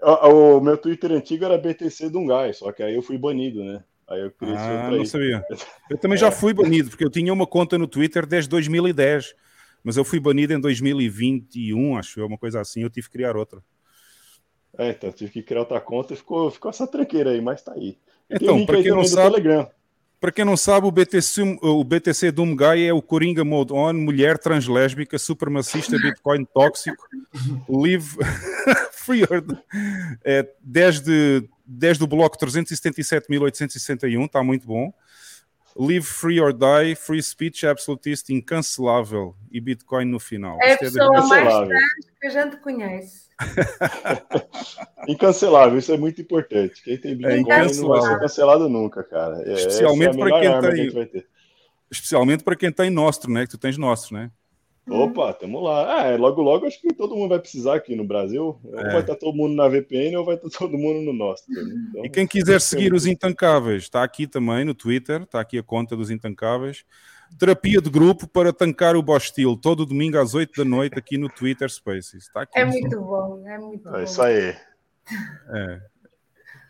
O, o, meu Twitter antigo era BTC Dungai, só que aí eu fui banido, né? Aí eu criei ah, não sabia. Eu também é. já fui banido, porque eu tinha uma conta no Twitter desde 2010, mas eu fui banido em 2021, acho eu, uma coisa assim, eu tive que criar outra. É, então, tive que criar outra conta e ficou, ficou essa tranqueira aí, mas tá aí. então, para quem não sabe, para quem não sabe, o BTC, o BTC Doom Guy é o Coringa Mode On, mulher translésbica, supremacista, Bitcoin tóxico, live free, é, desde, desde o bloco 377.861, está muito bom. Live Free or Die, Free Speech Absolutista, Incancelável e Bitcoin no final. É a é pessoa mais trans que a gente conhece. incancelável, isso é muito importante. Quem tem Bitcoin é não vai ser cancelado nunca, cara. É, especialmente é para quem tem. Que especialmente para quem tem Nostro, né? Que tu tens Nostro, né? Opa, tamo lá. Ah, é, logo, logo acho que todo mundo vai precisar aqui no Brasil. Ou é. vai estar todo mundo na VPN ou vai estar todo mundo no nosso. Então, e quem quiser seguir os Intancáveis, está aqui também no Twitter, está aqui a conta dos Intancáveis. Terapia de grupo para tancar o Bostil, todo domingo às 8 da noite aqui no Twitter Spaces. Está aqui. É muito bom, é muito é bom. É isso aí. É.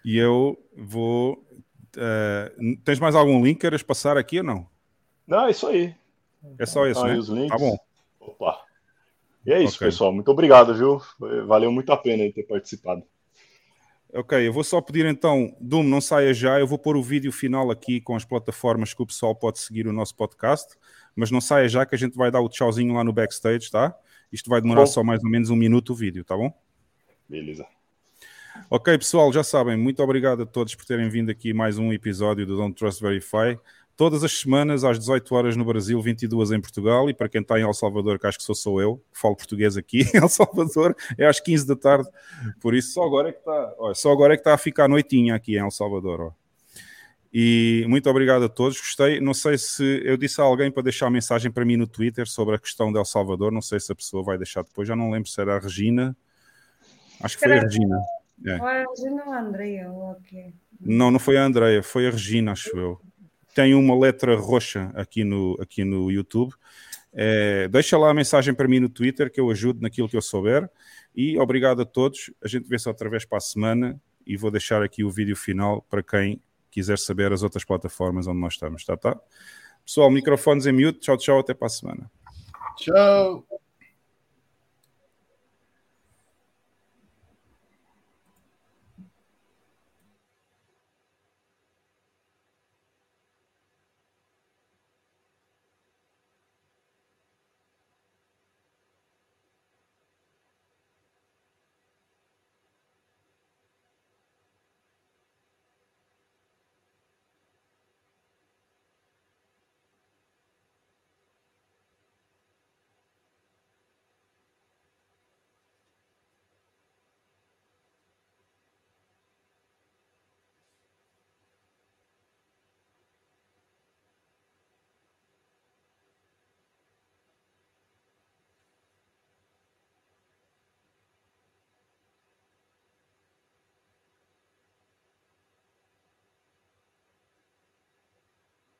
E eu vou. Uh, tens mais algum link? Queres passar aqui ou não? Não, é isso aí. É só isso, ah, né? Os links. Tá bom. Opa. E é isso, okay. pessoal. Muito obrigado, viu? Valeu muito a pena ter participado. Ok, eu vou só pedir então, Doom, não saia já, eu vou pôr o vídeo final aqui com as plataformas que o pessoal pode seguir o nosso podcast, mas não saia já que a gente vai dar o tchauzinho lá no backstage, tá? Isto vai demorar bom. só mais ou menos um minuto o vídeo, tá bom? Beleza. Ok, pessoal, já sabem, muito obrigado a todos por terem vindo aqui mais um episódio do Don't Trust Verify. Todas as semanas, às 18 horas no Brasil, 22 em Portugal, e para quem está em El Salvador, que acho que sou, sou eu, que falo português aqui em El Salvador, é às 15 da tarde. Por isso, só agora é que está, ó, só agora é que está a ficar noitinha aqui em El Salvador. Ó. E muito obrigado a todos, gostei. Não sei se eu disse a alguém para deixar mensagem para mim no Twitter sobre a questão de El Salvador, não sei se a pessoa vai deixar depois, já não lembro se era a Regina. Acho que foi a Regina. É. a Regina ou a Andrea? Não, não foi a Andrea, foi a Regina, acho eu. Tem uma letra roxa aqui no, aqui no YouTube. É, deixa lá a mensagem para mim no Twitter que eu ajudo naquilo que eu souber. E obrigado a todos. A gente vê-se outra vez para a semana e vou deixar aqui o vídeo final para quem quiser saber as outras plataformas onde nós estamos. Tá, tá? Pessoal, microfones em mute. Tchau, tchau. Até para a semana. Tchau.